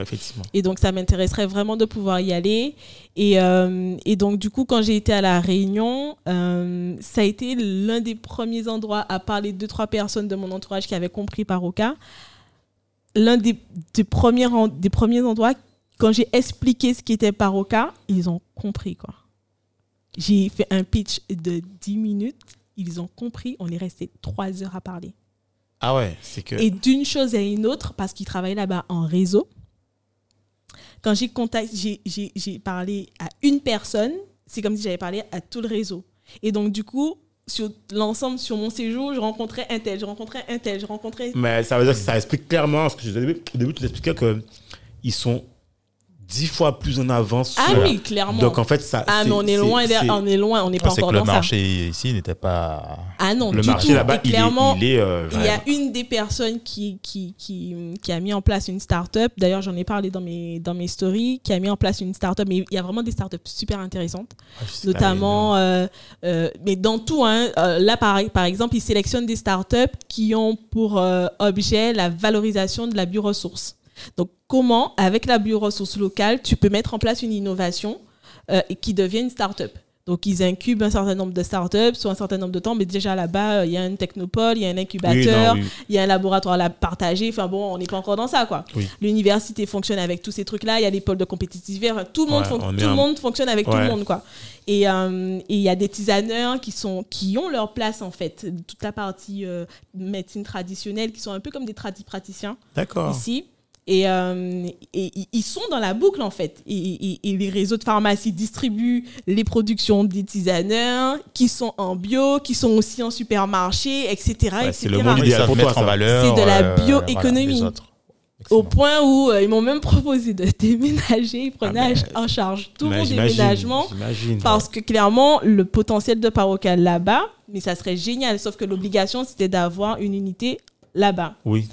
[SPEAKER 1] Et donc, ça m'intéresserait vraiment de pouvoir y aller. Et, euh, et donc, du coup, quand j'ai été à La Réunion, ça a été l'un des premiers endroits, à part les deux, trois personnes de mon entourage qui avaient compris Paroka, l'un des, des, premiers, des premiers endroits, quand j'ai expliqué ce qu'était Paroka, ils ont compris, quoi. J'ai fait un pitch de 10 minutes, ils ont compris, on est resté 3 heures à parler.
[SPEAKER 4] Ah ouais, c'est que.
[SPEAKER 1] Et d'une chose à une autre, parce qu'ils travaillent là-bas en réseau, quand j'ai contact, j'ai- j'ai j'ai parlé à une personne, c'est comme si j'avais parlé à tout le réseau. Et donc, du coup, sur l'ensemble, sur mon séjour, je rencontrais un tel, je rencontrais un tel, je rencontrais...
[SPEAKER 4] Mais ça veut dire que ça explique clairement ce que je disais au début. Au début, tu expliquais qu'ils sont dix fois plus en avance.
[SPEAKER 1] Ah
[SPEAKER 4] sur-
[SPEAKER 1] oui, clairement.
[SPEAKER 4] Donc en fait, ça.
[SPEAKER 1] ah,
[SPEAKER 4] c'est-
[SPEAKER 1] mais on est
[SPEAKER 4] c'est-
[SPEAKER 1] loin,
[SPEAKER 4] c'est-
[SPEAKER 1] on est loin, on n'est pas encore
[SPEAKER 5] que le
[SPEAKER 1] dans ça.
[SPEAKER 5] marché ici n'était pas.
[SPEAKER 1] Ah non,
[SPEAKER 4] Le
[SPEAKER 1] du
[SPEAKER 4] marché là-bas, il est,
[SPEAKER 1] clairement,
[SPEAKER 4] il est euh,
[SPEAKER 1] Il y a une des personnes qui, qui, qui, qui a mis en place une start-up. D'ailleurs, j'en ai parlé dans mes, dans mes stories, qui a mis en place une start-up. Mais il y a vraiment des start-up super intéressantes.
[SPEAKER 4] Ah,
[SPEAKER 1] Notamment, euh, euh, mais dans tout, hein, là, par, par exemple, ils sélectionnent des start-up qui ont pour euh, objet la valorisation de la bioressource. Donc, comment, avec la bioressource locale, tu peux mettre en place une innovation euh, qui devient une start-up? Donc, ils incubent un certain nombre de startups sur un certain nombre de temps, mais déjà là-bas, euh, il y a une technopole, il y a un incubateur,
[SPEAKER 4] oui.
[SPEAKER 1] il y a un laboratoire à partager. Enfin bon, on n'est pas encore dans ça, quoi.
[SPEAKER 4] Oui.
[SPEAKER 1] L'université fonctionne avec tous ces trucs-là. Il y a des pôles de compétitivité. Enfin, tout le monde,
[SPEAKER 4] Ouais,
[SPEAKER 1] le
[SPEAKER 4] un-
[SPEAKER 1] fonctionne avec tout le monde, quoi. Et euh, et il y a des tisaneurs qui sont qui ont leur place en fait. Toute la partie euh, médecine traditionnelle, qui sont un peu comme des tradipraticiens
[SPEAKER 4] D'accord.
[SPEAKER 1] ici. Et, euh, et ils- sont dans la boucle en fait. Et, et- et les réseaux de pharmacie distribuent les productions des tisaneurs qui sont en bio, qui sont aussi en supermarché, etc.
[SPEAKER 4] Ouais,
[SPEAKER 1] etc.
[SPEAKER 4] c'est le monde idéal pour
[SPEAKER 5] mettre
[SPEAKER 4] toi,
[SPEAKER 5] en valeur.
[SPEAKER 1] C'est de la
[SPEAKER 5] euh, voilà,
[SPEAKER 1] bioéconomie. Au point où euh, ils m'ont même proposé de déménager, ils prenaient
[SPEAKER 4] Ah
[SPEAKER 1] en charge tout mon déménagement.
[SPEAKER 4] j'imagine.
[SPEAKER 1] Parce que clairement, le potentiel de parocal là-bas, mais ça serait génial. Sauf que l'obligation, c'était d'avoir une unité là-bas.
[SPEAKER 4] Oui.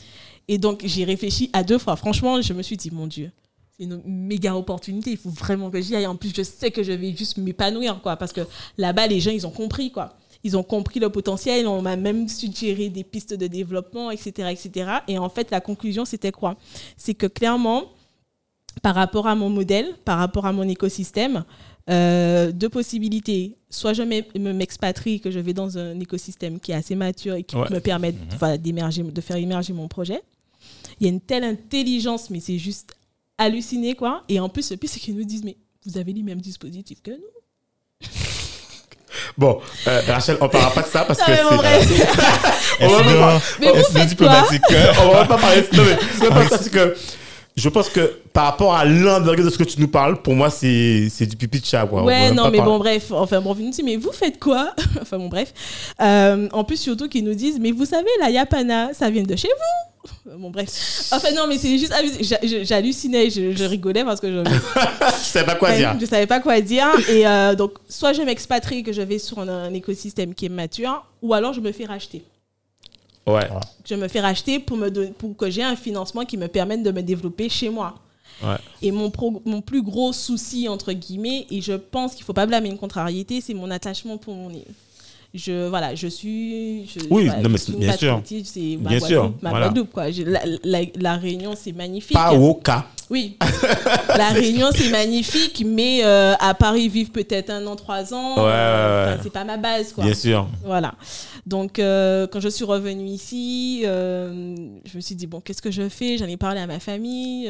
[SPEAKER 1] Et donc, j'ai réfléchi à deux fois. Franchement, je me suis dit, mon Dieu, c'est une méga opportunité. Il faut vraiment que j'y aille. En plus, je sais que je vais juste m'épanouir, quoi. Parce que là-bas, les gens, ils ont compris, quoi. Ils ont compris le potentiel. On m'a même suggéré des pistes de développement, etc., etc. Et en fait, la conclusion, c'était quoi? C'est que clairement, par rapport à mon modèle, par rapport à mon écosystème, euh, deux possibilités. Soit je m'e- me m'expatrie, que je vais dans un écosystème qui est assez mature et qui
[SPEAKER 4] Ouais.
[SPEAKER 1] me permet voilà, d'émerger, de faire émerger mon projet. Il y a une telle intelligence, mais c'est juste halluciné, quoi. Et en plus, le pire, c'est qu'ils nous disent, mais vous avez les mêmes dispositifs que nous.
[SPEAKER 4] Bon, euh, Rachel, on parlera pas de ça parce
[SPEAKER 1] Non,
[SPEAKER 4] que
[SPEAKER 1] mais bref.
[SPEAKER 4] c'est. On va pas-
[SPEAKER 1] Mais vous faites quoi
[SPEAKER 5] diplomatique.
[SPEAKER 4] on va pas parler. Non, mais c'est pas ça, c'est que. Je pense que par rapport à l'envergure de ce que tu nous parles, pour moi, c'est c'est du pipi de chat. Quoi.
[SPEAKER 1] Ouais, non, mais
[SPEAKER 4] parler-
[SPEAKER 1] bon, bref. Enfin, bon, vous nous dites, mais vous faites quoi? Enfin, bon, bref. Euh, en plus, surtout qu'ils nous disent, mais vous savez, la Yapana, ça vient de chez vous Bon, bref. Enfin, non, mais c'est juste. abusé. J'hallucinais, je, je rigolais parce que je.
[SPEAKER 4] Je sais pas quoi dire.
[SPEAKER 1] Je savais pas quoi dire. Et euh, donc, soit je m'expatrie, que je vais sur un, un écosystème qui est mature, ou alors je me fais racheter.
[SPEAKER 4] Ouais.
[SPEAKER 1] Je me fais racheter pour, me don- pour que j'ai un financement qui me permette de me développer chez moi.
[SPEAKER 4] Ouais.
[SPEAKER 1] Et mon, pro- mon plus gros souci, entre guillemets, et je pense qu'il faut pas blâmer une contrariété, c'est mon attachement pour mon île. Je, voilà, je suis. Je,
[SPEAKER 4] Oui,
[SPEAKER 1] voilà,
[SPEAKER 4] non, mais
[SPEAKER 1] je
[SPEAKER 4] bien sûr.
[SPEAKER 1] C'est ma
[SPEAKER 4] Bien sûr,
[SPEAKER 1] ma
[SPEAKER 4] voilà.
[SPEAKER 1] Guadeloupe, quoi. Je- la, la- la Réunion, c'est magnifique.
[SPEAKER 4] Pas au cas.
[SPEAKER 1] Oui. la Réunion, c'est magnifique, mais euh, à Paris, vivre peut-être un an, trois ans,
[SPEAKER 4] Ouais,
[SPEAKER 1] euh,
[SPEAKER 4] ouais.
[SPEAKER 1] c'est pas ma base, quoi.
[SPEAKER 4] Bien sûr.
[SPEAKER 1] Voilà. Donc, euh, quand je suis revenue ici, euh, je me suis dit, bon, qu'est-ce que je fais? J'en ai parlé à ma famille.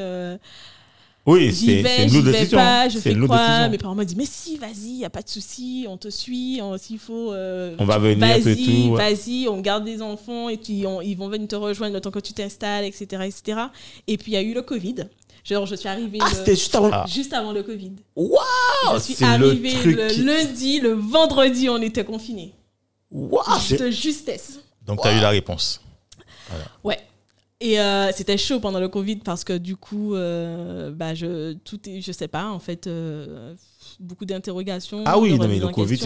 [SPEAKER 4] Oui, c'est une
[SPEAKER 1] vais
[SPEAKER 4] décision.
[SPEAKER 1] pas, je
[SPEAKER 4] C'est
[SPEAKER 1] fais quoi?
[SPEAKER 4] décision.
[SPEAKER 1] Mes parents m'ont dit, mais si, vas-y, y a pas de souci, on te suit, s'il faut. euh,
[SPEAKER 4] On va venir,
[SPEAKER 1] Vas-y,
[SPEAKER 4] tout, ouais.
[SPEAKER 1] vas-y, on garde des enfants et puis on- ils vont venir te rejoindre le temps que tu t'installes, etc., etc. Et puis il y a eu le Covid. Genre, je suis arrivée
[SPEAKER 4] Ah,
[SPEAKER 1] le-
[SPEAKER 4] c'était juste avant.
[SPEAKER 5] Ah.
[SPEAKER 1] juste avant le Covid.
[SPEAKER 4] Waouh
[SPEAKER 1] je suis
[SPEAKER 4] C'est
[SPEAKER 1] arrivée
[SPEAKER 4] le truc.
[SPEAKER 1] le
[SPEAKER 4] qui-
[SPEAKER 1] lundi, le vendredi, on était confinés.
[SPEAKER 4] Waouh
[SPEAKER 1] de justesse.
[SPEAKER 5] Donc, tu as eu la réponse.
[SPEAKER 1] Ouais. Et euh, c'était chaud pendant le Covid parce que du coup, euh, bah, je, tout est, je sais pas, en fait, euh, beaucoup d'interrogations.
[SPEAKER 4] Ah oui, non, mais le Covid,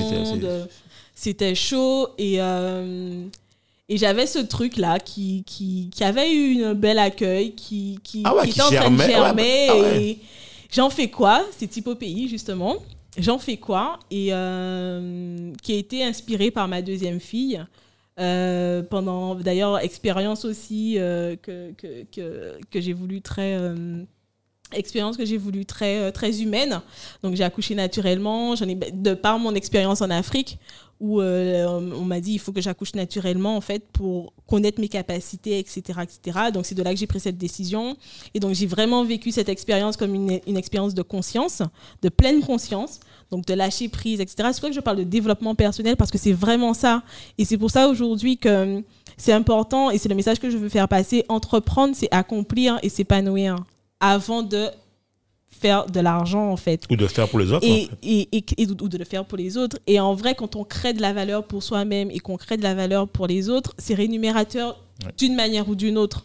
[SPEAKER 4] c'était-
[SPEAKER 1] chaud et, et j'avais ce truc-là qui, qui, qui avait eu un bel accueil, qui, qui,
[SPEAKER 4] Ah ouais,
[SPEAKER 1] qui
[SPEAKER 4] qui
[SPEAKER 1] était en train de
[SPEAKER 4] germait. Ouais,
[SPEAKER 1] germer.
[SPEAKER 4] bah, ah ouais.
[SPEAKER 1] Et j'en fais quoi? C'est type au pays, justement. J'en fais quoi? Et qui a été inspiré par ma deuxième fille. Euh, pendant d'ailleurs expérience aussi euh, que, que, que, que j'ai voulu très euh, expérience que j'ai voulu très euh, très humaine donc j'ai accouché naturellement j'en ai de par mon expérience en Afrique où euh, on, m'a dit il faut que j'accouche naturellement en fait pour connaître mes capacités etc etc donc c'est de là que j'ai pris cette décision et donc j'ai vraiment vécu cette expérience comme une, une expérience de conscience de pleine conscience donc de lâcher prise, etc. C'est pour ça que je parle de développement personnel parce que c'est vraiment ça. Et c'est pour ça aujourd'hui que c'est important et c'est le message que je veux faire passer. Entreprendre, c'est accomplir et s'épanouir avant de faire de l'argent en fait.
[SPEAKER 4] Ou de faire pour les autres. en
[SPEAKER 1] Et,
[SPEAKER 4] fait.
[SPEAKER 1] et, et- et- ou de le faire pour les autres. Et en vrai, quand on crée de la valeur pour soi-même et qu'on crée de la valeur pour les autres, c'est rémunérateur
[SPEAKER 5] Ouais.
[SPEAKER 1] d'une manière ou d'une autre.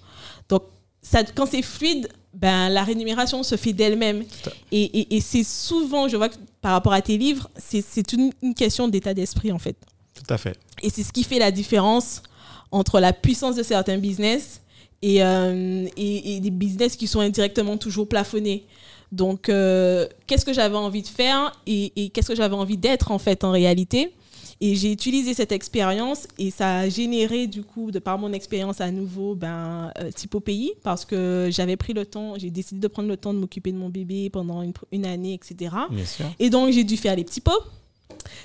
[SPEAKER 1] Donc, ça, quand c'est fluide, ben, la rémunération se fait d'elle-même. Et, et- c'est souvent, je vois que par rapport à tes livres, c'est c'est une, une question d'état d'esprit en fait.
[SPEAKER 4] Tout à fait.
[SPEAKER 1] Et c'est ce qui fait la différence entre la puissance de certains business et, euh, et, et des business qui sont indirectement toujours plafonnés. Donc, euh, qu'est-ce que j'avais envie de faire et, et qu'est-ce que j'avais envie d'être en fait en réalité? Et j'ai utilisé cette expérience et ça a généré du coup, de par mon expérience à nouveau, ben, euh, type au pays parce que j'avais pris le temps, j'ai décidé de prendre le temps de m'occuper de mon bébé pendant une, une année, etc. Et donc, j'ai dû faire les petits pots.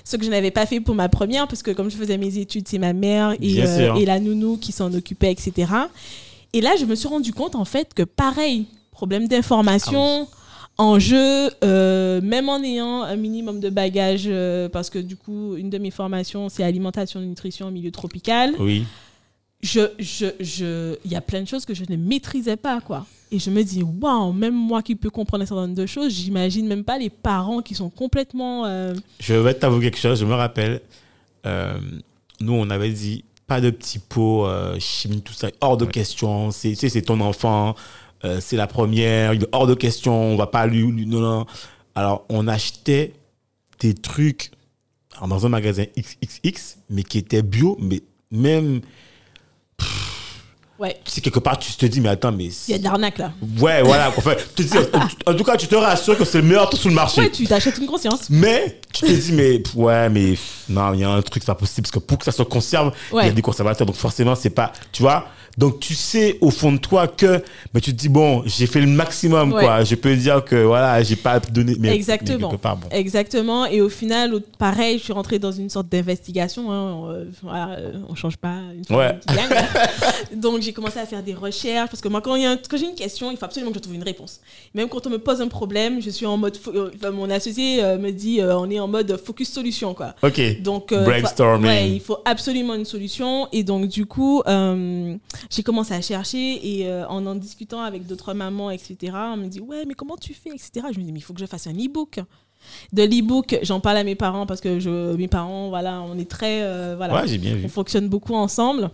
[SPEAKER 1] Ce que je n'avais pas fait pour ma première, parce que comme je faisais mes études, c'est ma mère et, euh, et la nounou qui s'en occupait, etc. Et là, je me suis rendu compte, en fait, que pareil, problème d'information, enjeu, euh, même en ayant un minimum de bagages, euh, parce que du coup, une de mes formations, c'est alimentation et nutrition en milieu tropical
[SPEAKER 4] Oui.
[SPEAKER 1] je, je, je, il y a plein de choses que je ne maîtrisais pas, quoi. Et je me dis, waouh, même moi qui peux comprendre un certain nombre de choses, j'imagine même pas les parents qui sont complètement. euh,
[SPEAKER 4] Je vais t'avouer quelque chose. Je me rappelle, nous, on avait dit pas de petits pots, euh, chimie, tout ça, hors de question. C'est, c'est ton enfant, euh, c'est la première, il est hors de question, on va pas lui, lui- non, non. Alors, on achetait des trucs alors, dans un magasin XXX, mais qui étaient bio, mais même,
[SPEAKER 1] Ouais,
[SPEAKER 4] tu sais, quelque part, tu te dis, mais attends, mais.
[SPEAKER 1] il y a de l'arnaque là.
[SPEAKER 4] Ouais, voilà. Enfin, tu te dis, en, en tout cas, tu te rassures que c'est le meilleur truc sur le marché.
[SPEAKER 1] Ouais, tu t'achètes une conscience.
[SPEAKER 4] Mais tu te dis, mais ouais, mais non, il y a un truc, c'est pas possible, parce que pour que ça se conserve, il y a des conservateurs, donc forcément, c'est pas, tu vois. Donc tu sais au fond de toi que, mais tu te dis, bon, j'ai fait le maximum,
[SPEAKER 1] Ouais.
[SPEAKER 4] quoi. Je peux dire que, voilà, j'ai pas donné. Mais,
[SPEAKER 1] Exactement.
[SPEAKER 4] mais part, bon.
[SPEAKER 1] Exactement. Et au final, pareil, je suis rentrée dans une sorte d'investigation. hein. Euh, voilà, euh, on change pas une
[SPEAKER 4] Ouais.
[SPEAKER 1] hein. Donc, j'ai commencé à faire des recherches parce que moi, quand, il y a un- quand j'ai une question, il faut absolument que je trouve une réponse. Même quand on me pose un problème, je suis en mode. euh, enfin, mon associé me dit euh, on est en mode focus solution, quoi.
[SPEAKER 4] Ok.
[SPEAKER 1] Donc, euh,
[SPEAKER 4] Brainstorming.
[SPEAKER 1] ouais, il faut absolument une solution. Et donc, du coup, euh, j'ai commencé à chercher et euh, en en discutant avec d'autres mamans, etc., on me dit Ouais, mais comment tu fais, etc. Je me dis Mais il faut que je fasse un e-book. De l'e-book, j'en parle à mes parents parce que je, mes parents, voilà, on est très. euh, voilà,
[SPEAKER 4] Ouais, j'ai bien vu.
[SPEAKER 1] on fonctionne beaucoup ensemble.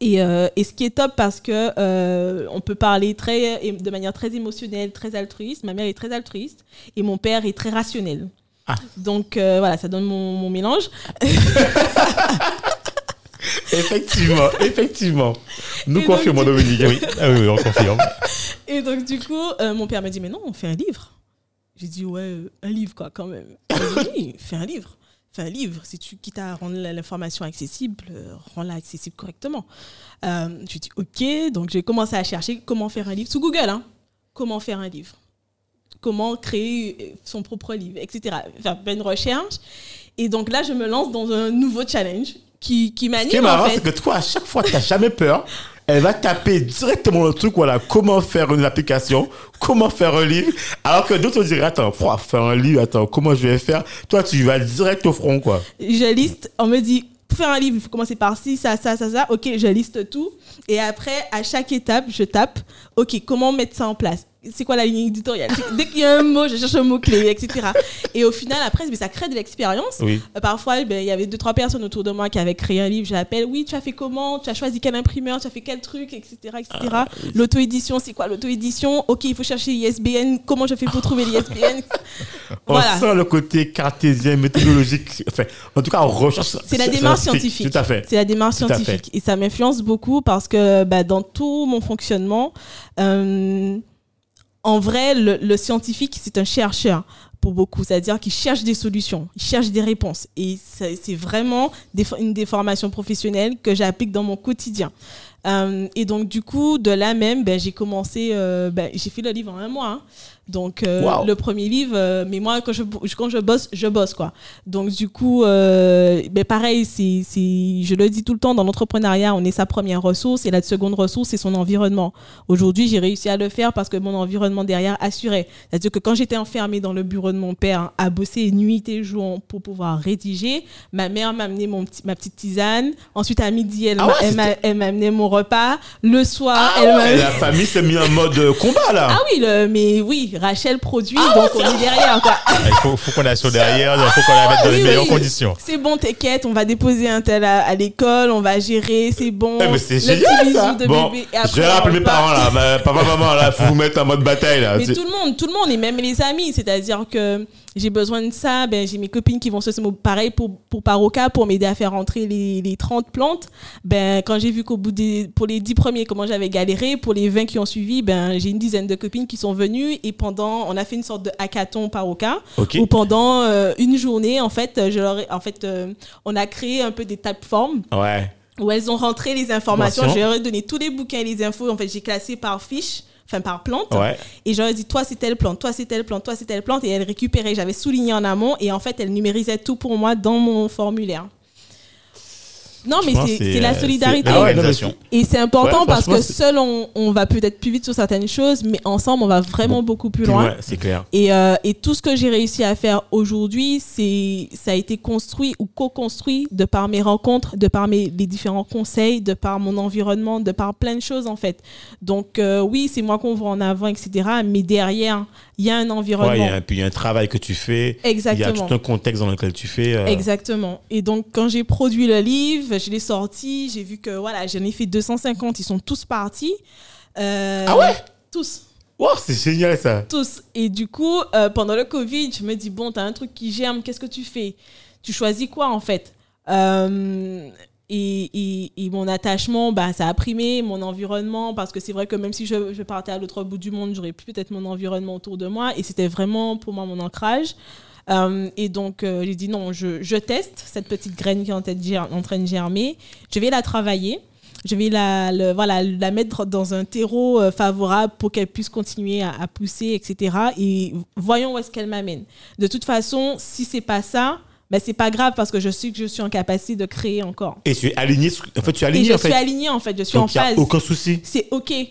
[SPEAKER 1] Et, euh, et ce qui est top parce que euh, on peut parler très, de manière très émotionnelle, très altruiste. Ma mère est très altruiste et mon père est très rationnel.
[SPEAKER 4] Ah.
[SPEAKER 1] Donc euh, voilà, ça donne mon, mon mélange.
[SPEAKER 4] Effectivement, effectivement. Nous
[SPEAKER 1] donc,
[SPEAKER 4] confirmons,
[SPEAKER 1] du-
[SPEAKER 4] Dominique. Oui.
[SPEAKER 5] Ah oui, oui, on confirme.
[SPEAKER 1] Et donc du coup, euh, mon père m'a dit mais non, on fait un livre. J'ai dit ouais, euh, un livre quoi quand même. Dit, oui, fais un livre. Fais un livre. Si tu quittes à rendre l'information accessible, euh, rends-la accessible correctement. J'ai dit ok, donc j'ai commencé à chercher comment faire un livre sous Google. Hein. Comment faire un livre Comment créer son propre livre, etc. Faire plein de recherches. Et donc là, je me lance dans un nouveau challenge qui, qui
[SPEAKER 4] Ce
[SPEAKER 1] m'anime
[SPEAKER 4] qui est
[SPEAKER 1] en
[SPEAKER 4] marrant,
[SPEAKER 1] fait.
[SPEAKER 4] c'est que toi, à chaque fois, tu n'as jamais peur. elle va taper directement le truc, voilà, comment faire une application, comment faire un livre, alors que d'autres diraient, attends, faut faire un livre, attends, comment je vais faire? Toi, tu vas direct au front, quoi.
[SPEAKER 1] je liste, on me dit, pour faire un livre, il faut commencer par ci, ça, ça, ça, ça. Ok, je liste tout. Et après, à chaque étape, je tape, ok, comment mettre ça en place? C'est quoi la ligne éditoriale Dès qu'il y a un mot, je cherche un mot-clé, etc. Et au final, après, mais ça crée de l'expérience.
[SPEAKER 4] Oui.
[SPEAKER 1] Euh, parfois, ben, il y avait deux, trois personnes autour de moi qui avaient créé un livre. J'appelle, oui, tu as fait comment? Tu as choisi quel imprimeur? Tu as fait quel truc, etc. etc.
[SPEAKER 4] Ah,
[SPEAKER 1] L'auto-édition, c'est quoi l'auto-édition? Ok, il faut chercher l'ISBN. Comment je fais pour trouver l'ISBN?
[SPEAKER 4] On sent le côté cartésien, méthodologique. Enfin, en tout cas, on recherche.
[SPEAKER 1] C'est la démarche scientifique.
[SPEAKER 4] Tout à fait.
[SPEAKER 1] C'est la démarche scientifique. Et ça m'influence beaucoup parce que bah, dans tout mon fonctionnement, euh, en vrai, le, le scientifique, c'est un chercheur pour beaucoup. C'est-à-dire qu'il cherche des solutions, il cherche des réponses. Et c'est vraiment des, une des formations professionnelles que j'applique dans mon quotidien. Euh, et donc, du coup, de là même, ben, j'ai commencé, euh, ben, j'ai fait le livre en un mois. hein. Donc, euh,
[SPEAKER 4] Wow.
[SPEAKER 1] le premier livre, euh, mais moi, quand je, quand je bosse, je bosse, quoi. Donc, du coup, euh, ben, pareil, c'est, c'est, je le dis tout le temps, dans l'entrepreneuriat, on est sa première ressource et la seconde ressource, c'est son environnement. Aujourd'hui, j'ai réussi à le faire parce que mon environnement derrière assurait. C'est-à-dire que quand j'étais enfermée dans le bureau de mon père à bosser nuit et jour pour pouvoir rédiger, ma mère m'a amené mon petit, ma petite tisane. Ensuite, à midi, elle,
[SPEAKER 4] Ah
[SPEAKER 1] m'a,
[SPEAKER 4] ouais,
[SPEAKER 1] elle, m'a, amené mon repas. Le soir,
[SPEAKER 4] Ah
[SPEAKER 1] elle m'a...
[SPEAKER 4] ouais, la famille s'est mis en mode combat, là.
[SPEAKER 1] Ah oui, le, mais oui, Rachel produit,
[SPEAKER 4] Ah
[SPEAKER 1] donc on est derrière. Quoi.
[SPEAKER 5] Il faut, faut qu'on assure derrière, il faut qu'on la mette dans les
[SPEAKER 1] Oui,
[SPEAKER 5] meilleures
[SPEAKER 1] oui.
[SPEAKER 5] conditions.
[SPEAKER 1] C'est bon, t'inquiète, on va déposer un tel à, à l'école, on va gérer, c'est bon.
[SPEAKER 4] Eh, mais c'est génial,
[SPEAKER 1] petit
[SPEAKER 4] ça.
[SPEAKER 1] de
[SPEAKER 4] Bon,
[SPEAKER 1] bébé. Et
[SPEAKER 4] je
[SPEAKER 1] après,
[SPEAKER 4] vais rappeler
[SPEAKER 1] on
[SPEAKER 4] mes parents, là. Ma- Papa, maman, là, faut vous mettre en mode bataille, là.
[SPEAKER 1] Mais
[SPEAKER 4] C'est-
[SPEAKER 1] tout le monde, tout le monde, et même les amis, c'est-à-dire que j'ai besoin de ça, ben, j'ai mes copines qui vont se pareil pour, pour Paroca, pour m'aider à faire rentrer les, les 30 plantes. Ben, quand j'ai vu qu'au bout des, pour les 10 premiers, comment j'avais galéré, pour les 20 qui ont suivi, ben, j'ai une dizaine de copines qui sont venues et pendant, on a fait une sorte de hackathon Paroca,
[SPEAKER 4] Ok.
[SPEAKER 1] où pendant euh, une journée, en fait, je leur en fait, euh, on a créé un peu des plateformes
[SPEAKER 4] Ouais.
[SPEAKER 1] où elles ont rentré les informations.
[SPEAKER 4] Informations.
[SPEAKER 1] Je leur ai donné tous les bouquins et les infos. En fait, j'ai classé par fiche, enfin par plante.
[SPEAKER 4] Ouais.
[SPEAKER 1] Et j'aurais dit, toi, c'est telle plante, toi, c'est telle plante, toi, c'est telle plante. Et elles récupéraient. J'avais souligné en amont. Et en fait, elles numérisaient tout pour moi dans mon formulaire. Non, mais c'est la
[SPEAKER 5] euh,
[SPEAKER 1] solidarité.
[SPEAKER 4] ouais.
[SPEAKER 1] Et c'est important
[SPEAKER 4] Ouais,
[SPEAKER 1] parce que seul, on, on va peut-être plus vite sur certaines choses, mais ensemble, on va vraiment beaucoup plus loin.
[SPEAKER 4] loin, c'est clair.
[SPEAKER 1] Et, euh, et tout ce que j'ai réussi à faire aujourd'hui, c'est ça a été construit ou co-construit de par mes rencontres, de par mes les différents conseils, de par mon environnement, de par plein de choses en fait. Donc euh, oui, c'est moi qu'on voit en avant, etc. Mais derrière, il y a un environnement.
[SPEAKER 4] Ouais, il y a un- puis il y a un travail que tu fais. Il y a
[SPEAKER 1] Exactement.
[SPEAKER 4] tout un contexte dans lequel tu fais. euh,
[SPEAKER 1] Exactement. Et donc, quand j'ai produit le livre, je l'ai sorti, j'ai vu que voilà, j'en ai fait 250, ils sont tous partis. Euh,
[SPEAKER 4] Ah ouais?
[SPEAKER 1] Tous.
[SPEAKER 4] Wow, c'est génial, ça.
[SPEAKER 1] tous. Et du coup, euh, pendant le Covid, je me dis, bon, t'as un truc qui germe, qu'est-ce que tu fais? Tu choisis quoi en fait? Euh, et, et- et mon attachement, bah, ça a primé mon environnement parce que c'est vrai que même si je, je partais à l'autre bout du monde, j'aurais plus peut-être mon environnement autour de moi et c'était vraiment pour moi mon ancrage. Euh, et donc, euh, j'ai dit non, je, je teste cette petite graine qui est en, train de germer. Je vais la travailler. Je vais la, le- voilà, la mettre dans un terreau euh, favorable pour qu'elle puisse continuer à, à pousser, etc. Et voyons où est-ce qu'elle m'amène. De toute façon, si c'est pas ça, ben c'est pas grave parce que je sais que je suis en capacité de créer encore.
[SPEAKER 4] Et tu es aligné. En fait, tu es aligné,
[SPEAKER 1] je
[SPEAKER 4] en fait.
[SPEAKER 1] suis alignée en fait, je suis
[SPEAKER 4] Donc,
[SPEAKER 1] en
[SPEAKER 4] il n'y a
[SPEAKER 1] phase.
[SPEAKER 4] aucun souci.
[SPEAKER 1] C'est ok. Et,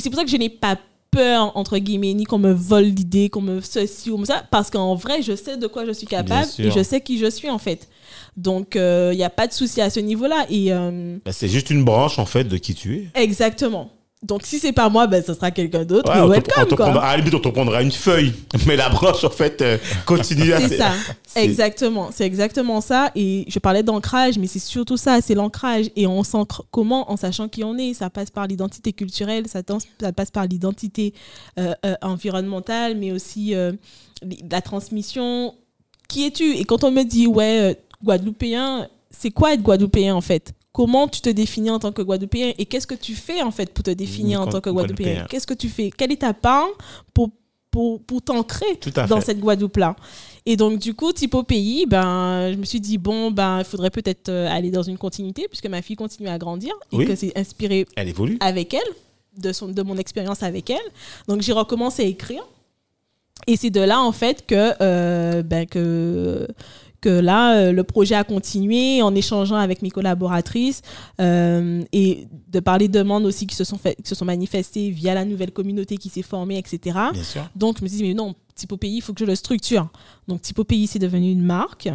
[SPEAKER 1] c'est pour ça que je n'ai pas peur, entre guillemets, ni qu'on me vole l'idée, qu'on me ceci ou ça, parce qu'en vrai, je sais de quoi je suis capable et je sais qui je suis en fait. Donc, il n'y a pas de souci à ce niveau-là. Et euh,
[SPEAKER 4] Bah, c'est juste une branche, en fait, de qui tu es.
[SPEAKER 1] exactement. Donc, si c'est pas moi, ben, ce sera quelqu'un d'autre.
[SPEAKER 4] Ouais, on
[SPEAKER 1] quoi.
[SPEAKER 4] prendra- à la limite, on te prendra une feuille. Mais la branche, en fait, euh, continue à.
[SPEAKER 1] C'est ça, exactement. C'est exactement ça. Et je parlais d'ancrage, mais c'est surtout ça, c'est l'ancrage. Et on s'ancre comment? En sachant qui on est. Ça passe par l'identité culturelle, ça, ça passe par l'identité euh, euh, environnementale, mais aussi la transmission. Qui es-tu? Et quand on me dit, ouais, Guadeloupéen, c'est quoi être Guadeloupéen en fait? Comment tu te définis en tant que Guadeloupéen et qu'est-ce que tu fais en fait pour te définir en tant que Guadeloupéen? Qu'est-ce que tu fais? Quelle est ta part pour, pour, pour t'ancrer dans cette Guadeloupe-là? Et donc, du coup, type au pays, ben, je me suis dit, bon, ben, il faudrait peut-être euh, aller dans une continuité, puisque ma fille continue à grandir et
[SPEAKER 4] Oui.
[SPEAKER 1] que c'est inspiré
[SPEAKER 4] Elle évolue.
[SPEAKER 1] avec elle, de, son, de mon expérience avec elle. Donc, j'ai recommencé à écrire. Et c'est de là, en fait, que, euh, ben, que, que là, euh, le projet a continué en échangeant avec mes collaboratrices euh, et de par les demandes aussi qui se sont, fait, qui se sont manifestées via la nouvelle communauté qui s'est formée, etc.
[SPEAKER 4] Bien sûr.
[SPEAKER 1] Donc, je me suis dit, mais non, Typo Pays, il faut que je le structure. Donc, Typo Pays, c'est devenu une marque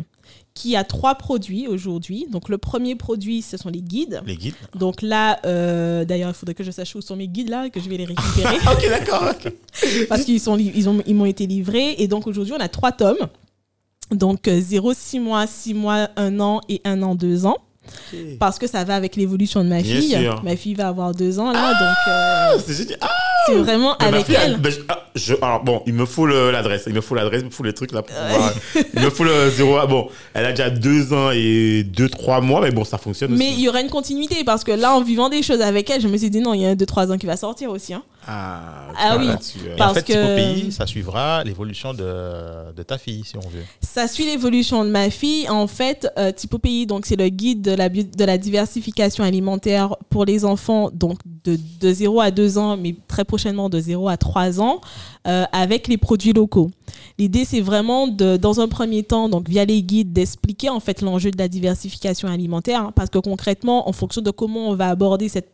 [SPEAKER 1] qui a trois produits aujourd'hui. Donc, le premier produit, ce sont les guides.
[SPEAKER 4] Les guides.
[SPEAKER 1] Donc là, euh, d'ailleurs, il faudrait que je sache où sont mes guides là, que je vais les récupérer
[SPEAKER 4] ok, d'accord.
[SPEAKER 1] parce qu'ils ils ils m'ont été livrés et donc aujourd'hui on a trois tomes. Donc 0 6 mois, 6 mois, 1 an et 1 an 2 ans parce que ça va avec l'évolution de ma
[SPEAKER 4] Bien
[SPEAKER 1] fille.
[SPEAKER 4] sûr.
[SPEAKER 1] Ma fille va avoir 2 ans là donc euh,
[SPEAKER 4] C'est. Ah,
[SPEAKER 1] vraiment
[SPEAKER 4] mais ma
[SPEAKER 1] avec
[SPEAKER 4] fille,
[SPEAKER 1] elle.
[SPEAKER 4] ben, je- ah, je- alors bon, il me faut le- l'adresse, il me faut l'adresse, il me faut les trucs là. Pour pouvoir- il me faut le zéro. ah, Bon, elle a déjà deux ans et deux trois mois, mais bon, ça fonctionne
[SPEAKER 1] Mais il
[SPEAKER 4] aussi.
[SPEAKER 1] y aura une continuité parce que là en vivant des choses avec elle, je me suis dit non, il y a un 2 3 ans qui va sortir aussi hein.
[SPEAKER 4] Ah,
[SPEAKER 1] Ah oui.
[SPEAKER 4] là-dessus, euh,
[SPEAKER 5] Et en
[SPEAKER 1] Parce
[SPEAKER 5] fait,
[SPEAKER 1] que-
[SPEAKER 5] Pays, ça suivra l'évolution de, de ta fille, si on veut.
[SPEAKER 1] Ça suit l'évolution de ma fille. En fait, euh, Typo Pays, donc c'est le guide de la, de la diversification alimentaire pour les enfants, donc de, de 0 à 2 ans, mais très prochainement de 0 à 3 ans, euh, avec les produits locaux. L'idée, c'est vraiment de, dans un premier temps, donc via les guides, d'expliquer en fait l'enjeu de la diversification alimentaire, hein, parce que concrètement, en fonction de comment on va aborder cette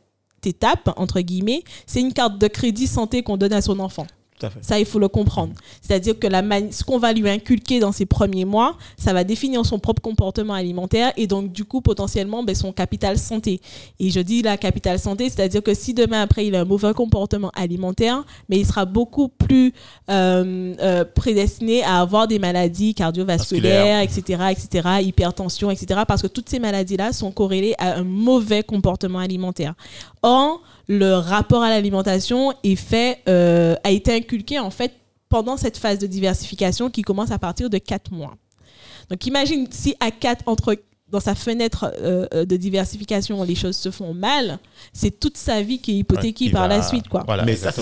[SPEAKER 1] étape entre guillemets, c'est une carte de crédit santé qu'on donne à son enfant.
[SPEAKER 4] tout à fait.
[SPEAKER 1] Ça, il faut le comprendre. C'est-à-dire que la ce qu'on va lui inculquer dans ses premiers mois, ça va définir son propre comportement alimentaire et donc, du coup, potentiellement, ben, son capital santé. Et je dis la capital santé, c'est-à-dire que si demain, après, il a un mauvais comportement alimentaire, mais il sera beaucoup plus euh, euh, prédestiné à avoir des maladies cardiovasculaires, etc., etc., hypertension, etc., parce que toutes ces maladies-là sont corrélées à un mauvais comportement alimentaire. Or, le rapport à l'alimentation est fait, euh, a été inculqué en fait pendant cette phase de diversification qui commence à partir de 4 mois. Donc imagine si à 4 entre dans sa fenêtre euh, euh, de diversification, les choses se font mal, c'est toute sa vie qui est hypothéquée par
[SPEAKER 5] va-
[SPEAKER 1] la suite. Quoi.
[SPEAKER 5] Voilà,
[SPEAKER 4] mais ça, c'est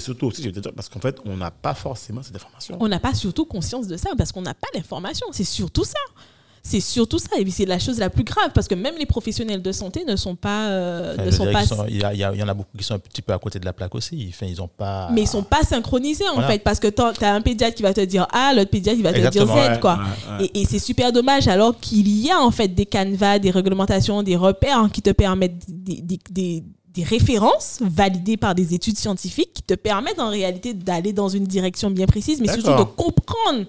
[SPEAKER 4] surtout, aussi, je dire, parce qu'en fait, on n'a pas forcément cette information.
[SPEAKER 1] On n'a pas surtout conscience de ça parce qu'on n'a pas l'information. C'est surtout ça. C'est surtout ça. Et puis c'est la chose la plus grave parce que même les professionnels de santé ne sont pas. euh,
[SPEAKER 5] Enfin,
[SPEAKER 1] ne sont pas
[SPEAKER 5] sont- Il y, a- il en a beaucoup qui sont un petit peu à côté de la plaque aussi. Enfin, ils ont pas.
[SPEAKER 1] mais ils sont pas synchronisés en
[SPEAKER 5] Voilà.
[SPEAKER 1] fait parce que tu as un pédiatre qui va te dire A, l'autre pédiatre qui va te dire Z
[SPEAKER 4] Ouais,
[SPEAKER 1] quoi.
[SPEAKER 4] ouais, ouais.
[SPEAKER 1] Et, et c'est super dommage alors qu'il y a en fait des canevas, des réglementations, des repères hein, qui te permettent des, des- des- des références validées par des études scientifiques qui te permettent en réalité d'aller dans une direction bien précise, mais surtout de comprendre.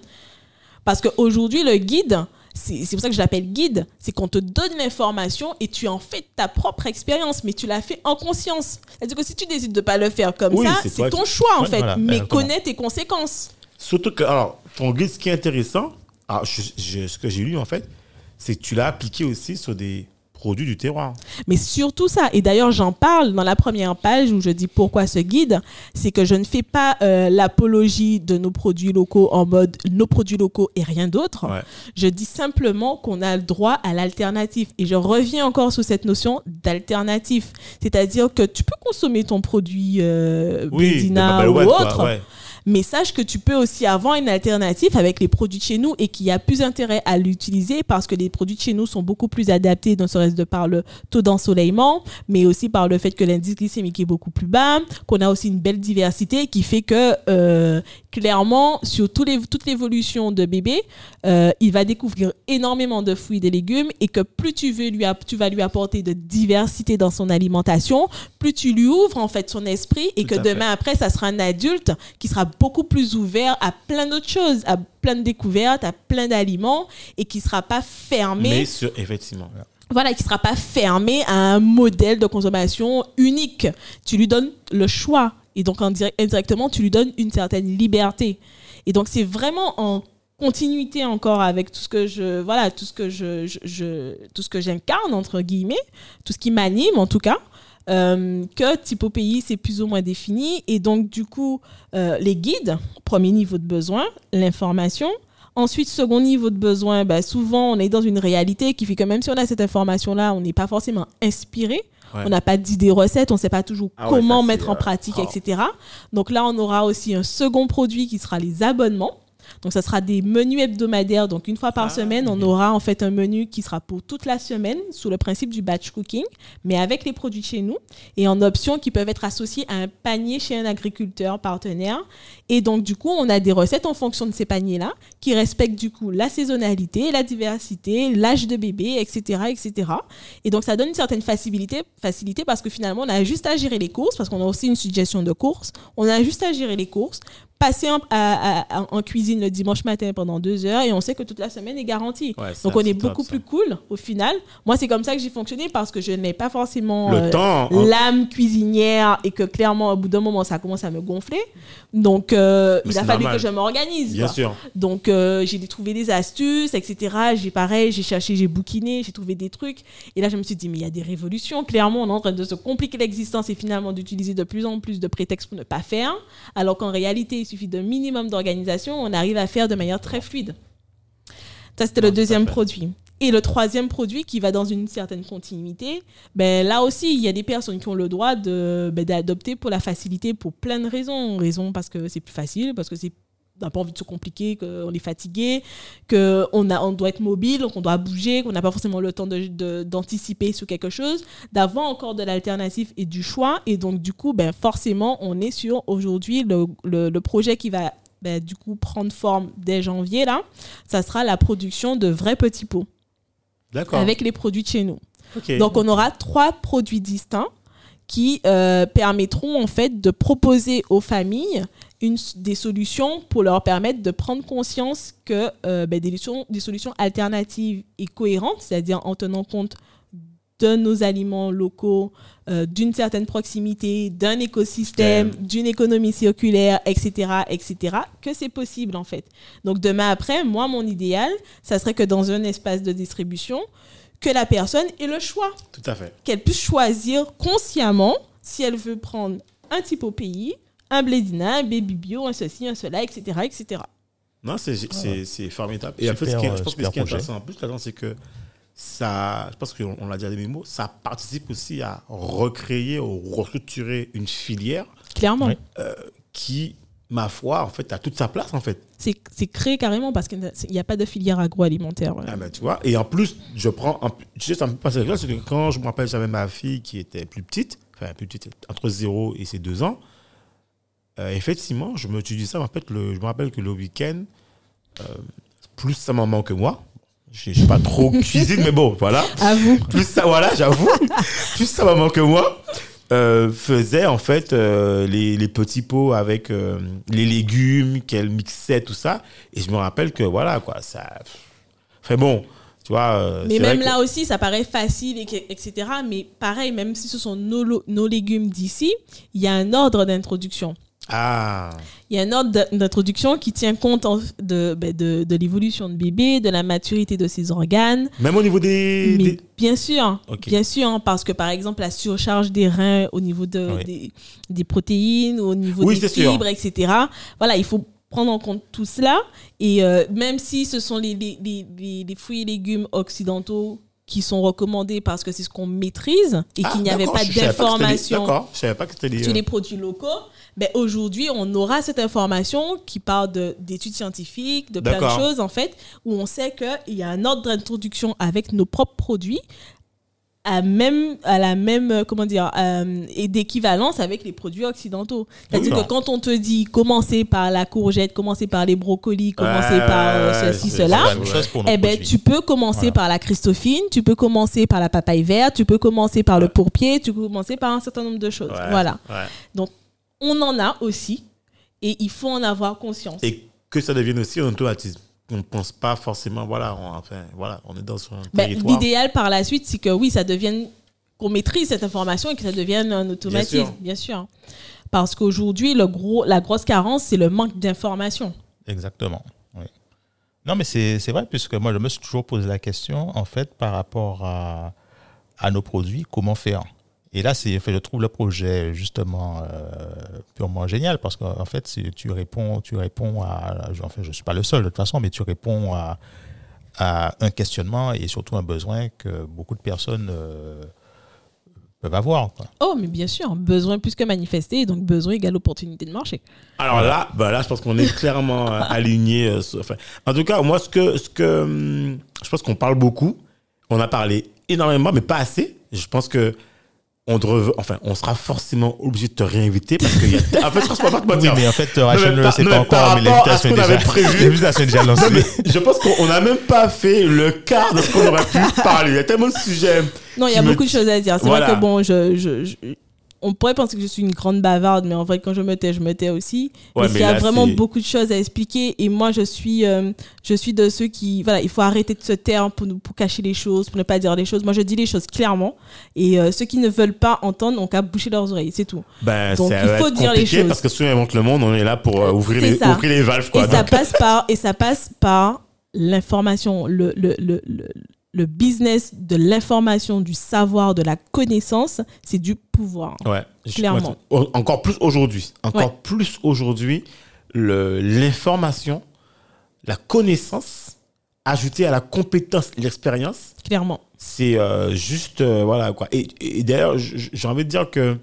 [SPEAKER 1] Parce qu'aujourd'hui, le guide, c'est pour ça que je l'appelle guide, c'est qu'on te donne l'information et tu en fais ta propre expérience, mais tu la fais en conscience. C'est-à-dire que si tu décides de pas le faire comme
[SPEAKER 4] Oui,
[SPEAKER 1] ça,
[SPEAKER 4] c'est
[SPEAKER 1] ton choix en
[SPEAKER 5] Ouais,
[SPEAKER 1] fait,
[SPEAKER 5] voilà,
[SPEAKER 1] mais connais tes conséquences.
[SPEAKER 4] Surtout que, alors, ton guide, ce qui est intéressant, alors, je- je- ce que j'ai lu en fait, c'est que tu l'as appliqué aussi sur des produits du terroir.
[SPEAKER 1] Mais surtout ça, et d'ailleurs j'en parle dans la première page où je dis pourquoi ce guide, c'est que je ne fais pas euh, l'apologie de nos produits locaux en mode nos produits locaux et rien d'autre.
[SPEAKER 4] Ouais.
[SPEAKER 1] Je dis simplement qu'on a le droit à l'alternative. Et je reviens encore sur cette notion d'alternative. C'est-à-dire que tu peux consommer ton produit euh,
[SPEAKER 4] Oui,
[SPEAKER 1] Bédina ou
[SPEAKER 4] quoi,
[SPEAKER 1] autre,
[SPEAKER 4] ouais.
[SPEAKER 1] Mais sache que tu peux aussi avoir une alternative avec les produits de chez nous et qu'il y a plus intérêt à l'utiliser parce que les produits de chez nous sont beaucoup plus adaptés, ne serait-ce de par le taux d'ensoleillement, mais aussi par le fait que l'indice glycémique est beaucoup plus bas, qu'on a aussi une belle diversité qui fait que euh, clairement, sur tous les, toute l'évolution de bébé, euh, il va découvrir énormément de fruits et de légumes et que plus tu, veux lui tu vas lui apporter de diversité dans son alimentation, plus tu lui ouvres en fait son esprit et
[SPEAKER 4] Tout
[SPEAKER 1] que
[SPEAKER 4] fait.
[SPEAKER 1] demain après, ça sera un adulte qui sera beaucoup plus ouvert à plein d'autres choses, à plein de découvertes, à plein d'aliments et qui sera pas fermé
[SPEAKER 4] Mais sur, effectivement.
[SPEAKER 1] voilà, qui sera pas fermé à un modèle de consommation unique. Tu lui donnes le choix et donc indi- indirectement, tu lui donnes une certaine liberté. Et donc c'est vraiment en continuité encore avec tout ce que je voilà tout ce que je, je- je- tout ce que j'incarne entre guillemets tout ce qui m'anime en tout cas euh, que Typo Pays c'est plus ou moins défini et donc du coup euh, les guides premier niveau de besoin l'information Ensuite, second niveau de besoin, bah, souvent on est dans une réalité qui fait que même si on a cette information-là, on n'est pas forcément inspiré.
[SPEAKER 4] Ouais.
[SPEAKER 1] On n'a pas d'idées recettes, on ne sait pas toujours
[SPEAKER 4] Ah ouais,
[SPEAKER 1] comment
[SPEAKER 4] ça,
[SPEAKER 1] mettre en
[SPEAKER 4] euh,
[SPEAKER 1] pratique,
[SPEAKER 4] oh.
[SPEAKER 1] etc. Donc là, on aura aussi un second produit qui sera les abonnements. Donc, ça sera des menus hebdomadaires. Donc, une fois par
[SPEAKER 4] Ah,
[SPEAKER 1] semaine, on aura en fait un menu qui sera pour toute la semaine sous le principe du batch cooking, mais avec les produits de chez nous et en options qui peuvent être associées à un panier chez un agriculteur partenaire. Et donc, du coup, on a des recettes en fonction de ces paniers-là qui respectent du coup la saisonnalité, la diversité, l'âge de bébé, etc., etc. Et donc, ça donne une certaine facilité, facilité parce que finalement, on a juste à gérer les courses, parce qu'on a aussi une suggestion de courses. On a juste à gérer les courses, passer en, à- à- en cuisine le dimanche matin pendant deux heures et on sait que toute la semaine est garantie.
[SPEAKER 4] Ouais,
[SPEAKER 1] donc, on est beaucoup plus cool au final. Moi, c'est comme ça que j'ai fonctionné parce que je n'ai pas forcément euh,
[SPEAKER 4] hein.
[SPEAKER 1] l'âme cuisinière et que clairement, au bout d'un moment, ça commence à me gonfler. Donc, euh, il a fallu
[SPEAKER 4] normal.
[SPEAKER 1] que je m'organise.
[SPEAKER 4] Bien
[SPEAKER 1] quoi.
[SPEAKER 4] sûr.
[SPEAKER 1] Donc, euh, j'ai trouvé des astuces, etc. J'ai pareil, j'ai cherché, j'ai bouquiné, j'ai trouvé des trucs. Et là, je me suis dit, mais il y a des révolutions. Clairement, on est en train de se compliquer l'existence et finalement d'utiliser de plus en plus de prétextes pour ne pas faire. Alors qu'en réalité, suffit d'un minimum d'organisation. On arrive à faire de manière très fluide. Ça, c'était le deuxième produit. Et le troisième produit qui va dans une certaine continuité, ben là aussi, il y a des personnes qui ont le droit de, ben, d'adopter pour la facilité pour plein de raisons. Raison parce que c'est plus facile, parce que c'est n'a pas envie de se compliquer, qu'on est fatigué, qu'on on doit être mobile, qu'on doit bouger, qu'on n'a pas forcément le temps de- de- d'anticiper sur quelque chose, d'avoir encore de l'alternative et du choix. Et donc, du coup, ben, forcément, on est sur aujourd'hui le, le- le projet qui va ben, du coup prendre forme dès janvier. Là, ça sera la production de vrais petits pots
[SPEAKER 4] D'accord.
[SPEAKER 1] avec les produits de chez nous.
[SPEAKER 4] Ok.
[SPEAKER 1] Donc, on aura trois produits distincts qui euh, permettront en fait de proposer aux familles une, des solutions pour leur permettre de prendre conscience que euh, ben, des, solutions, des solutions alternatives et cohérentes, c'est-à-dire en tenant compte de nos aliments locaux, euh, d'une certaine proximité, d'un écosystème, d'une économie circulaire, etc., etc., que c'est possible en fait. Donc demain après, moi, mon idéal, ça serait que dans un espace de distribution, que la personne ait le choix,
[SPEAKER 4] Tout à fait.
[SPEAKER 1] qu'elle puisse choisir consciemment si elle veut prendre un type au pays, un blédina, un baby bio, un ceci, un cela, etc., etc.
[SPEAKER 4] Non, c'est c'est- c'est formidable. Et en fait, ce qui est-
[SPEAKER 5] euh,
[SPEAKER 4] je pense que
[SPEAKER 5] super
[SPEAKER 4] ce qui est
[SPEAKER 5] projet.
[SPEAKER 4] intéressant en plus là-dedans, c'est que ça, je pense qu'on on l'a dit à des mots, ça participe aussi à recréer ou restructurer une filière
[SPEAKER 1] Clairement.
[SPEAKER 5] Oui.
[SPEAKER 4] qui, ma foi, en fait, a toute sa place, en fait.
[SPEAKER 1] C'est c'est créé carrément parce qu'il n'y a pas de filière agroalimentaire. voilà.
[SPEAKER 4] Ah ben, tu vois, et en plus, je prends. En, tu sais, ça me passe c'est que quand je me rappelle, j'avais ma fille qui était plus petite, enfin, plus petite, entre 0 et ses 2 ans, euh, effectivement, je me suis dit ça, mais en fait, le, je me rappelle que le week-end, euh, plus sa maman que moi, je suis pas trop cuisine, mais bon, voilà.
[SPEAKER 1] À vous.
[SPEAKER 4] Plus ça, voilà, j'avoue, plus sa maman que moi. euh, faisait en fait euh, les, les petits pots avec euh, les légumes qu'elle mixait tout ça et je me rappelle que voilà quoi ça fait bon tu vois
[SPEAKER 1] Mais même
[SPEAKER 4] que-
[SPEAKER 1] là aussi, ça paraît facile, etc. Mais pareil, même si ce sont nos, nos légumes d'ici, il y a un ordre d'introduction.
[SPEAKER 4] Ah
[SPEAKER 1] Il y a un ordre d'in- d'introduction qui tient compte de, ben, de, de l'évolution de bébé, de la maturité de ses organes.
[SPEAKER 4] même au niveau des,
[SPEAKER 1] Mais
[SPEAKER 4] des-
[SPEAKER 1] bien sûr, bien sûr, hein, parce que par exemple, la surcharge des reins au niveau de,
[SPEAKER 5] Oui.
[SPEAKER 1] des, des protéines, au niveau
[SPEAKER 4] Oui,
[SPEAKER 1] des
[SPEAKER 4] sûr.
[SPEAKER 1] fibres, etc. Voilà, il faut prendre en compte tout cela. Et euh, même si ce sont les, les, les- les fruits et légumes occidentaux qui sont recommandés parce que c'est ce qu'on maîtrise et
[SPEAKER 4] Ah,
[SPEAKER 1] qu'il n'y avait
[SPEAKER 4] d'accord,
[SPEAKER 1] pas d'information sur
[SPEAKER 4] euh,
[SPEAKER 1] les produits locaux, ben aujourd'hui, on aura cette information qui parle de- d'études scientifiques, de plein de choses, en fait, où on sait qu'il y a un ordre d'introduction avec nos propres produits à, même, à la même, euh, comment dire, euh, et d'équivalence avec les produits occidentaux. C'est-à-dire que quand on te dit commencer par la courgette, commencer par les brocolis, commencer
[SPEAKER 4] Ouais,
[SPEAKER 1] par euh, ceci, cela, eh ben,
[SPEAKER 5] produits.
[SPEAKER 1] tu peux commencer
[SPEAKER 5] Voilà.
[SPEAKER 1] par la Christophine, tu peux commencer par la papaye verte, tu peux commencer par le pourpier, tu peux commencer par un certain nombre de choses.
[SPEAKER 4] ouais,
[SPEAKER 1] Voilà.
[SPEAKER 4] ouais.
[SPEAKER 1] On en a aussi et il faut en avoir conscience.
[SPEAKER 4] et que ça devienne aussi un automatisme on ne pense pas forcément voilà on, enfin voilà on est dans un
[SPEAKER 1] Ben,
[SPEAKER 4] territoire
[SPEAKER 1] L'idéal par la suite, c'est que oui, ça devienne qu'on maîtrise cette information et que ça devienne un automatisme, bien sûr. Parce qu'aujourd'hui, le gros, la grosse carence, c'est le manque d'information.
[SPEAKER 5] Exactement. Oui. Non, mais c'est c'est vrai, puisque moi, je me suis toujours posé la question, en fait, par rapport à, à nos produits, comment faire? Et là, c'est, enfin, je trouve le projet justement euh, purement génial, parce qu'en fait, tu réponds, tu réponds à. Enfin, je ne suis pas le seul de toute façon, mais tu réponds à, à un questionnement et surtout un besoin que beaucoup de personnes euh, peuvent avoir. quoi.
[SPEAKER 1] Oh, mais bien sûr, besoin plus que manifester, donc besoin égale opportunité de marché.
[SPEAKER 4] Alors là, bah là, je pense qu'on est clairement euh, aligné. en tout cas, moi, ce que, ce que hum, je pense qu'on parle beaucoup. On a parlé énormément, mais pas assez. Je pense que on devrait- enfin, on sera forcément obligé de te réinviter parce qu'il y a. En fait, je pense pas te
[SPEAKER 5] Oui, mais en fait, Rachel
[SPEAKER 4] mais
[SPEAKER 5] ne le sait pas encore, mais l'invitation est déjà,
[SPEAKER 4] avait prévu.
[SPEAKER 5] l'invitation est déjà
[SPEAKER 4] Non,
[SPEAKER 5] lancée.
[SPEAKER 4] mais je pense qu'on n'a même pas fait le quart de ce qu'on aurait pu parler. Il y a tellement de sujets.
[SPEAKER 1] Non, il y a
[SPEAKER 4] me-
[SPEAKER 1] beaucoup de choses à dire. C'est
[SPEAKER 4] Voilà.
[SPEAKER 1] vrai que bon, je, je- je- on pourrait penser que je suis une grande bavarde, mais en vrai, quand je me tais, je me tais aussi.
[SPEAKER 4] Ouais,
[SPEAKER 1] parce qu'il y a
[SPEAKER 4] là,
[SPEAKER 1] vraiment beaucoup de choses à expliquer. Et moi, je suis, euh, je suis de ceux qui, voilà, il faut arrêter de se taire pour, pour cacher les choses, pour ne pas dire les choses. Moi, je dis les choses clairement. Et euh, ceux qui ne veulent pas entendre, ont qu'à boucher leurs oreilles, c'est tout.
[SPEAKER 4] Ben,
[SPEAKER 1] Donc, il faut dire les choses.
[SPEAKER 4] parce que ceux qui inventent le monde, on est là pour euh, ouvrir, les, ouvrir les valves. Quoi.
[SPEAKER 1] et ça passe par, et ça passe par l'information, le, le, le, le, le business de l'information, du savoir, de la connaissance, c'est du pouvoir.
[SPEAKER 4] ouais, je-
[SPEAKER 1] Clairement.
[SPEAKER 4] ouais, encore plus aujourd'hui. Encore
[SPEAKER 1] Ouais.
[SPEAKER 4] plus aujourd'hui, l'information, la connaissance ajoutée à la compétence, l'expérience,
[SPEAKER 1] Clairement.
[SPEAKER 4] c'est euh, juste euh, voilà quoi et, et d'ailleurs j'ai envie de dire que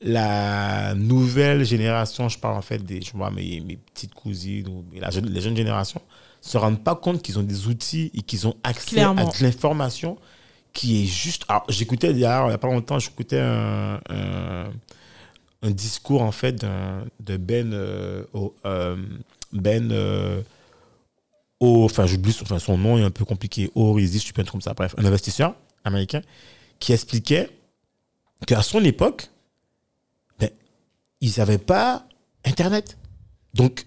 [SPEAKER 4] la nouvelle génération je parle en fait des je vois mes, mes petites cousines ou la jeune- les jeunes générations se rendent pas compte qu'ils ont des outils et qu'ils ont accès
[SPEAKER 1] Clairement.
[SPEAKER 4] à de l'information qui est juste alors j'écoutais d'ailleurs il y a pas longtemps j'écoutais un, un, un discours en fait de Ben euh, au- euh, Ben euh, au- enfin j'oublie son, enfin, son nom est un peu compliqué, Orizi, je suis pas comme ça, bref, un investisseur américain qui expliquait qu'à son époque, ben, ils n'avaient pas Internet. Donc,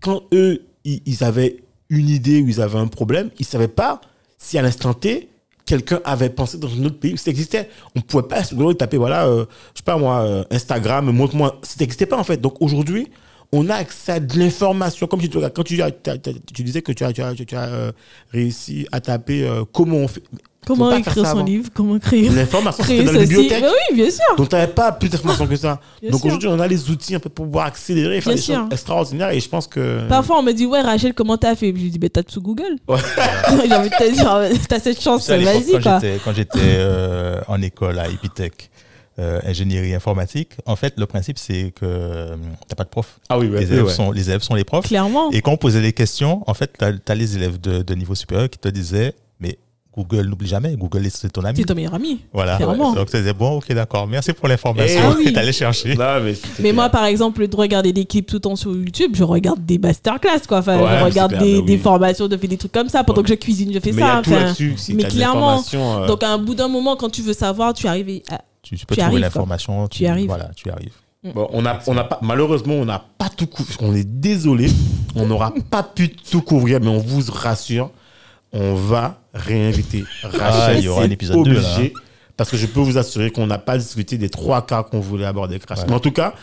[SPEAKER 4] quand eux, ils avaient une idée ou ils avaient un problème, ils ne savaient pas si à l'instant T, quelqu'un avait pensé dans un autre pays, ça existait. On pouvait pas Google taper, voilà, euh, je sais pas moi, euh, Instagram, montre-moi. Ça n'existait pas en fait. Donc aujourd'hui, on a accès à de l'information. Comme tu, quand t'as- tu disais que tu as, euh, réussi à taper comment on fait.
[SPEAKER 1] Comment
[SPEAKER 4] pas
[SPEAKER 1] écrire son
[SPEAKER 4] avant.
[SPEAKER 1] livre? Comment créer,
[SPEAKER 4] L'information, c'était dans la bibliothèque.
[SPEAKER 1] Oui, bien sûr.
[SPEAKER 4] Donc, tu n'avais pas plus d'informations que ça.
[SPEAKER 1] Bien
[SPEAKER 4] Donc, aujourd'hui, on a les outils un peu pour pouvoir accélérer et faire
[SPEAKER 1] Bien
[SPEAKER 4] des
[SPEAKER 1] sûr.
[SPEAKER 4] choses extraordinaires. Et je pense que.
[SPEAKER 1] Parfois, on me dit, ouais, Rachel, comment t'as fait? Je lui dis, ben, t'as tout Google.
[SPEAKER 4] Ouais.
[SPEAKER 1] J'ai envie de te dire, t'as cette chance, vas-y,
[SPEAKER 5] quand j'étais- Quand j'étais euh, en école à Epitech, euh, ingénierie informatique, en fait, le principe, c'est que euh, t'as pas de prof.
[SPEAKER 4] Ah oui, ouais,
[SPEAKER 5] les, élèves
[SPEAKER 4] ouais.
[SPEAKER 5] sont, les élèves sont les profs.
[SPEAKER 1] Clairement.
[SPEAKER 5] Et quand on posait les questions, en fait, tu as, les élèves de, de niveau supérieur qui te disaient, mais Google, n'oublie jamais, Google, c'est ton ami.
[SPEAKER 1] C'est ton meilleur ami.
[SPEAKER 5] Voilà.
[SPEAKER 1] Clairement.
[SPEAKER 5] Donc, tu disais, bon, ok, d'accord, merci pour l'information.
[SPEAKER 1] Eh oui.
[SPEAKER 5] Et t'allais chercher.
[SPEAKER 4] Non, mais, c'est- c'est
[SPEAKER 1] Mais moi, par exemple, de regarder des clips tout le temps sur YouTube, je regarde des masterclass, quoi. Enfin,
[SPEAKER 4] Ouais,
[SPEAKER 1] je
[SPEAKER 4] c'est
[SPEAKER 1] regarde
[SPEAKER 4] clair,
[SPEAKER 1] des,
[SPEAKER 4] bah
[SPEAKER 1] des
[SPEAKER 4] oui.
[SPEAKER 1] formations, de faire des trucs comme ça. Pendant
[SPEAKER 4] Ouais.
[SPEAKER 1] que je cuisine, je fais
[SPEAKER 4] Mais il y
[SPEAKER 1] ça.
[SPEAKER 4] a tout
[SPEAKER 1] enfin.
[SPEAKER 4] là-dessus. Si
[SPEAKER 1] mais clairement,
[SPEAKER 4] euh,
[SPEAKER 1] Donc, à un bout d'un moment, quand tu veux savoir, tu arrives à...
[SPEAKER 5] Tu, tu peux
[SPEAKER 1] Tu
[SPEAKER 5] trouver l'information.
[SPEAKER 1] Tu y arrives.
[SPEAKER 5] Voilà, tu y arrives.
[SPEAKER 4] Bon, on a, on a pas, malheureusement, on n'a pas tout couvert. On est désolé. On n'aura pas pu tout couvrir, mais on vous rassure, on va réinviter Rachel.
[SPEAKER 5] Ah, il y aura un épisode là,
[SPEAKER 4] obligé, Parce que je peux vous assurer qu'on n'a pas discuté des trois cas qu'on voulait aborder avec Rachel.
[SPEAKER 5] Ouais.
[SPEAKER 4] Mais en tout cas,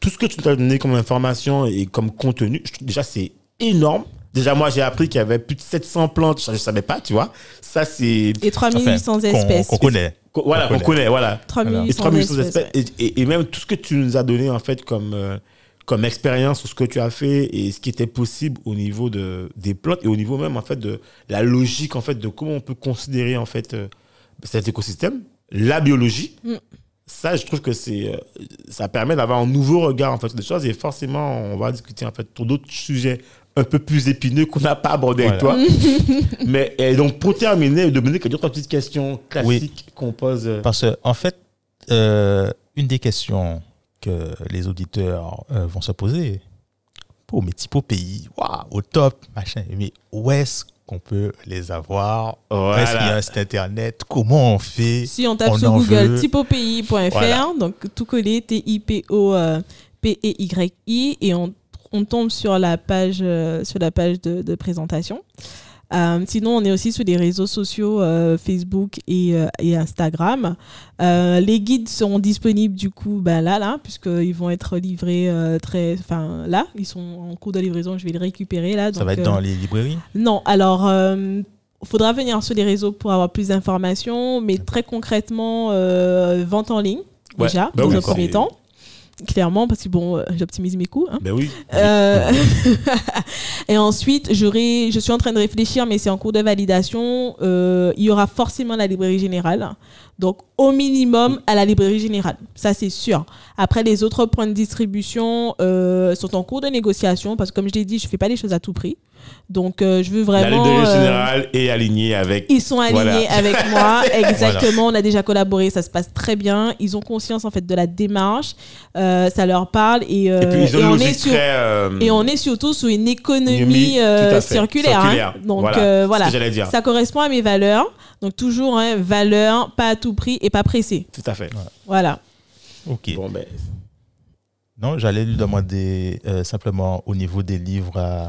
[SPEAKER 4] tout ce que tu nous as donné comme information et comme contenu, je déjà, c'est énorme. Déjà, moi, j'ai appris qu'il y avait plus de 700 plantes. Je ne savais pas, tu vois. Ça, c'est.
[SPEAKER 1] Et 3800
[SPEAKER 5] Enfin,
[SPEAKER 1] espèces.
[SPEAKER 5] Qu'on connaît.
[SPEAKER 4] Voilà,
[SPEAKER 5] qu'on
[SPEAKER 4] connaît, voilà.
[SPEAKER 1] 3800
[SPEAKER 4] Et 3800
[SPEAKER 1] espèces.
[SPEAKER 4] espèces. Et, et- et même tout ce que tu nous as donné, en fait, comme, euh, comme expérience sur ce que tu as fait et ce qui était possible au niveau de, des plantes et au niveau même, en fait, de la logique, en fait, de comment on peut considérer, en fait, euh, cet écosystème, la biologie.
[SPEAKER 1] Mm.
[SPEAKER 4] Ça, je trouve que c'est, euh, ça permet d'avoir un nouveau regard, en fait, des choses. Et forcément, on va discuter, en fait, sur d'autres sujets un peu plus épineux qu'on n'a pas abordé avec toi. Mais et donc, pour terminer, Dominique, il y a deux, trois petites questions classiques qu'on pose. euh,
[SPEAKER 5] Parce que, en fait, euh, une des questions que les auditeurs euh, vont se poser, oh, mais typo pays, waouh, au top, machin, mais où est-ce qu'on peut les avoir? Où est-ce qu'il y a
[SPEAKER 4] Voilà.
[SPEAKER 5] un site internet? Comment on fait?
[SPEAKER 1] Si on tape
[SPEAKER 5] On
[SPEAKER 1] sur Google
[SPEAKER 5] veut.
[SPEAKER 1] typopéi.fr,
[SPEAKER 5] Voilà.
[SPEAKER 1] donc tout collé, T-I-P-O-P-E-Y-I, et on, on tombe sur la page, euh, sur la page de, de présentation. Euh, sinon, on est aussi sur les réseaux sociaux euh, Facebook et, euh, et Instagram. Euh, les guides seront disponibles du coup ben là, là, puisqu'ils vont être livrés euh, très, enfin là, ils sont en cours de livraison. Je vais les récupérer là.
[SPEAKER 5] Ça
[SPEAKER 1] donc,
[SPEAKER 5] va être
[SPEAKER 1] euh,
[SPEAKER 5] dans les librairies?
[SPEAKER 1] non, alors, il faudra venir sur les réseaux pour avoir plus d'informations, mais très concrètement, euh, vente en ligne,
[SPEAKER 4] Ouais.
[SPEAKER 1] déjà,
[SPEAKER 4] Bah
[SPEAKER 1] dans
[SPEAKER 4] oui,
[SPEAKER 1] un premier temps. Clairement, parce que bon, euh, j'optimise mes coûts. hein.
[SPEAKER 4] Ben oui.
[SPEAKER 1] Euh, et ensuite, j'aurai, je suis en train de réfléchir, mais c'est en cours de validation. euh, il y aura forcément la librairie générale. Donc, au minimum, à la librairie générale. Ça, c'est sûr. Après, les autres points de distribution euh, sont en cours de négociation parce que, comme je l'ai dit, je fais pas les choses à tout prix. Donc, euh, je veux
[SPEAKER 4] La
[SPEAKER 1] vraiment.
[SPEAKER 4] librairie
[SPEAKER 1] euh,
[SPEAKER 4] générale est alignée avec.
[SPEAKER 1] ils sont alignés
[SPEAKER 4] Voilà.
[SPEAKER 1] avec moi, exactement. On a déjà collaboré, ça se passe très bien. Ils ont conscience en fait de la démarche, euh, ça leur parle et, euh,
[SPEAKER 4] Et puis ils ont
[SPEAKER 1] et on est sur
[SPEAKER 4] très. euh,
[SPEAKER 1] et on est surtout sur une économie euh, circulaire. hein.
[SPEAKER 4] circulaire.
[SPEAKER 1] Donc
[SPEAKER 4] Voilà,
[SPEAKER 1] euh,
[SPEAKER 4] dire.
[SPEAKER 1] ça correspond à mes valeurs. Donc toujours hein, valeur, pas à tout prix et pas pressé.
[SPEAKER 4] Tout à fait.
[SPEAKER 1] Voilà.
[SPEAKER 5] Ok.
[SPEAKER 4] Bon, ben,
[SPEAKER 5] Non, j'allais lui demander euh, simplement au niveau des livres à,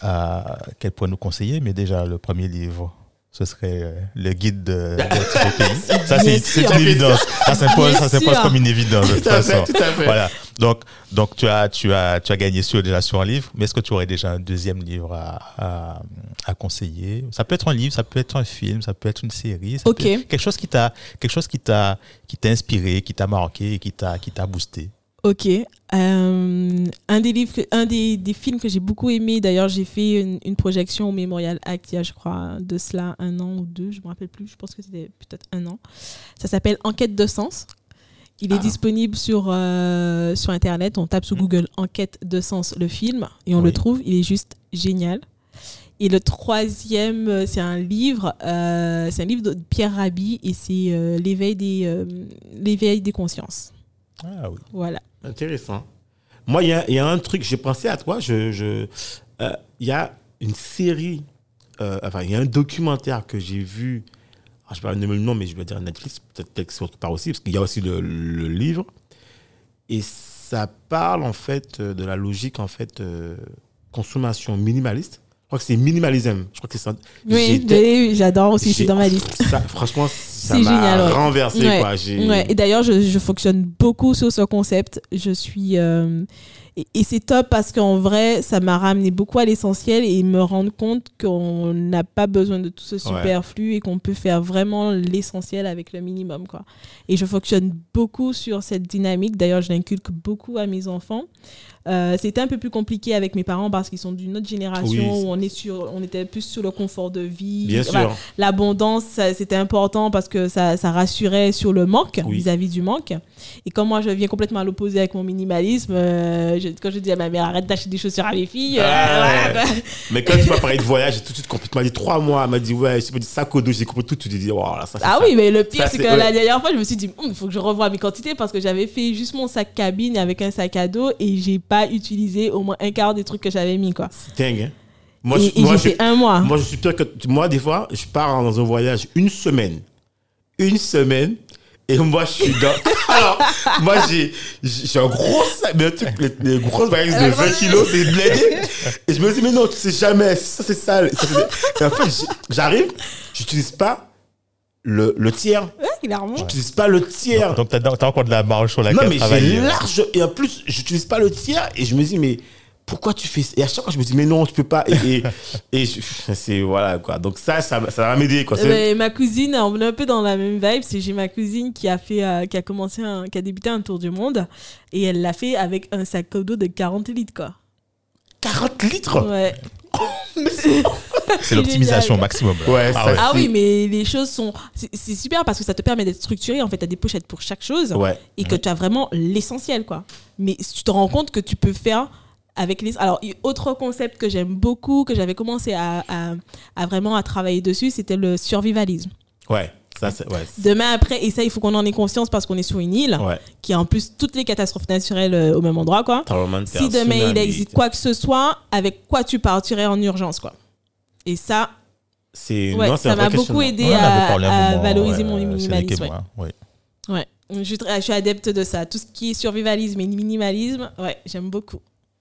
[SPEAKER 5] à quel point nous conseiller, mais déjà le premier livre, ce serait euh, le guide de, de. Ça, c'est une évidence. Ça s'impose ça s'impose comme une évidence de toute
[SPEAKER 4] fait,
[SPEAKER 5] façon.
[SPEAKER 4] tout à fait.
[SPEAKER 5] Voilà. Donc, donc tu as, tu as, tu as gagné sur déjà sur un livre, mais est-ce que tu aurais déjà un deuxième livre à, à, à conseiller? Ça peut être un livre, ça peut être un film, ça peut être une série, ça
[SPEAKER 1] Ok.
[SPEAKER 5] peut être quelque chose qui t'a, quelque chose qui t'a, qui t'a inspiré, qui t'a marqué, et qui t'a, qui t'a boosté.
[SPEAKER 1] Ok. Euh, un des livres, que- un des, des films que j'ai beaucoup aimé. D'ailleurs, j'ai fait une, une projection au Memorial Act il y a, je crois, de cela un an ou deux. Je me rappelle plus. Je pense que c'était peut-être un an. Ça s'appelle Enquête de sens. Il est
[SPEAKER 4] Ah.
[SPEAKER 1] disponible sur euh, sur internet. On tape sur Google Enquête de sens le film et on
[SPEAKER 5] Oui.
[SPEAKER 1] le trouve. Il est juste génial. Et le troisième, euh, c'est un livre, euh, c'est un livre de Pierre Rabhi et c'est l'éveil des l'éveil des consciences.
[SPEAKER 5] Ah oui.
[SPEAKER 1] Voilà.
[SPEAKER 4] Intéressant. Moi, il y a, il y a un truc, j'ai pensé à toi. Je, je, euh, il y a une série, euh, enfin, il y a un documentaire que j'ai vu. alors, je ne sais pas le nom, mais je vais dire Netflix, peut-être que c'est autre part aussi, parce qu'il y a aussi le, le livre. Et ça parle, en fait, euh, de la logique, en fait, euh, consommation minimaliste. Je crois que c'est minimalisme. Je crois que c'est ça.
[SPEAKER 1] Oui, j'adore aussi, c'est dans ma liste.
[SPEAKER 4] ça, franchement, ça
[SPEAKER 1] C'est
[SPEAKER 4] m'a
[SPEAKER 1] génial, ouais.
[SPEAKER 4] renversé,
[SPEAKER 1] Ouais,
[SPEAKER 4] quoi.
[SPEAKER 1] Ouais, Et d'ailleurs, je, je fonctionne beaucoup sur ce concept. Je suis. euh, et et c'est top parce qu'en vrai, ça m'a ramené beaucoup à l'essentiel et me rendre compte qu'on n'a pas besoin de tout ce superflu et qu'on peut faire vraiment l'essentiel avec le minimum. Quoi. Et je fonctionne beaucoup sur cette dynamique. D'ailleurs, je l'inculque beaucoup à mes enfants. Euh, C'était un peu plus compliqué avec mes parents parce qu'ils sont d'une autre génération
[SPEAKER 4] Oui.
[SPEAKER 1] où on, est sur, on était plus sur le confort de vie.
[SPEAKER 4] Bien
[SPEAKER 1] Enfin,
[SPEAKER 4] sûr.
[SPEAKER 1] L'abondance, c'était important parce que ça, ça rassurait sur le manque,
[SPEAKER 4] Oui.
[SPEAKER 1] vis-à-vis du manque. Et comme moi, je viens complètement à l'opposé avec mon minimalisme, euh, je- quand je dis à ma mère, arrête d'acheter des chaussures à mes filles, euh,
[SPEAKER 4] Ah,
[SPEAKER 1] voilà.
[SPEAKER 4] Mais quand tu m'as parlé de voyage, j'ai tout de suite compris. Tu m'as dit trois mois. Elle m'a dit, ouais, je me dit sac au dos, j'ai compris tout. Tu dit, wow, là, ça,
[SPEAKER 1] Ah
[SPEAKER 4] ça.
[SPEAKER 1] oui, mais le pire, c'est
[SPEAKER 4] c'est-
[SPEAKER 1] que
[SPEAKER 4] ouais.
[SPEAKER 1] la dernière fois, je me suis dit, il faut que je revoie mes quantités parce que j'avais fait juste mon sac cabine avec un sac à dos et j'ai pas utilisé au moins un quart des trucs que j'avais mis, quoi.
[SPEAKER 4] C'est dingue, hein. Moi,
[SPEAKER 1] et
[SPEAKER 4] je,
[SPEAKER 1] et
[SPEAKER 4] moi, je,
[SPEAKER 1] un mois.
[SPEAKER 4] moi, je suis pire que. Moi, des fois, je pars dans un voyage une semaine. Une semaine. Et moi, je suis dans. Alors, moi, j'ai j'ai un gros sac, mais un truc, les, les grosses bagages de 20 kilos, c'est blindé. Et je me dis, mais non, tu sais jamais, ça c'est sale. Ça, Et en fait, j'arrive, j'utilise pas le, le tiers.
[SPEAKER 1] Ouais, remonté.
[SPEAKER 4] J'utilise pas le tiers.
[SPEAKER 5] Donc, tu as, encore de la marge sur
[SPEAKER 4] Non,
[SPEAKER 5] laquelle
[SPEAKER 4] mais j'ai
[SPEAKER 5] travailler.
[SPEAKER 4] large. Et en plus, j'utilise pas le tiers. Et je me dis, mais pourquoi tu fais ça? Et à chaque fois, je me dis, mais non, tu peux pas. Et, et, et je- c'est. Voilà, quoi. Donc, ça, ça, ça va m'aider, quoi.
[SPEAKER 1] Mais ma cousine, on est un peu dans la même vibe. C'est j'ai ma cousine qui a fait, euh, qui a commencé, un- qui a débuté un tour du monde et elle l'a fait avec un sac à dos de 40 litres quoi.
[SPEAKER 4] 40 litres?
[SPEAKER 1] Ouais.
[SPEAKER 5] C'est l'optimisation
[SPEAKER 1] génial.
[SPEAKER 5] maximum.
[SPEAKER 4] Ouais,
[SPEAKER 5] Ah
[SPEAKER 4] ça,
[SPEAKER 5] ouais.
[SPEAKER 1] Ah oui, mais les choses sont, c'est super parce que ça te permet d'être structuré. En fait, t'as des pochettes pour chaque chose
[SPEAKER 4] Ouais.
[SPEAKER 1] et que tu as vraiment l'essentiel quoi. Mais tu te rends compte que tu peux faire avec les. Alors, autre concept que j'aime beaucoup, que j'avais commencé à, à, à vraiment à travailler dessus, c'était le survivalisme.
[SPEAKER 4] Ouais. Ça, c'est. Ouais.
[SPEAKER 1] Demain après, et ça, il faut qu'on en ait conscience parce qu'on est sur une île
[SPEAKER 4] Ouais.
[SPEAKER 1] qui a en plus toutes les catastrophes naturelles euh, au même endroit, quoi. Si demain il existe quoi que ce soit, avec quoi tu partirais en urgence, quoi. Et ça,
[SPEAKER 4] C'est.
[SPEAKER 1] ouais,
[SPEAKER 4] non, c'est
[SPEAKER 1] ça m'a beaucoup aidé à, valoriser mon minimalisme. Ouais.
[SPEAKER 5] moi, ouais.
[SPEAKER 1] Ouais. Je, suis je suis adepte de ça. Tout ce qui est survivalisme et minimalisme, ouais, j'aime beaucoup.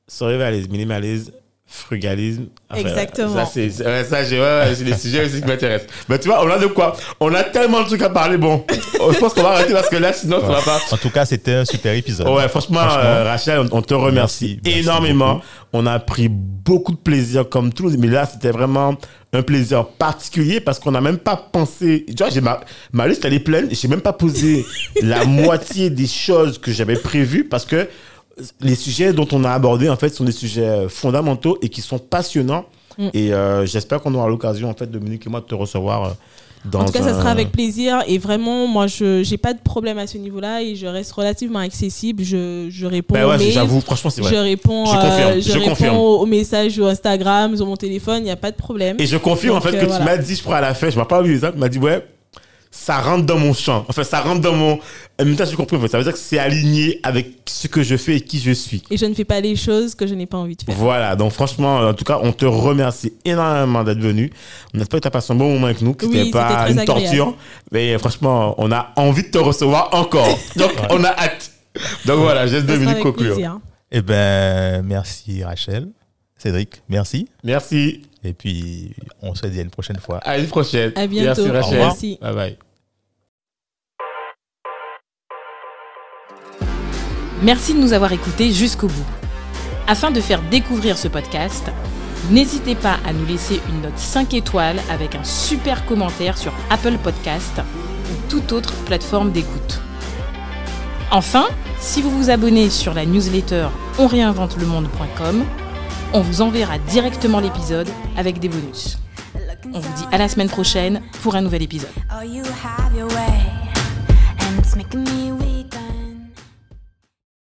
[SPEAKER 4] Survivalisme, minimalisme, frugalisme.
[SPEAKER 1] Exactement.
[SPEAKER 4] Ça, c'est ouais, ça, j'ai- ouais, ouais, c'est des sujets aussi qui m'intéressent. Mais tu vois, on a de quoi On a tellement de trucs à parler. Bon, je pense qu'on va arrêter parce que là, sinon, ça va pas.
[SPEAKER 5] En tout cas, c'était un super épisode.
[SPEAKER 4] Ouais, franchement,
[SPEAKER 5] Franchement.
[SPEAKER 4] euh, Rachel, on, on te remercie
[SPEAKER 5] Merci, merci
[SPEAKER 4] énormément. On a pris beaucoup de plaisir, comme tout. Mais là, c'était vraiment un plaisir particulier parce qu'on n'a même pas pensé. Tu vois, j'ai ma, ma liste, elle est pleine. J'ai même pas posé la moitié des choses que j'avais prévues parce que les sujets dont on a abordé, en fait, sont des sujets fondamentaux et qui sont passionnants
[SPEAKER 1] Mm.
[SPEAKER 4] Et euh, j'espère qu'on aura l'occasion, en fait, Dominique et moi, de te recevoir euh, dans
[SPEAKER 1] En tout cas, ça
[SPEAKER 4] un-
[SPEAKER 1] sera avec plaisir. Et vraiment, moi, je n'ai pas de problème à ce niveau-là et je reste relativement accessible. Je, je réponds
[SPEAKER 4] Ben ouais, j'avoue, franchement, c'est
[SPEAKER 1] Je
[SPEAKER 4] vrai.
[SPEAKER 1] réponds,
[SPEAKER 4] Je confirme,
[SPEAKER 1] euh,
[SPEAKER 4] je
[SPEAKER 1] réponds
[SPEAKER 4] confirme.
[SPEAKER 1] aux messages sur Instagram, sur mon téléphone, il n'y a pas de problème.
[SPEAKER 4] Et je confirme, en fait,
[SPEAKER 1] euh,
[SPEAKER 4] que
[SPEAKER 1] voilà.
[SPEAKER 4] tu m'as dit, je crois, à la fin, je m'as pas oublié ça, tu m'as dit, ouais, ça rentre dans mon champ. Enfin, ça rentre dans mon. En même temps, j'ai compris, en fait. Ça veut dire que c'est aligné avec ce que je fais et qui je suis.
[SPEAKER 1] Et je ne fais pas les choses que je n'ai pas envie de faire.
[SPEAKER 4] Voilà, donc franchement, en tout cas, on te remercie énormément d'être venu. On espère que tu as passé un bon moment avec nous, que
[SPEAKER 1] Oui,
[SPEAKER 4] c'était pas
[SPEAKER 1] très
[SPEAKER 4] une
[SPEAKER 1] agréable.
[SPEAKER 4] torture. Mais franchement, on a envie de te recevoir encore. Donc, on a hâte. Donc voilà,
[SPEAKER 1] sera
[SPEAKER 4] Dominique conclure.
[SPEAKER 1] plaisir.
[SPEAKER 5] Eh ben, merci Rachel. Cédric, merci.
[SPEAKER 4] Merci.
[SPEAKER 5] Et puis, on se dit à une prochaine fois.
[SPEAKER 4] À une prochaine.
[SPEAKER 1] À bientôt.
[SPEAKER 4] Merci, Rachel.
[SPEAKER 1] Merci.
[SPEAKER 4] Bye bye.
[SPEAKER 3] Merci de nous avoir écoutés jusqu'au bout. Afin de faire découvrir ce podcast, n'hésitez pas à nous laisser une note 5 étoiles avec un super commentaire sur Apple Podcast ou toute autre plateforme d'écoute. Enfin, si vous vous abonnez sur la newsletter onréinventelemonde.com, on vous enverra directement l'épisode avec des bonus. On vous dit à la semaine prochaine pour un nouvel épisode.